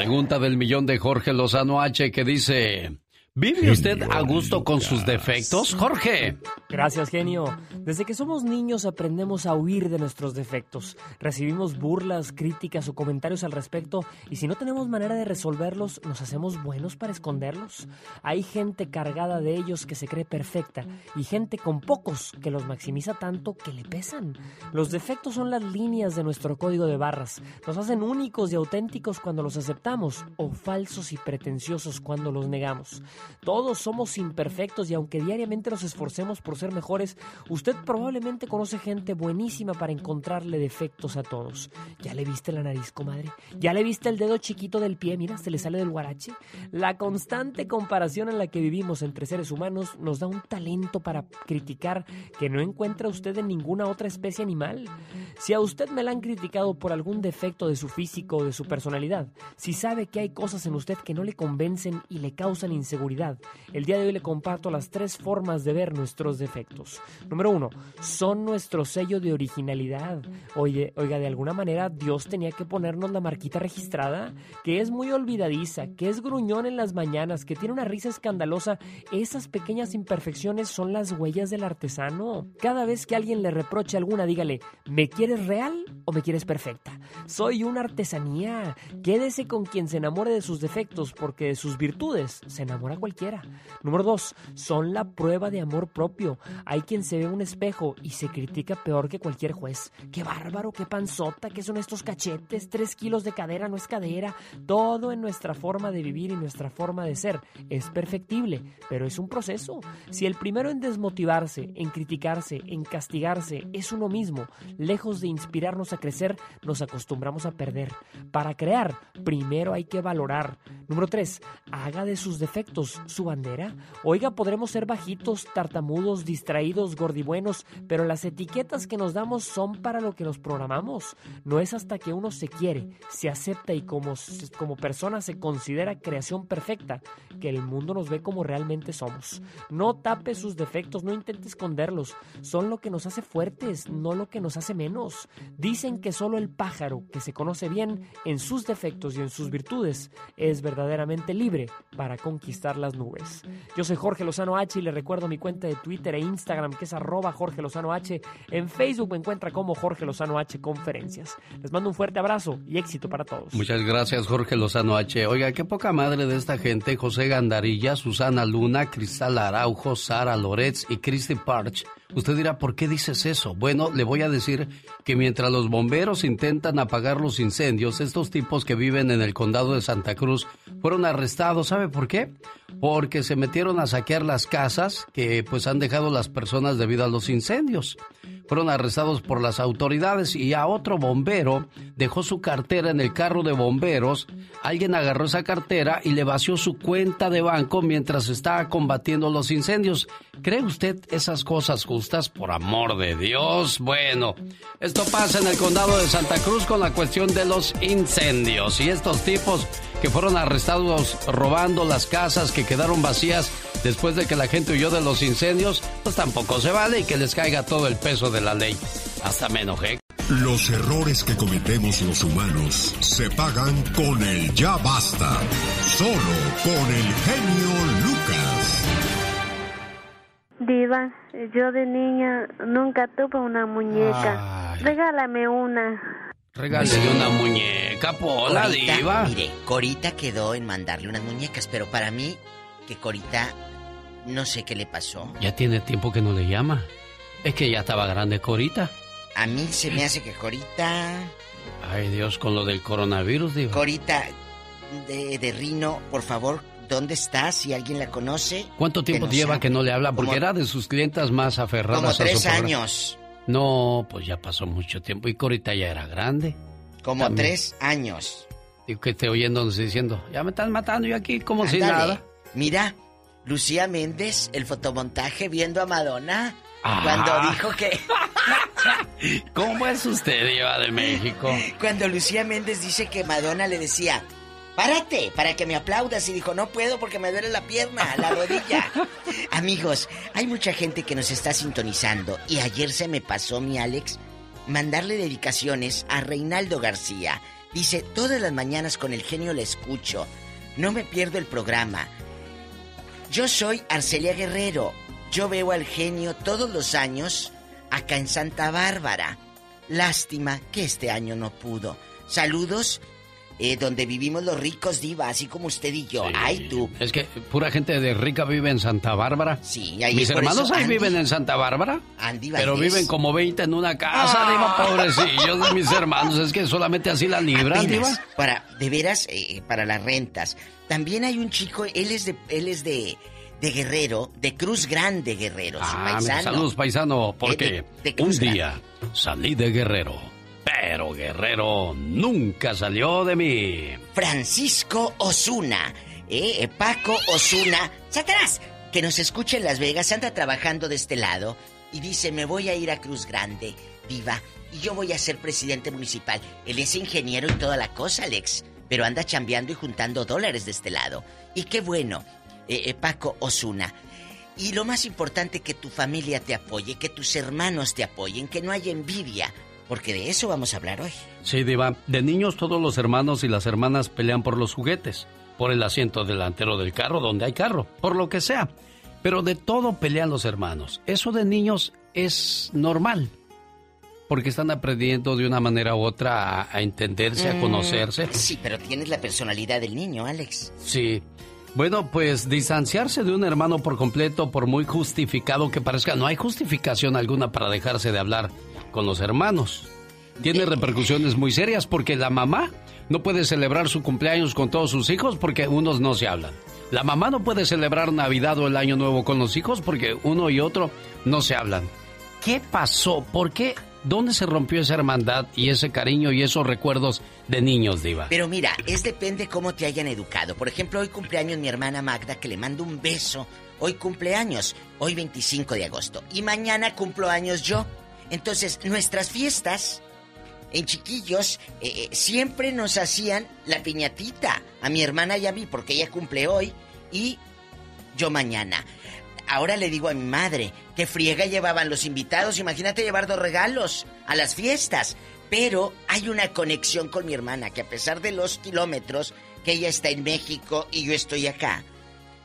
Pregunta del millón de Jorge Lozano H que dice... ¿Vive usted a gusto con sus defectos, Jorge? Gracias, genio. Desde que somos niños aprendemos a huir de nuestros defectos. Recibimos burlas, críticas o comentarios al respecto y si no tenemos manera de resolverlos, nos hacemos buenos para esconderlos. Hay gente cargada de ellos que se cree perfecta y gente con pocos que los maximiza tanto que le pesan. Los defectos son las líneas de nuestro código de barras. Nos hacen únicos y auténticos cuando los aceptamos o falsos y pretenciosos cuando los negamos. Todos somos imperfectos y aunque diariamente nos esforcemos por ser mejores, usted probablemente conoce gente buenísima para encontrarle defectos a todos. ¿Ya le viste la nariz, comadre? ¿Ya le viste el dedo chiquito del pie? Mira, se le sale del guarache. La constante comparación en la que vivimos entre seres humanos nos da un talento para criticar que no encuentra usted en ninguna otra especie animal. Si a usted me la han criticado por algún defecto de su físico o de su personalidad, si sabe que hay cosas en usted que no le convencen y le causan inseguridad, el día de hoy le comparto las tres formas de ver nuestros defectos. Número uno, son nuestro sello de originalidad. Oye, oiga, de alguna manera Dios tenía que ponernos la marquita registrada, que es muy olvidadiza, que es gruñón en las mañanas, que tiene una risa escandalosa. Esas pequeñas imperfecciones son las huellas del artesano. Cada vez que alguien le reproche alguna, dígale, ¿me quieres real o me quieres perfecta? Soy una artesanía. Quédese con quien se enamore de sus defectos, porque de sus virtudes se enamora cualquiera. Número dos, son la prueba de amor propio. Hay quien se ve un espejo y se critica peor que cualquier juez. Qué bárbaro, qué panzota, qué son estos cachetes, tres kilos de cadera no es cadera. Todo en nuestra forma de vivir y nuestra forma de ser es perfectible, pero es un proceso. Si el primero en desmotivarse, en criticarse, en castigarse es uno mismo, lejos de inspirarnos a crecer, nos acostumbramos a perder. Para crear, primero hay que valorar. Número tres, haga de sus defectos su bandera? Oiga, podremos ser bajitos, tartamudos, distraídos, gordibuenos, pero las etiquetas que nos damos son para lo que nos programamos. No es hasta que uno se quiere, se acepta y como, como persona se considera creación perfecta que el mundo nos ve como realmente somos. No tape sus defectos, no intente esconderlos. Son lo que nos hace fuertes, no lo que nos hace menos. Dicen que solo el pájaro que se conoce bien en sus defectos y en sus virtudes es verdaderamente libre para conquistar las nubes. Yo soy Jorge Lozano H y le recuerdo mi cuenta de Twitter e Instagram que es arroba Jorge Lozano H. En Facebook me encuentra como Jorge Lozano H Conferencias. Les mando un fuerte abrazo y éxito para todos. Muchas gracias Jorge Lozano H. Oiga, qué poca madre de esta gente. José Gandarilla, Susana Luna, Cristal Araujo, Sara Loretz y Christy Parch Usted dirá, ¿por qué dices eso? Bueno, le voy a decir que mientras los bomberos intentan apagar los incendios, estos tipos que viven en el condado de Santa Cruz fueron arrestados. ¿Sabe por qué? Porque se metieron a saquear las casas que pues han dejado las personas debido a los incendios. Fueron arrestados por las autoridades y a otro bombero dejó su cartera en el carro de bomberos. Alguien agarró esa cartera y le vació su cuenta de banco mientras estaba combatiendo los incendios. ¿Cree usted esas cosas justas? Por amor de Dios. Bueno, esto pasa en el condado de Santa Cruz con la cuestión de los incendios. Y estos tipos que fueron arrestados robando las casas que quedaron vacías después de que la gente huyó de los incendios, pues tampoco se vale y que les caiga todo el peso de la ley. Hasta me enojé. Los errores que cometemos los humanos se pagan con el ya basta. Solo con el genio Lucas. Diva, yo de niña nunca tuve una muñeca. Regálame una. Regálale una muñeca, Pola, Corita, diva. Mire, Corita quedó en mandarle unas muñecas, pero para mí, que Corita, no sé qué le pasó. Ya tiene tiempo que no le llama. Es que ya estaba grande Corita. A mí se me hace que Corita... Ay, Dios, con lo del coronavirus, diva. Corita de, de Rino, por favor, ¿dónde está? Si alguien la conoce. ¿Cuánto tiempo lleva que no le habla? Porque Como- era de sus clientas más aferradas Como a su tres programa. años. No, pues ya pasó mucho tiempo. Y Corita ya era grande. Como También. tres años. Y que esté oyéndonos diciendo, ya me están matando yo aquí como si nada. Mira, Lucía Méndez, el fotomontaje viendo a Madonna. Ah. Cuando dijo que. ¿Cómo es usted, Diva de México? Cuando Lucía Méndez dice que Madonna le decía, párate, para que me aplaudas. Y dijo, no puedo porque me duele la pierna, la rodilla. Amigos, hay mucha gente que nos está sintonizando. Y ayer se me pasó, mi Alex, mandarle dedicaciones a Reinaldo García. Dice, todas las mañanas con el genio le escucho. No me pierdo el programa. Yo soy Arcelia Guerrero. Yo veo al genio todos los años acá en Santa Bárbara. Lástima que este año no pudo. Saludos eh, donde vivimos los ricos, Diva, así como usted y yo. Ay, tú. Es que pura gente de rica vive en Santa Bárbara. Sí, ahí Mis hermanos eso ahí Andy- viven en Santa Bárbara. Andy Pero Valdés. viven como 20 en una casa, Ah. Diva, pobrecillos de mis hermanos. Es que solamente así la libran, Diva. Para, de veras, eh, para las rentas. También hay un chico, él es de, él es de, de Guerrero, de Cruz Grande Guerrero, Ah, paisano. saludos, paisano, Eh, porque de- de un día salí de Guerrero, pero Guerrero nunca salió de mí. Francisco Osuna, eh, eh, Paco Osuna, Satanás, que nos escucha en Las Vegas, anda trabajando de este lado y dice, me voy a ir a Cruz Grande, viva, y yo voy a ser presidente municipal. Él es ingeniero y toda la cosa, Alex, pero anda chambeando y juntando dólares de este lado. Y qué bueno, eh, eh, Paco Osuna. Y lo más importante, que tu familia te apoye, que tus hermanos te apoyen, que no haya envidia, porque de eso vamos a hablar hoy. Sí, Diva, de niños todos los hermanos y las hermanas pelean por los juguetes, por el asiento delantero del carro donde hay carro, por lo que sea. Pero de todo pelean los hermanos. Eso de niños es normal. Porque están aprendiendo de una manera u otra a, a entenderse, a Mm, conocerse. Sí, pero tienes la personalidad del niño, Alex. Sí. Bueno, pues distanciarse de un hermano por completo, por muy justificado que parezca, no hay justificación alguna para dejarse de hablar con los hermanos. Tiene repercusiones muy serias porque la mamá no puede celebrar su cumpleaños con todos sus hijos porque unos no se hablan. La mamá no puede celebrar Navidad o el Año Nuevo con los hijos porque uno y otro no se hablan. ¿Qué pasó? ¿Por qué? ¿Dónde se rompió esa hermandad y ese cariño y esos recuerdos de niños, Diva? Pero mira, es depende cómo te hayan educado. Por ejemplo, hoy cumpleaños mi hermana Magda, que le mando un beso. Hoy cumpleaños, hoy 25 de agosto. Y mañana cumplo años yo. Entonces, nuestras fiestas en chiquillos eh, eh, siempre nos hacían la piñatita. A mi hermana y a mí, porque ella cumple hoy y yo mañana. Ahora le digo a mi madre que friega llevaban los invitados. Imagínate llevar dos regalos a las fiestas. Pero hay una conexión con mi hermana que a pesar de los kilómetros que ella está en México y yo estoy acá,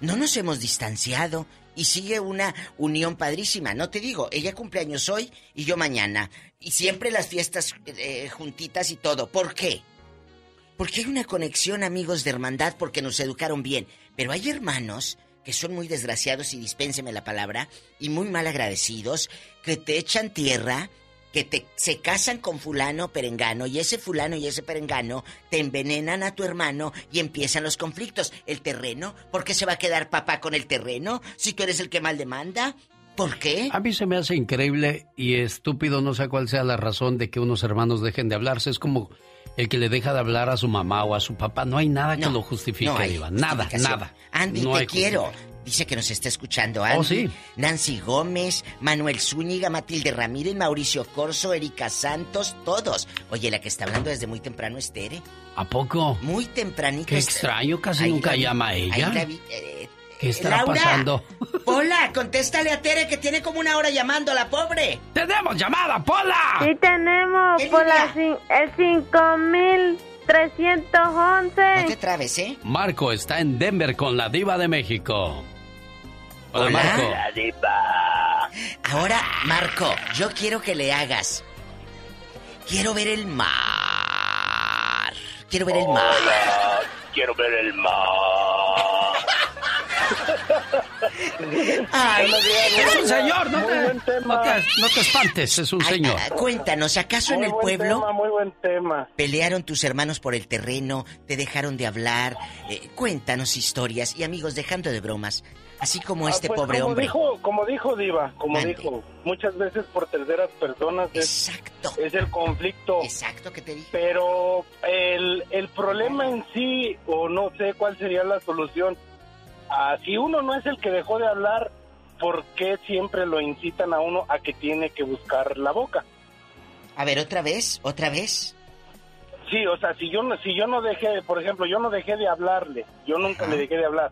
no nos hemos distanciado y sigue una unión padrísima. No te digo, ella cumpleaños hoy y yo mañana. Y siempre las fiestas eh, juntitas y todo. ¿Por qué? Porque hay una conexión, amigos de hermandad, porque nos educaron bien. Pero hay hermanos que son muy desgraciados, y dispénseme la palabra, y muy mal agradecidos, que te echan tierra, que te, se casan con fulano perengano, y ese fulano y ese perengano te envenenan a tu hermano y empiezan los conflictos. El terreno, ¿por qué se va a quedar papá con el terreno si tú eres el que mal demanda? ¿Por qué? A mí se me hace increíble y estúpido, no sé cuál sea la razón de que unos hermanos dejen de hablarse. Es como el que le deja de hablar a su mamá o a su papá. No hay nada que lo justifique, no hay. Nada, nada. Andy, No te quiero. Dice que nos está escuchando Andy. Oh, sí. Nancy Gómez, Manuel Zúñiga, Matilde Ramírez, Mauricio Corso, Erika Santos, todos. Oye, la que está hablando desde muy temprano es Tere. ¿A poco? Muy tempranito. Qué extraño, casi Ahí nunca vi, llama a ahí ella. la vi, eh, ¿Qué estará Laura. pasando? Hola, contéstale a Tere que tiene como una hora llamando a la pobre. ¡Tenemos llamada, Pola! Sí tenemos ¿Qué por línea? la cin- el 5311. No te trabes, ¿eh? Marco está en Denver con la diva de México. Hola. Marco. Ahora, Marco, yo quiero que le hagas. Quiero ver el mar. Quiero ver el mar. Quiero ver el mar. Ay, Es un señor, no te, buen tema. no te- no te espantes, es un Ay, señor. ah, cuéntanos, ¿acaso en el buen pueblo tema, muy buen tema. pelearon tus hermanos por el terreno, te dejaron de hablar? Eh, cuéntanos historias y amigos, dejando de bromas, así como Ah, este pues, pobre como hombre. Dijo, como dijo Diva, como Mande. dijo, muchas veces por terceras personas es, Exacto. es el conflicto. Exacto que te dije. Pero el, el problema en sí, o no sé cuál sería la solución, ah, si uno no es el que dejó de hablar, ¿por qué siempre lo incitan a uno a que tiene que buscar la boca? A ver, otra vez, otra vez. Sí, o sea, si yo no, si yo no dejé, por ejemplo, yo no dejé de hablarle, yo nunca le dejé de hablar.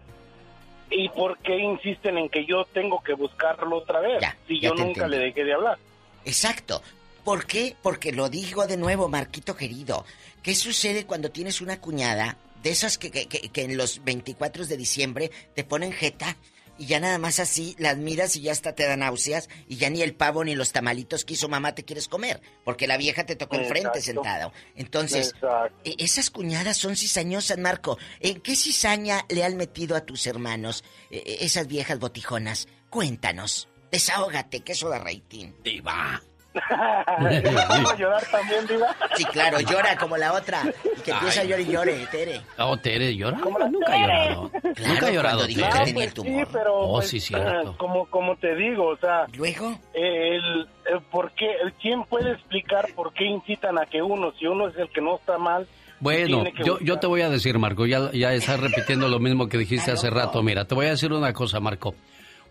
¿Y por qué insisten en que yo tengo que buscarlo otra vez? si ya yo nunca le dejé de hablar. Exacto. ¿Por qué? Porque lo digo de nuevo, Marquito querido. ¿Qué sucede cuando tienes una cuñada de esas que, que, que- que en los 24 de diciembre te ponen jeta y ya nada más así las miras y ya hasta te dan náuseas y ya ni el pavo ni los tamalitos que hizo mamá te quieres comer porque la vieja te tocó enfrente Exacto. sentado? Entonces, Exacto. e- esas cuñadas son cizañosas, Marco. ¿En qué cizaña le han metido a tus hermanos eh, eh, esas viejas botijonas? Cuéntanos. Desahógate, que eso da rating. Diva. ¿Vamos a llorar también, Diva? Sí, claro, llora como la otra. Y que empieza a llorar y llore, Tere. Oh, Tere, ¿llora? Nunca ha llorado. Nunca ha llorado, Tere. que tenía el tumor. Sí, pero Oh, pues, sí, cierto. eh, como como te digo, o sea, luego el, el por qué, el quién puede explicar por qué incitan a que uno, si uno es el que no está mal, Bueno, yo, yo te voy a decir, Marco, ya, ya estás repitiendo lo mismo que dijiste hace rato. Mira, te voy a decir una cosa, Marco.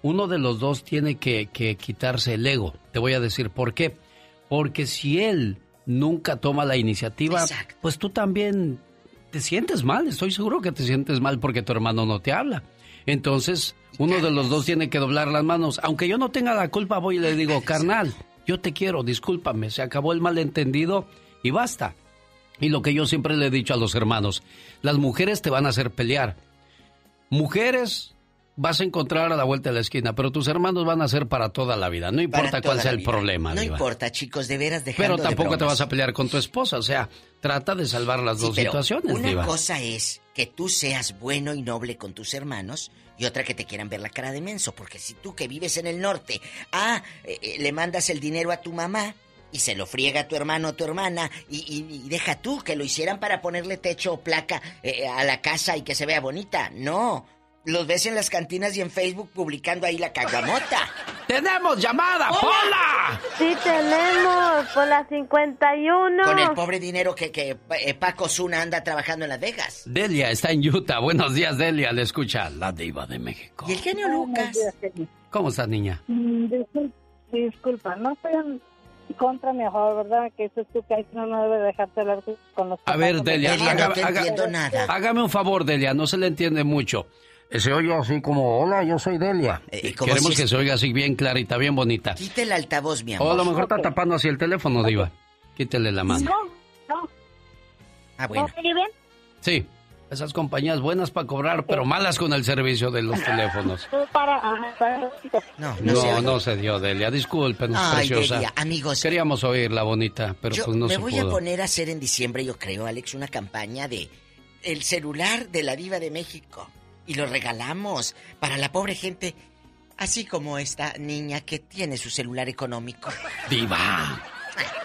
Uno de los dos tiene que, que quitarse el ego. Te voy a decir por qué. Porque si él nunca toma la iniciativa, pues tú también te sientes mal. Estoy seguro que te sientes mal porque tu hermano no te habla. Entonces, uno de los dos tiene que doblar las manos. Aunque yo no tenga la culpa, voy y le digo, carnal, yo te quiero, discúlpame, se acabó el malentendido y basta. Y lo que yo siempre le he dicho a los hermanos, las mujeres te van a hacer pelear. Mujeres vas a encontrar a la vuelta de la esquina, pero tus hermanos van a ser para toda la vida, no importa cuál sea el vida. problema. No Diva. importa, chicos, de veras dejando Pero tampoco de te vas a pelear con tu esposa, o sea, trata de salvar las Sí, dos pero situaciones, Una Diva. cosa es que tú seas bueno y noble con tus hermanos y otra que te quieran ver la cara de menso, porque si tú que vives en el norte, ah, eh, eh, le mandas el dinero a tu mamá y se lo friega a tu hermano o tu hermana y, y- y deja tú que lo hicieran para ponerle techo o placa eh, a la casa y que se vea bonita. No, los ves en las cantinas y en Facebook publicando ahí la caguamota. ¡Tenemos llamada, Pola! Sí, tenemos, por la 51. Con el pobre dinero que, que eh, Paco Zuna anda trabajando en Las Vegas. Delia está en Utah. Buenos días, Delia. Le escucha la diva de México. Y el genio Lucas. ¿Cómo estás, niña? Mm, discul- Disculpa, no estoy en contra mi favor, ¿verdad? Que eso es tu que no, no debe dejarte hablar con los A ver, papás. Delia, haga- haga- hágame un favor, Delia, no se le entiende mucho. Eh, Se oye así como, hola, yo soy Delia. Eh, como Queremos si que se oiga así bien clarita, bien bonita. Quita el altavoz, mi amor. O a lo mejor está tapando así el teléfono, diva. Quítele la mano. No, no. Ah, ¿No oye bien? Sí, esas compañías buenas para cobrar, pero malas con el servicio de los teléfonos. No, No, no se dio, Delia. Discúlpenos, Ay, preciosa. Delia, amigos. Queríamos oírla bonita, pero Yo pues no me se voy pudo. a poner a hacer en diciembre, yo creo, Alex, una campaña de el celular de la diva de México. Y lo regalamos para la pobre gente, así como esta niña que tiene su celular económico. Diva.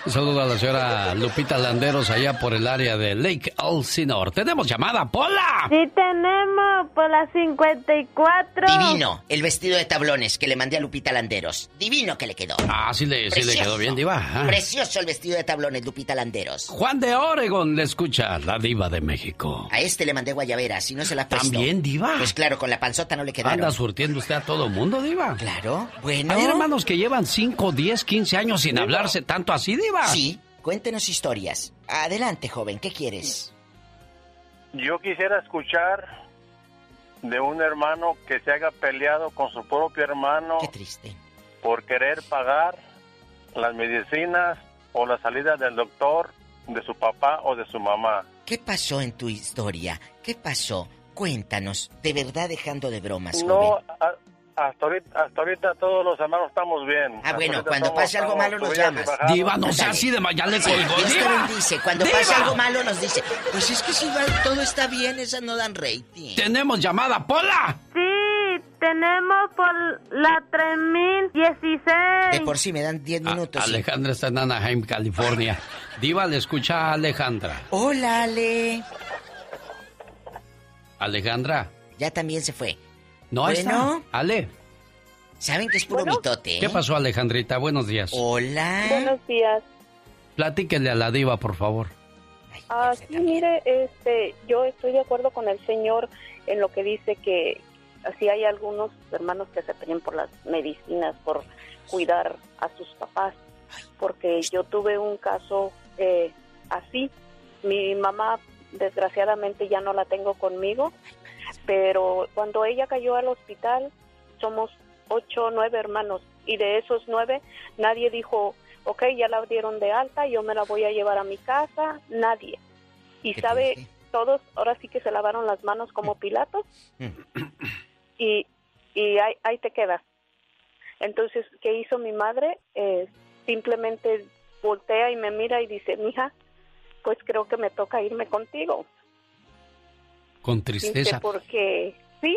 Un saludo a la señora Lupita Landeros allá por el área de Lake Elsinore. Tenemos llamada, Pola. Sí tenemos, por la 54. Divino, el vestido de tablones que le mandé a Lupita Landeros. Divino que le quedó. Ah, sí le, sí le quedó bien, Diva. Ah. Precioso el vestido de tablones, Lupita Landeros. Juan de Oregon le escucha, la diva de México. A este le mandé guayabera, si no se la prestó. ¿También, diva? Pues claro, con la panzota no le quedaron. Anda surtiendo usted a todo mundo, Diva. Claro, bueno. Hay hermanos que llevan 5, 10, 15 años sin hablarse tanto así, Diva. Sí, cuéntenos historias. Adelante, joven, ¿qué quieres? Yo quisiera escuchar de un hermano que se haya peleado con su propio hermano. Qué triste. Por querer pagar las medicinas o la salida del doctor de su papá o de su mamá. ¿Qué pasó en tu historia? ¿Qué pasó? Cuéntanos, de verdad dejando de bromas, No, joven. Hasta ahorita, hasta ahorita todos los hermanos estamos bien. Ah, Hasta bueno, cuando pase algo malo nos llamas. Diva, no sea así de ya le colgó, Dios te Diva. bendice. Cuando Diva. pasa algo malo nos dice, pues es que si va- todo está bien, esas no dan rating. Tenemos llamada, Pola. Sí, tenemos por la 3016. De por sí me dan 10 minutos. sí. Alejandra está en Anaheim, California. Diva le escucha a Alejandra. Hola, Ale. Alejandra. Ya también se fue. No Bueno. está. Ale. ¿Saben que es puro mitote? eh? ¿Qué pasó, Alejandrita? Buenos días. Hola. Buenos días. Platíquele a la diva, por favor. Ah, sí, mire, este, yo estoy de acuerdo con el señor en lo que dice que así hay algunos hermanos que se pelean por las medicinas, por cuidar a sus papás, porque yo tuve un caso eh, así. mi mamá desgraciadamente ya no la tengo conmigo, pero cuando ella cayó al hospital somos ocho o nueve hermanos y de esos nueve nadie dijo, ok, ya la dieron de alta, yo me la voy a llevar a mi casa, nadie. Y sabe, todos ahora sí que se lavaron las manos como Pilatos y, y ahí, ahí te quedas. Entonces, ¿qué hizo mi madre? Eh, simplemente voltea y me mira y dice, mija, pues creo que me toca irme contigo. Con Dice, tristeza. porque sí,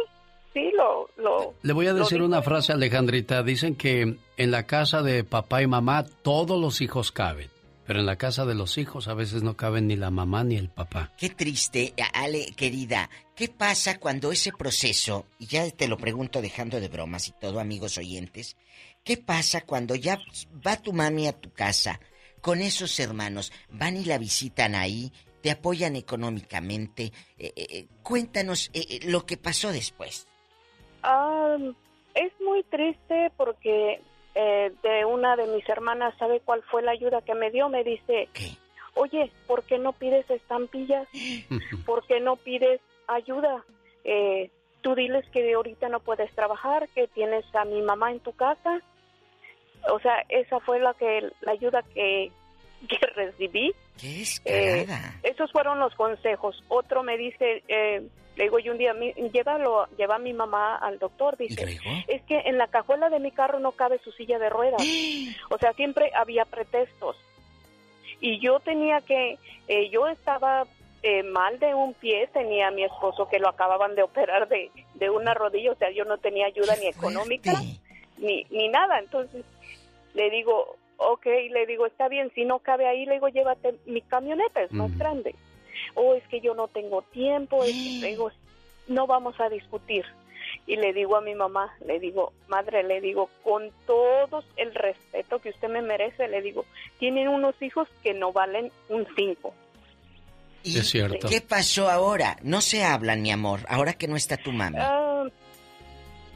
sí, lo... lo Le voy a decir una frase, Alejandrita. Dicen que en la casa de papá y mamá todos los hijos caben, pero en la casa de los hijos a veces no caben ni la mamá ni el papá. Qué triste, Ale, querida. ¿Qué pasa cuando ese proceso, y ya te lo pregunto dejando de bromas y todo, amigos oyentes, ¿qué pasa cuando ya va tu mami a tu casa con esos hermanos, van y la visitan ahí, te apoyan económicamente? Eh, eh, cuéntanos eh, eh, lo que pasó después. Ah, es muy triste porque eh, de una de mis hermanas, ¿sabe cuál fue la ayuda que me dio? Me dice, oye, ¿por qué no pides estampillas? ¿Por qué no pides ayuda? Eh, tú diles que ahorita no puedes trabajar, que tienes a mi mamá en tu casa. O sea, esa fue la que la ayuda que, que recibí. ¿Qué es Eh, esos fueron los consejos. Otro me dice, eh, le digo yo un día, "Mi- llévalo, lleva a mi mamá al doctor. Dice, es que en la cajuela de mi carro no cabe su silla de ruedas. o sea, siempre había pretextos. Y yo tenía que, eh, yo estaba eh, mal de un pie, tenía a mi esposo que lo acababan de operar de, de una rodilla, o sea, yo no tenía ayuda ni económica ni, ni nada. Entonces le digo, ok, le digo, está bien, si no cabe ahí, le digo, llévate mi camioneta, es más grande. O es que yo no tengo tiempo, es- le digo, no vamos a discutir. Y le digo a mi mamá, le digo, madre, le digo, con todo el respeto que usted me merece, le digo, tienen unos hijos que no valen un cinco. Es cierto. ¿Qué pasó ahora? No se hablan, mi amor, ahora que no está tu mami. Ah,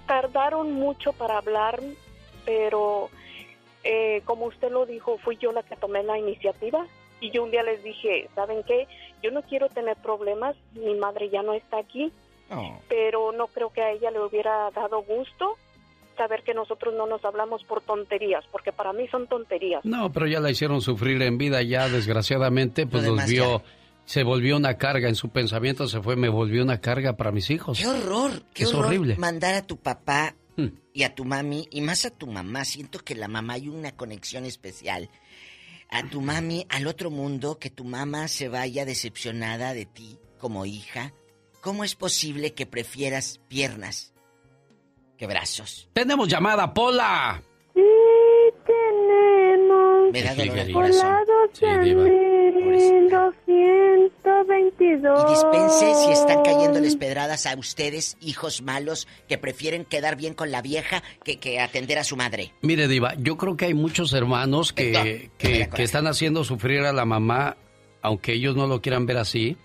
tardaron mucho para hablar, pero eh, como usted lo dijo, fui yo la que tomé la iniciativa. Y yo un día les dije, ¿saben qué? Yo no quiero tener problemas, mi madre ya no está aquí, pero no creo que a ella le hubiera dado gusto saber que nosotros no nos hablamos por tonterías, porque para mí son tonterías. No, pero ya la hicieron sufrir en vida, ya desgraciadamente, pues Lo los demás vio, se volvió una carga en su pensamiento, se fue, me volvió una carga para mis hijos. ¡Qué horror! ¡Qué es horror horrible. mandar a tu papá y a tu mami, y más a tu mamá, siento que la mamá hay una conexión especial. A tu mami, al otro mundo, que tu mamá se vaya decepcionada de ti como hija. ¿Cómo es posible que prefieras piernas que brazos? Tenemos llamada, Pola. Sí, tenemos. Me da dolor el corazón. Sí, diva. 200. 122. Y dispense si están cayéndoles pedradas a ustedes, hijos malos, que prefieren quedar bien con la vieja que, que atender a su madre. Mire, Diva, yo creo que hay muchos hermanos que, que están haciendo sufrir a la mamá, aunque ellos no lo quieran ver así.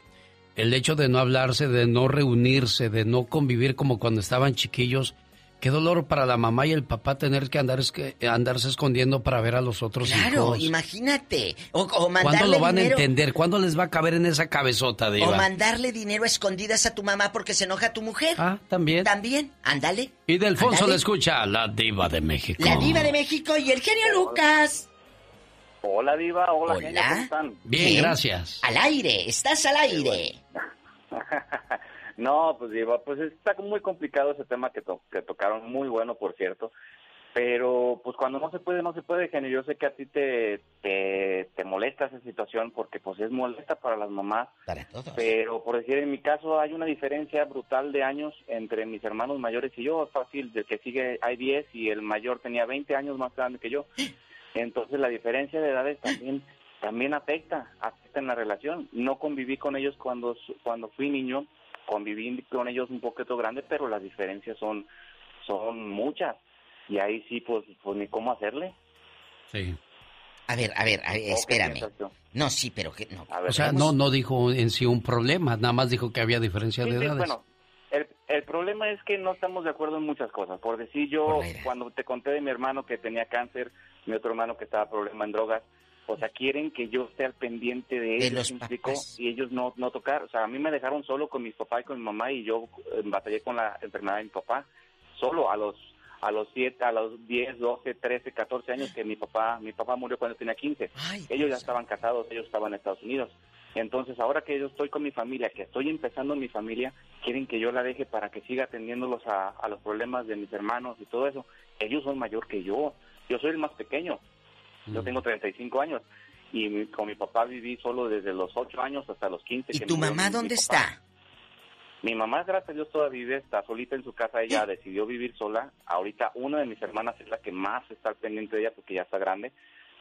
El hecho de no hablarse, de no reunirse, de no convivir como cuando estaban chiquillos Qué dolor para la mamá y el papá tener que, andar, que andarse escondiendo para ver a los otros Claro, hijos. imagínate. O, o ¿Cuándo mandarle lo van dinero, a entender? ¿Cuándo les va a caber en esa cabezota, O Diva? mandarle dinero a escondidas a tu mamá porque se enoja tu mujer. Ah, también. También, ándale. Y de Alfonso Ándale. le escucha la Diva de México. La diva de México y el genio Lucas. Hola, Diva. Hola, Hola. genio, ¿cómo están? Bien, gracias. Al aire, estás al aire. No, pues Diva, pues está muy complicado ese tema que, to- que tocaron, muy bueno, por cierto. Pero, pues cuando no se puede, no se puede, genio. Yo sé que a ti te, te, te molesta esa situación porque, pues, es molesta para las mamás. Para todos. Pero, por decir, en mi caso hay una diferencia brutal de años entre mis hermanos mayores y yo. Fácil, del que sigue hay 10 y el mayor tenía 20 años más grande que yo. Entonces, la diferencia de edades también también afecta, afecta en la relación. No conviví con ellos cuando cuando fui niño, conviví con ellos un poquito grande, pero las diferencias son son muchas. Y ahí sí, pues, pues ni cómo hacerle. Sí. A ver, a ver, a ver, ¿O qué espérame. No, sí, pero que no. O sea, no, no dijo en sí un problema, nada más dijo que había diferencia Sí, de sí, edades. bueno, el, el problema es que no estamos de acuerdo en muchas cosas. Por decir, yo cuando te conté de mi hermano que tenía cáncer, mi otro hermano que estaba problema en drogas, O sea, quieren que yo esté al pendiente de ellos, y ellos no, no tocar. O sea, a mí me dejaron solo con mis papás y con mi mamá y yo eh, batallé con la enfermedad de mi papá solo a los a los siete, a los 10, 12, 13, 14 años que mi papá, mi papá murió cuando tenía 15. ellos ya estaban casados, ellos estaban en Estados Unidos. Entonces, ahora que yo estoy con mi familia, que estoy empezando mi familia, quieren que yo la deje para que siga atendiéndolos a, a los problemas de mis hermanos y todo eso. Ellos son mayor que yo. Yo soy el más pequeño. Yo tengo 35 años y con mi papá viví solo desde los 8 años hasta los 15. ¿Y tu mamá dónde está? Mi mamá, gracias a Dios, todavía vive, está solita en su casa. Ella decidió vivir sola. Ahorita una de mis hermanas es la que más está al pendiente de ella porque ya está grande.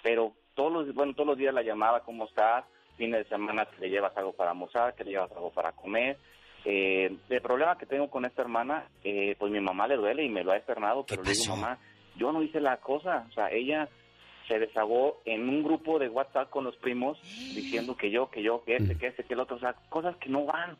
Pero todos los, bueno, todos los días la llamaba, ¿cómo estás? Fines de semana que le llevas algo para almorzar, que le llevas algo para comer. Eh, el problema que tengo con esta hermana, eh, pues mi mamá le duele y me lo ha externado, pero le digo, mamá, yo no hice la cosa. O sea, ella se desahogó en un grupo de WhatsApp con los primos diciendo que yo, que yo, que este, que este, que el otro. O sea, cosas que no van.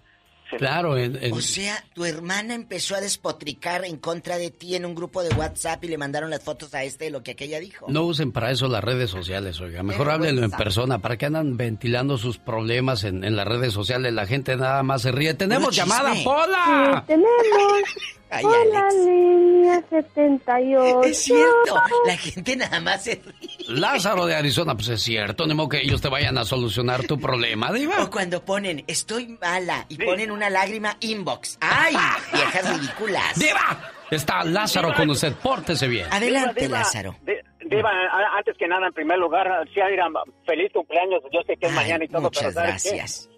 Claro, O sea, tu hermana empezó a despotricar en contra de ti en un grupo de WhatsApp y le mandaron las fotos a este de lo que aquella dijo. No usen para eso las redes sociales, oiga. Mejor háblenlo en persona. ¿Para qué andan ventilando sus problemas en, en, las redes sociales? La gente nada más se ríe. ¡Tenemos llamada, Pola! tenemos. Hola, línea 78. Es cierto, la gente nada más se ríe. Lázaro de Arizona, pues es cierto, no que ellos te vayan a solucionar tu problema, Diva. O cuando ponen, estoy mala, y ponen una lágrima inbox. ¡Ay! Viejas ridículas. ¡Diva! Está Lázaro con usted, pórtese bien. Adelante, Lázaro. Diva, antes que nada, en primer lugar, sí, feliz cumpleaños. Yo sé que es mañana y todo, muchas gracias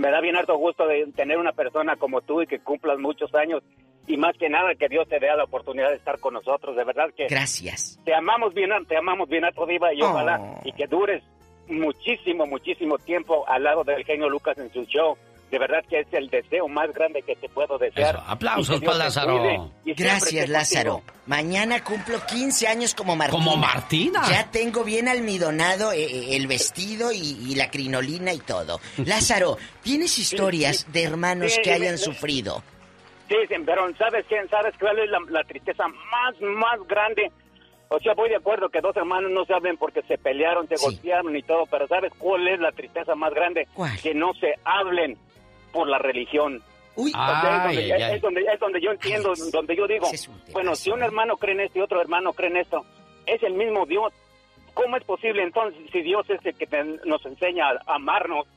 me da bien harto gusto de tener una persona como tú y que cumplas muchos años y más que nada que Dios te dé la oportunidad de estar con nosotros, de verdad que Gracias. Te amamos bien, te amamos bien a tu diva y ojalá oh. y que dures muchísimo, muchísimo tiempo al lado del genio Lucas en su show. De verdad que es el deseo más grande que te puedo desear. Aplausos para Lázaro. Gracias, Lázaro. Mañana cumplo 15 años como Martina. ¿Como Martina? Ya tengo bien almidonado eh, eh, el vestido y, la crinolina y todo. Lázaro, ¿tienes historias de hermanos que hayan sufrido? Sí, pero ¿sabes quién? ¿Sabes cuál es la, tristeza más, más grande? O sea, voy de acuerdo que dos hermanos no se hablen porque se pelearon, se golpearon y todo, pero ¿sabes cuál es la tristeza más grande? Que no se hablen por la religión. Uy, es, donde, es, donde, yo entiendo, donde yo digo, bueno, si un hermano cree en esto y otro hermano cree en esto, es el mismo Dios. ¿Cómo es posible entonces si Dios es el que nos enseña a amarnos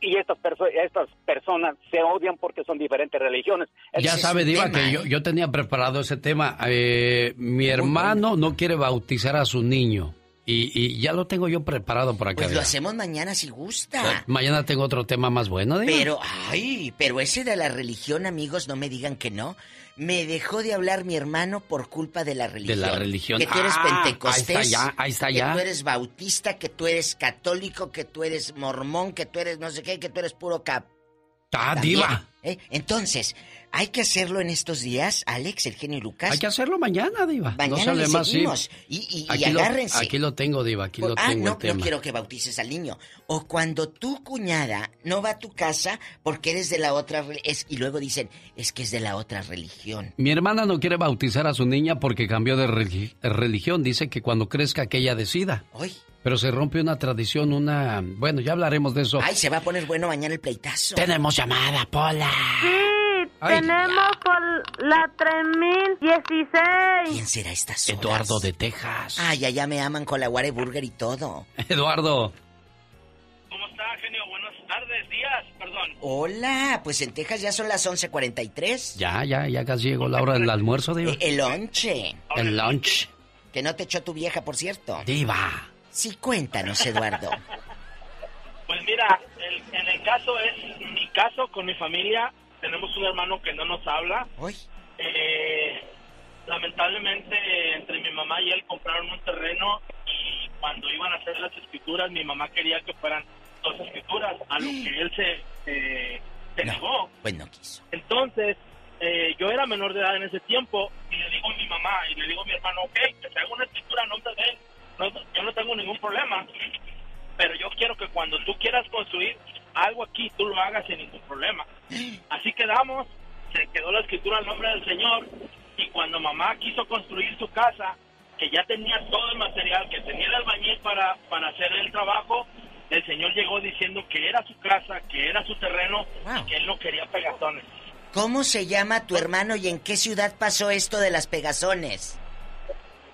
y estas, estas personas se odian porque son diferentes religiones? ya sabe, Diva, que yo, yo tenía preparado ese tema. Eh, mi hermano no quiere bautizar a su niño. Y, ya lo tengo yo preparado por acá. Pues lo hacemos mañana si gusta. Mañana tengo otro tema más bueno, Pero, ay, pero ese de la religión, amigos, no me digan que no. Me dejó de hablar mi hermano por culpa de la religión. De la religión. Que tú eres ah, pentecostés. Ahí está ya, ahí está ya. Que tú eres bautista, que tú eres católico, que tú eres mormón, que tú eres no sé qué, que tú eres puro cap. Ah, diva. ¿Eh? Entonces, hay que hacerlo en estos días, Alex, el genio Lucas. Hay que hacerlo mañana, Diva. Mañana no más, seguimos. Y, y, agárrense. aquí lo tengo, Diva, aquí lo ah, tengo. no, no quiero que bautices al niño. O cuando tu cuñada no va a tu casa porque eres de la otra es y luego dicen, es que es de la otra religión. Mi hermana no quiere bautizar a su niña porque cambió de religión. Dice que cuando crezca que ella decida. Hoy. Pero se rompe una tradición, una... Bueno, ya hablaremos de eso. Ay, se va a poner bueno mañana el pleitazo. Tenemos llamada, Pola. Tenemos por la 3016. ¿Quién será esta horas? Eduardo de Texas. Ay, allá me aman con la Burger y todo. Eduardo. ¿Cómo está, genio? Buenas tardes, días, perdón. Hola, pues en Texas ya son las 11.43. Ya, ya, ya casi llegó la hora del almuerzo, Diva. El, lonche. El lunch. Que no te echó tu vieja, por cierto. Diva. Sí, cuéntanos, Eduardo. pues mira, en el caso es mi caso con mi familia tenemos un hermano que no nos habla. Eh, lamentablemente entre mi mamá y él compraron un terreno y cuando iban a hacer las escrituras mi mamá quería que fueran dos escrituras, a lo que él se, se negó. Pues no quiso. Entonces, eh, yo era menor de edad en ese tiempo y le digo a mi mamá y le digo a mi hermano, ok, que se haga una escritura a nombre de él, yo no tengo ningún problema, pero yo quiero que cuando tú quieras construir algo aquí, tú lo hagas sin ningún problema. Así quedamos, se quedó la escritura al nombre del Señor y cuando mamá quiso construir su casa, que ya tenía todo el material, que tenía el albañil para, para hacer el trabajo, el señor llegó diciendo que era su casa, que era su terreno, y que él no quería pegazones. ¿Cómo se llama tu hermano y en qué ciudad pasó esto de las pegazones?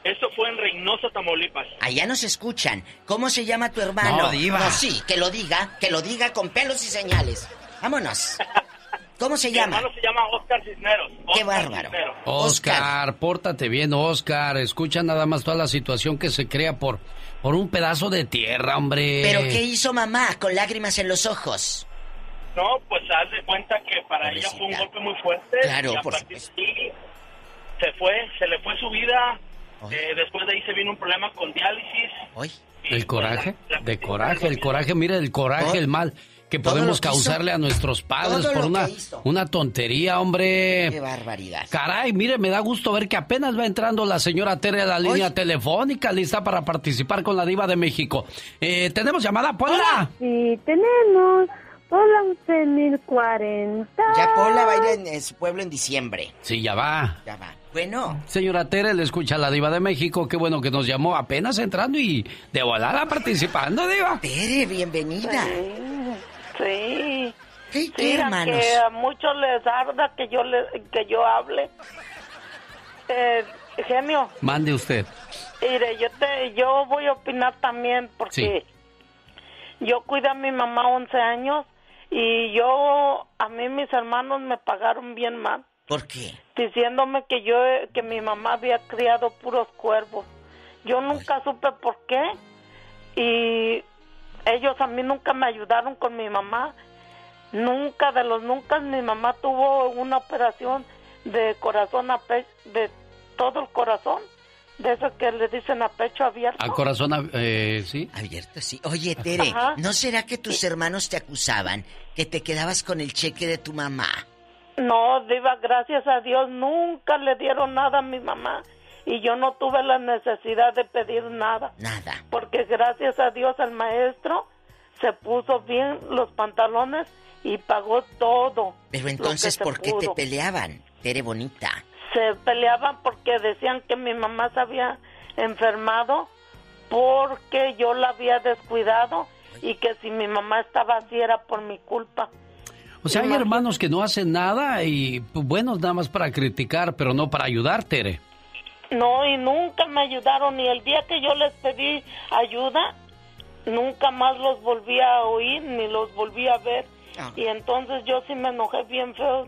Esto fue en Reynosa, Tamaulipas. Allá nos escuchan. ¿Cómo se llama tu hermano? No, diva. No, sí, que lo diga, que lo diga con pelos y señales. Vámonos. ¿Cómo se Mi llama? hermano se llama Oscar Cisneros. Qué Oscar bárbaro. Cisneros. Oscar, pórtate bien, Oscar. Escucha nada más toda la situación que se crea por, por un pedazo de tierra, hombre. ¿Pero qué hizo mamá con lágrimas en los ojos? No, pues haz de cuenta que para ella fue un golpe muy fuerte. Claro, y a por de ahí se fue, se le fue su vida. Eh, después de ahí se vino un problema con diálisis. ¿El coraje? De coraje, el coraje, mira el coraje, el mal que podemos que causarle hizo. a nuestros padres por una, una tontería, hombre. Qué barbaridad. Caray, mire, me da gusto ver que apenas va entrando la señora Tere a la línea telefónica lista para participar con la diva de México. Eh, ¿Tenemos llamada, Paula? Sí, tenemos. Hola, 11.040. Ya Paula va a ir en, en su pueblo en diciembre. Sí, ya va. Ya va. Bueno. Señora Tere, le escucha la diva de México. Qué bueno que nos llamó apenas entrando y de volada participando, diva. Tere, bienvenida. Sí. ¿Qué, Sí, hermanos? Que a muchos les arda que yo le, que yo hable. Eh, genio, Mande usted. mire, yo te, yo voy a opinar también porque yo cuidé a mi mamá 11 años y yo, a mí mis hermanos me pagaron bien mal, ¿Por qué? diciéndome que yo, que mi mamá había criado puros cuervos. Yo nunca supe por qué y ellos a mí nunca me ayudaron con mi mamá. Nunca de los nunca mi mamá tuvo una operación de corazón a pecho, de todo el corazón, de eso que le dicen a pecho abierto. A corazón, ab- eh, sí. Abierto, sí. Oye, Tere, Ajá. ¿no será que tus hermanos te acusaban que te quedabas con el cheque de tu mamá? No, Diva, gracias a Dios nunca le dieron nada a mi mamá y yo no tuve la necesidad de pedir nada. Nada. Porque gracias a Dios el maestro se puso bien los pantalones y pagó todo. Pero entonces, ¿por qué te peleaban? Tere bonita. se peleaban porque decían que mi mamá se había enfermado porque yo la había descuidado y que si mi mamá estaba así era por mi culpa. O sea, hay hermanos que no hacen nada y pues, buenos nada más para criticar, pero no para ayudar, Tere. No, y nunca me ayudaron y el día que yo les pedí ayuda, nunca más los volví a oír ni los volví a ver. Y entonces yo sí me enojé bien feo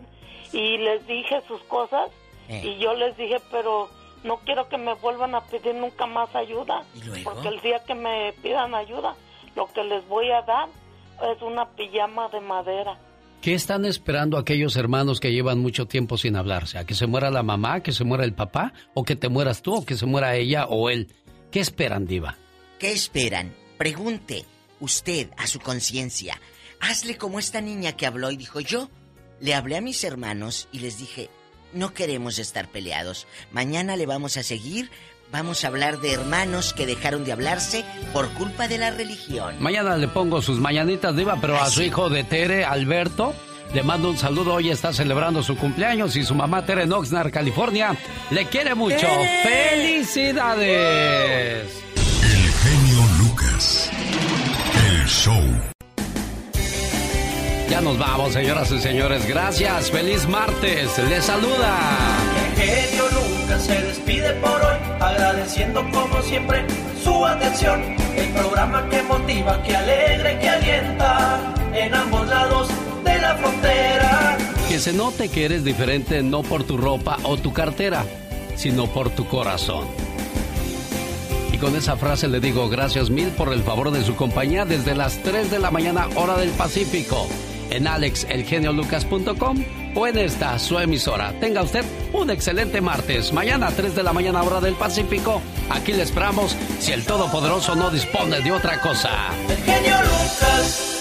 y les dije sus cosas Eh. y yo les dije, pero no quiero que me vuelvan a pedir nunca más ayuda. Porque el día que me pidan ayuda, lo que les voy a dar es una pijama de madera. ¿Qué están esperando aquellos hermanos que llevan mucho tiempo sin hablarse? ¿A que se muera la mamá, que se muera el papá? ¿O que te mueras tú, o que se muera ella o él? ¿Qué esperan, Diva? ¿Qué esperan? Pregunte usted a su conciencia. Hazle como esta niña que habló y dijo, yo le hablé a mis hermanos y les dije, no queremos estar peleados. Mañana le vamos a seguir, vamos a hablar de hermanos que dejaron de hablarse por culpa de la religión. Mañana le pongo sus mañanitas, Diva, pero a su hijo de Tere, Alberto, le mando un saludo. Hoy está celebrando su cumpleaños y su mamá, Tere en Oxnard, California, le quiere mucho. ¡Tere! ¡Felicidades! El genio Lucas. El show. Ya nos vamos, señoras y señores. Gracias. Feliz martes. Les saluda. El genio Lucas se despide por hoy, agradeciendo como siempre su atención. El programa que motiva, que alegra y que alienta en ambos lados de la frontera. Que se note que eres diferente no por tu ropa o tu cartera, sino por tu corazón. Y con esa frase le digo gracias mil por el favor de su compañía desde las 3 de la mañana hora del Pacífico en alexelgeniolucas.com o en esta su emisora. Tenga usted un excelente martes. Mañana 3 de la mañana hora del Pacífico. Aquí le esperamos si el Todopoderoso no dispone de otra cosa. El genio Lucas.